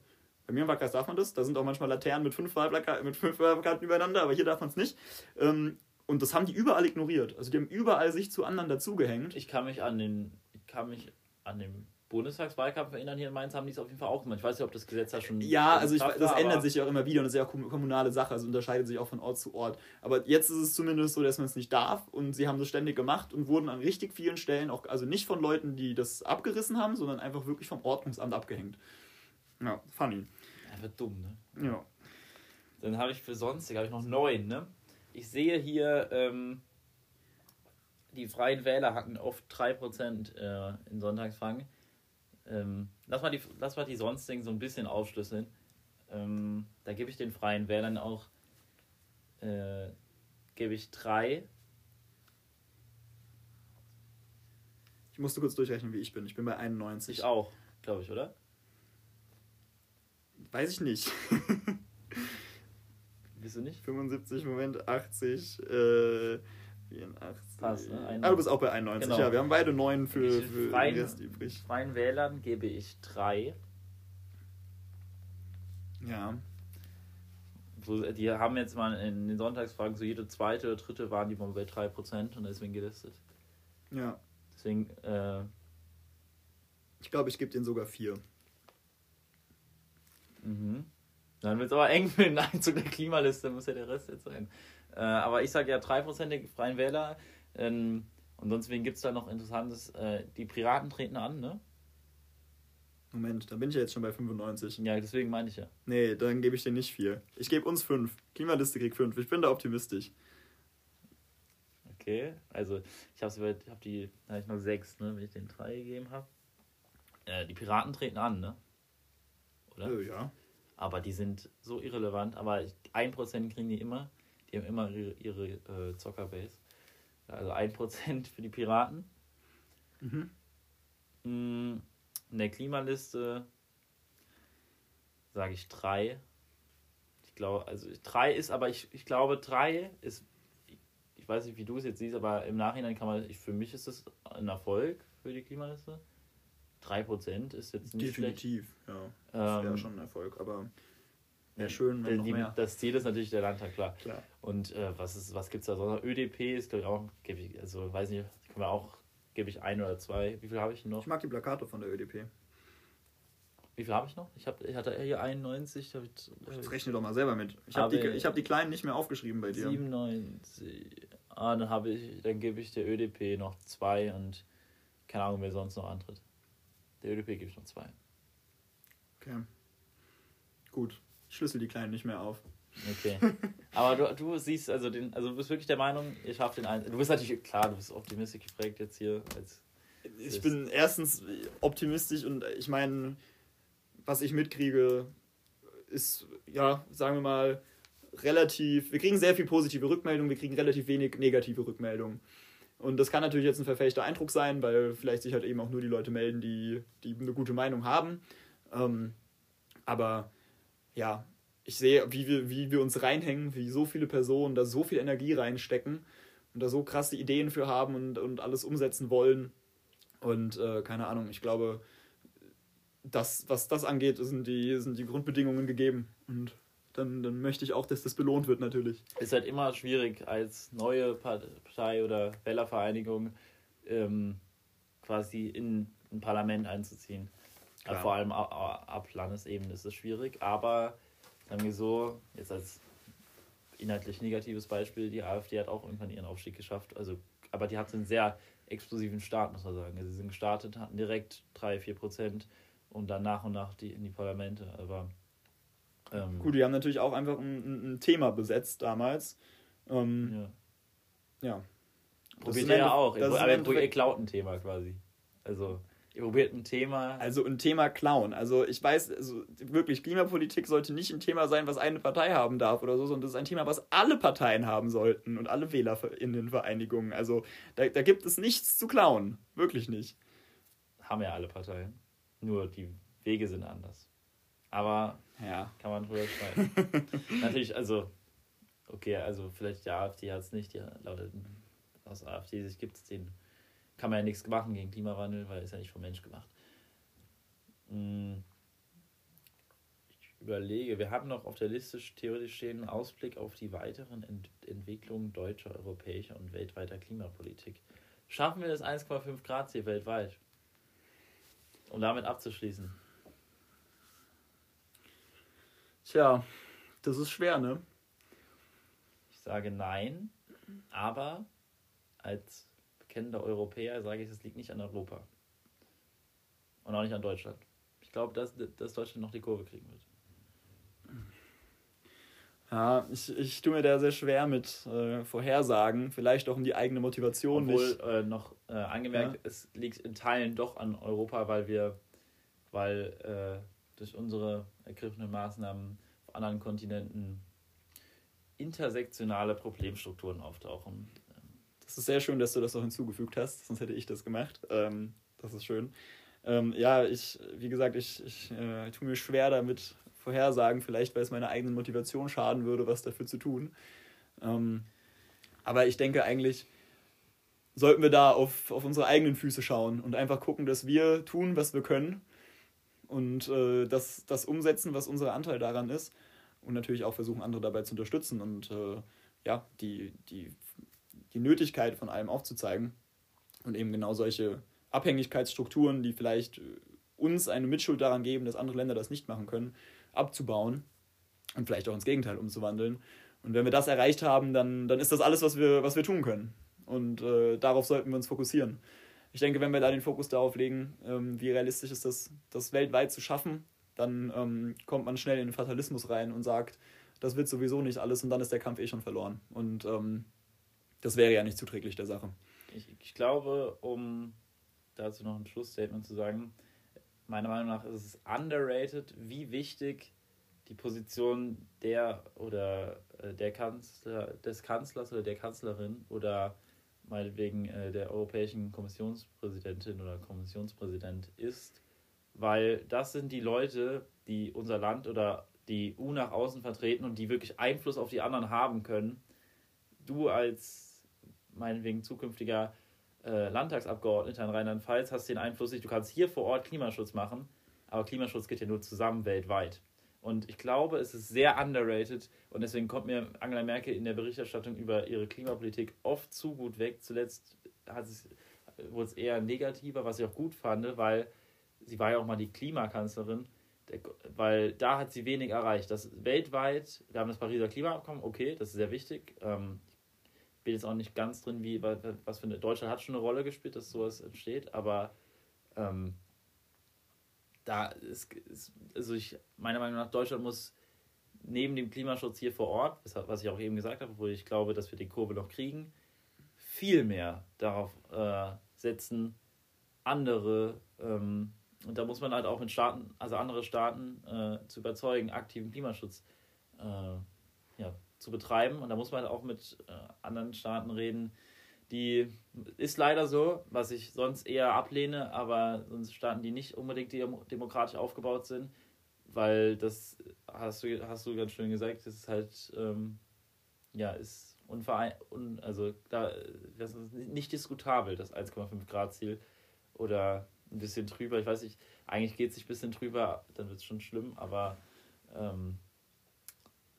Bei mir im Wahlkreis darf man das, da sind auch manchmal Laternen mit fünf, Wahlplaka mit fünf Wahlplakaten übereinander, aber hier darf man es nicht. Ähm, und das haben die überall ignoriert. Also die haben überall sich zu anderen dazugehängt. Ich kann mich an den, ich kann mich an den Bundestagswahlkampf erinnern, hier in Mainz haben die es auf jeden Fall auch gemacht. Ich weiß nicht, ob das Gesetz da schon. Ja, also ich, das war, ändert sich ja auch immer wieder und das ist ja auch kommunale Sache, also unterscheidet sich auch von Ort zu Ort. Aber jetzt ist es zumindest so, dass man es nicht darf und sie haben das ständig gemacht und wurden an richtig vielen Stellen auch, also nicht von Leuten, die das abgerissen haben, sondern einfach wirklich vom Ordnungsamt abgehängt. Ja, funny. Einfach dumm, ne? Ja. Dann habe ich für sonstig, habe ich noch neun, ne? Ich sehe hier, ähm, die Freien Wähler hatten oft 3% äh, in Sonntagsfang. Ähm, lass, mal die, lass mal die sonstigen so ein bisschen aufschlüsseln. Ähm, da gebe ich den Freien Wählern auch äh, gebe ich drei. Ich musste kurz durchrechnen, wie ich bin. Ich bin bei 91. Ich auch, glaube ich, oder? Weiß ich nicht. Wieso nicht? 75, Moment, 80, äh, 84. Passt, ne? Ah, du bist auch bei 91. Genau. Ja, wir haben beide 9 für, für freien, den Rest übrig. Freien Wählern gebe ich 3. Ja. die haben jetzt mal in den Sonntagsfragen so jede zweite oder dritte waren die mal bei 3% und deswegen gelistet. Ja. Deswegen, äh, Ich glaube, ich gebe denen sogar 4. Mhm. Dann wird es aber eng für den Einzug der Klimaliste, muss ja der Rest jetzt sein. Äh, aber ich sage ja 3% der Freien Wähler. Ähm, Und sonst wen gibt es da noch Interessantes? Äh, die Piraten treten an, ne? Moment, da bin ich ja jetzt schon bei 95. Ja, deswegen meine ich ja. Nee, dann gebe ich dir nicht vier. Ich gebe uns fünf. Klimaliste kriegt fünf. Ich bin da optimistisch. Okay, also ich habe hab die, da habe ich noch sechs, ne, wenn ich den drei gegeben habe. Äh, die Piraten treten an, ne? Oder? Äh, ja. Aber die sind so irrelevant, aber ein Prozent kriegen die immer. Die haben immer ihre, ihre äh, Zockerbase. Also ein Prozent für die Piraten. Mhm. Mm, in der Klimaliste sage ich drei. Ich glaube, also drei ist, aber ich, ich glaube, drei ist ich weiß nicht, wie du es jetzt siehst, aber im Nachhinein kann man, ich, für mich ist das ein Erfolg für die Klimaliste. 3% ist jetzt nicht Definitiv, schlecht. ja. Das wäre ähm, schon ein Erfolg, aber wäre schön, wenn noch die, mehr. Das Ziel ist natürlich der Landtag, klar. klar. Und äh, was, was gibt es da sonst? ÖDP ist, glaube ich, auch, ich, also weiß nicht, können wir auch, gebe ich ein oder zwei. Wie viel habe ich noch? Ich mag die Plakate von der ÖDP. Wie viel habe ich noch? Ich, hab, ich hatte hier 91. Hab ich, ich rechne doch mal selber mit. Ich habe die, hab die kleinen nicht mehr aufgeschrieben bei dir. 97. Ah, dann habe ich, dann gebe ich der ÖDP noch zwei und keine Ahnung, wer sonst noch antritt. Der ÖDP gebe ich noch zwei. Okay. Gut. Ich schlüssel die Kleinen nicht mehr auf. Okay. Aber du, du siehst also den, also du bist wirklich der Meinung, ihr schafft den einen. Du bist natürlich, klar, du bist optimistisch geprägt jetzt hier als. Ich bin erstens optimistisch und ich meine, was ich mitkriege, ist, ja, sagen wir mal, relativ, wir kriegen sehr viel positive Rückmeldungen, wir kriegen relativ wenig negative Rückmeldungen. Und das kann natürlich jetzt ein verfälschter Eindruck sein, weil vielleicht sich halt eben auch nur die Leute melden, die, die eine gute Meinung haben. Ähm, aber ja, ich sehe, wie wir, wie wir uns reinhängen, wie so viele Personen da so viel Energie reinstecken und da so krasse Ideen für haben und, und alles umsetzen wollen. Und äh, keine Ahnung, ich glaube, das, was das angeht, sind die, sind die Grundbedingungen gegeben. Und dann, dann möchte ich auch, dass das belohnt wird natürlich. Es ist halt immer schwierig, als neue Partei oder Wählervereinigung ähm, quasi in ein Parlament einzuziehen. Klar. vor allem ab Landesebene ist es schwierig, aber sagen wir so, jetzt als inhaltlich negatives Beispiel, die AfD hat auch irgendwann ihren Aufstieg geschafft. Also, aber die hat einen sehr explosiven Start, muss man sagen. Also sie sind gestartet, hatten direkt 3, 4 Prozent und dann nach und nach die in die Parlamente. Aber ähm, Gut, die haben natürlich auch einfach ein, ein Thema besetzt damals. Ähm, ja. ja. Probiert ihr ja auch. Aber ihr klaut ein Thema quasi. Also, ihr probiert ein Thema. Also ein Thema klauen. Also ich weiß, also wirklich, Klimapolitik sollte nicht ein Thema sein, was eine Partei haben darf oder so, sondern das ist ein Thema, was alle Parteien haben sollten und alle Wähler in den Vereinigungen. Also da, da gibt es nichts zu klauen. Wirklich nicht. Haben ja alle Parteien. Nur die Wege sind anders. Aber ja. kann man drüber streiten. Natürlich, also, okay, also vielleicht die AfD hat es nicht, die lautet aus AfD sich gibt es den, kann man ja nichts machen gegen Klimawandel, weil es ja nicht vom Mensch gemacht. Hm. Ich überlege, wir haben noch auf der Liste theoretisch stehen einen Ausblick auf die weiteren Ent Entwicklungen deutscher, europäischer und weltweiter Klimapolitik. Schaffen wir das 1,5 Grad Ziel weltweit? Um damit abzuschließen. Tja, das ist schwer, ne? Ich sage nein, aber als bekennender Europäer sage ich, es liegt nicht an Europa. Und auch nicht an Deutschland. Ich glaube, dass, dass Deutschland noch die Kurve kriegen wird. Ja, ich, ich tue mir da sehr schwer mit äh, Vorhersagen, vielleicht auch um die eigene Motivation Obwohl, nicht. Äh, noch äh, angemerkt, ja. es liegt in Teilen doch an Europa, weil wir, weil äh, durch unsere ergriffenen Maßnahmen auf anderen Kontinenten intersektionale Problemstrukturen auftauchen. Das ist sehr schön, dass du das noch hinzugefügt hast, sonst hätte ich das gemacht. Ähm, das ist schön. Ähm, ja, ich, wie gesagt, ich, ich äh, tue mir schwer damit Vorhersagen, vielleicht weil es meiner eigenen Motivation schaden würde, was dafür zu tun. Ähm, aber ich denke eigentlich, sollten wir da auf, auf unsere eigenen Füße schauen und einfach gucken, dass wir tun, was wir können und äh, das, das umsetzen, was unser Anteil daran ist und natürlich auch versuchen, andere dabei zu unterstützen und äh, ja, die, die, die Nötigkeit von allem aufzuzeigen und eben genau solche Abhängigkeitsstrukturen, die vielleicht uns eine Mitschuld daran geben, dass andere Länder das nicht machen können, abzubauen und vielleicht auch ins Gegenteil umzuwandeln. Und wenn wir das erreicht haben, dann, dann ist das alles, was wir, was wir tun können. Und äh, darauf sollten wir uns fokussieren. Ich denke, wenn wir da den Fokus darauf legen, ähm, wie realistisch ist das, das weltweit zu schaffen, dann ähm, kommt man schnell in den Fatalismus rein und sagt, das wird sowieso nicht alles und dann ist der Kampf eh schon verloren. Und ähm, das wäre ja nicht zuträglich der Sache. Ich, ich glaube, um dazu noch ein Schlussstatement zu sagen, meiner Meinung nach ist es underrated, wie wichtig die Position der oder äh, der Kanzler, des Kanzlers oder der Kanzlerin oder meinetwegen äh, der Europäischen Kommissionspräsidentin oder Kommissionspräsident ist, weil das sind die Leute, die unser Land oder die EU nach außen vertreten und die wirklich Einfluss auf die anderen haben können. Du als meinetwegen zukünftiger äh, Landtagsabgeordneter in Rheinland-Pfalz hast den Einfluss nicht. Du kannst hier vor Ort Klimaschutz machen, aber Klimaschutz geht ja nur zusammen weltweit. Und ich glaube, es ist sehr underrated und deswegen kommt mir Angela Merkel in der Berichterstattung über ihre Klimapolitik oft zu gut weg. Zuletzt hat es, wurde es eher negativer, was ich auch gut fand, weil sie war ja auch mal die Klimakanzlerin, weil da hat sie wenig erreicht. Das weltweit, wir haben das Pariser Klimaabkommen, okay, das ist sehr wichtig. Ähm, ich bin jetzt auch nicht ganz drin, wie was für eine Deutschland hat schon eine Rolle gespielt, dass sowas entsteht, aber ähm, da ist, ist, also ich, meiner Meinung nach, Deutschland muss neben dem Klimaschutz hier vor Ort, was ich auch eben gesagt habe, wo ich glaube, dass wir die Kurve noch kriegen, viel mehr darauf äh, setzen, andere, ähm, und da muss man halt auch mit Staaten, also andere Staaten äh, zu überzeugen, aktiven Klimaschutz äh, ja, zu betreiben. Und da muss man halt auch mit äh, anderen Staaten reden, die ist leider so, was ich sonst eher ablehne, aber sonst Staaten, die nicht unbedingt demokratisch aufgebaut sind, weil das hast du, hast du ganz schön gesagt, das ist halt, ähm, ja, ist unverein, un, also da, das ist nicht diskutabel, das 1,5 Grad Ziel oder ein bisschen drüber, ich weiß nicht, eigentlich geht es sich ein bisschen drüber, dann wird es schon schlimm, aber ähm,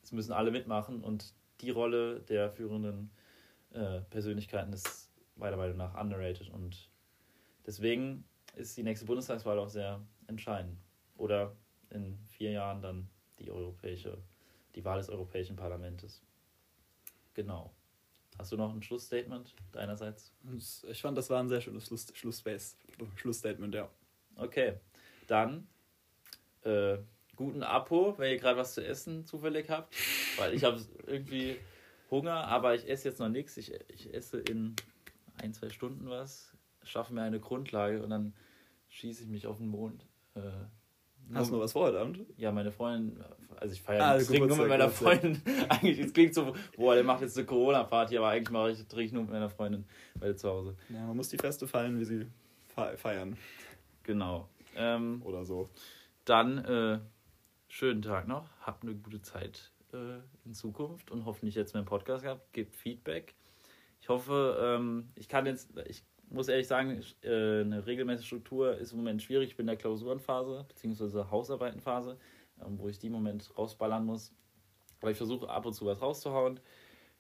es müssen alle mitmachen und die Rolle der führenden äh, Persönlichkeiten ist meiner Meinung nach underrated und deswegen ist die nächste Bundestagswahl auch sehr entscheidend. Oder in vier Jahren dann die europäische, die Wahl des Europäischen Parlaments. Genau. Hast du noch ein Schlussstatement deinerseits? Ich fand, das war ein sehr schönes Schluss, Schluss, Schlussstatement, ja. Okay, dann äh, guten Apo, wenn ihr gerade was zu essen zufällig habt, weil ich habe irgendwie Hunger, aber ich esse jetzt noch nichts. Ich, ich esse in ein, zwei Stunden was, schaffe mir eine Grundlage und dann schieße ich mich auf den Mond. Äh, Hast du noch was vor heute Abend? Ja, meine Freundin, also ich feiere ah, trinke nur mit meiner Freundin. eigentlich, es klingt so, boah, der macht jetzt eine Corona-Party, aber eigentlich mache ich, trinke nur mit meiner Freundin bei zu Hause. Ja, man muss die Feste feiern, wie sie feiern. Genau. Ähm, Oder so. Dann äh, schönen Tag noch, habt eine gute Zeit äh, in Zukunft und hoffentlich jetzt meinen Podcast gehabt. Gebt Feedback. Ich hoffe, ähm, ich kann jetzt, ich muss ehrlich sagen, äh, eine regelmäßige Struktur ist im Moment schwierig. Ich bin in der Klausurenphase bzw. Hausarbeitenphase, ähm, wo ich die im Moment rausballern muss. Aber ich versuche ab und zu was rauszuhauen.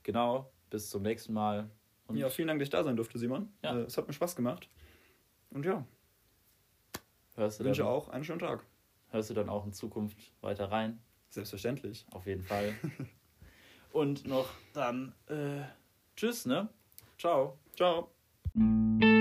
Genau, bis zum nächsten Mal. Und ja, vielen Dank, dass ich da sein durfte, Simon. Ja. Äh, es hat mir Spaß gemacht. Und ja. Hörst du wünsche dann, auch einen schönen Tag. Hörst du dann auch in Zukunft weiter rein? Selbstverständlich. Auf jeden Fall. Und noch dann äh, tschüss, ne? Ciao. Ciao. Thank you.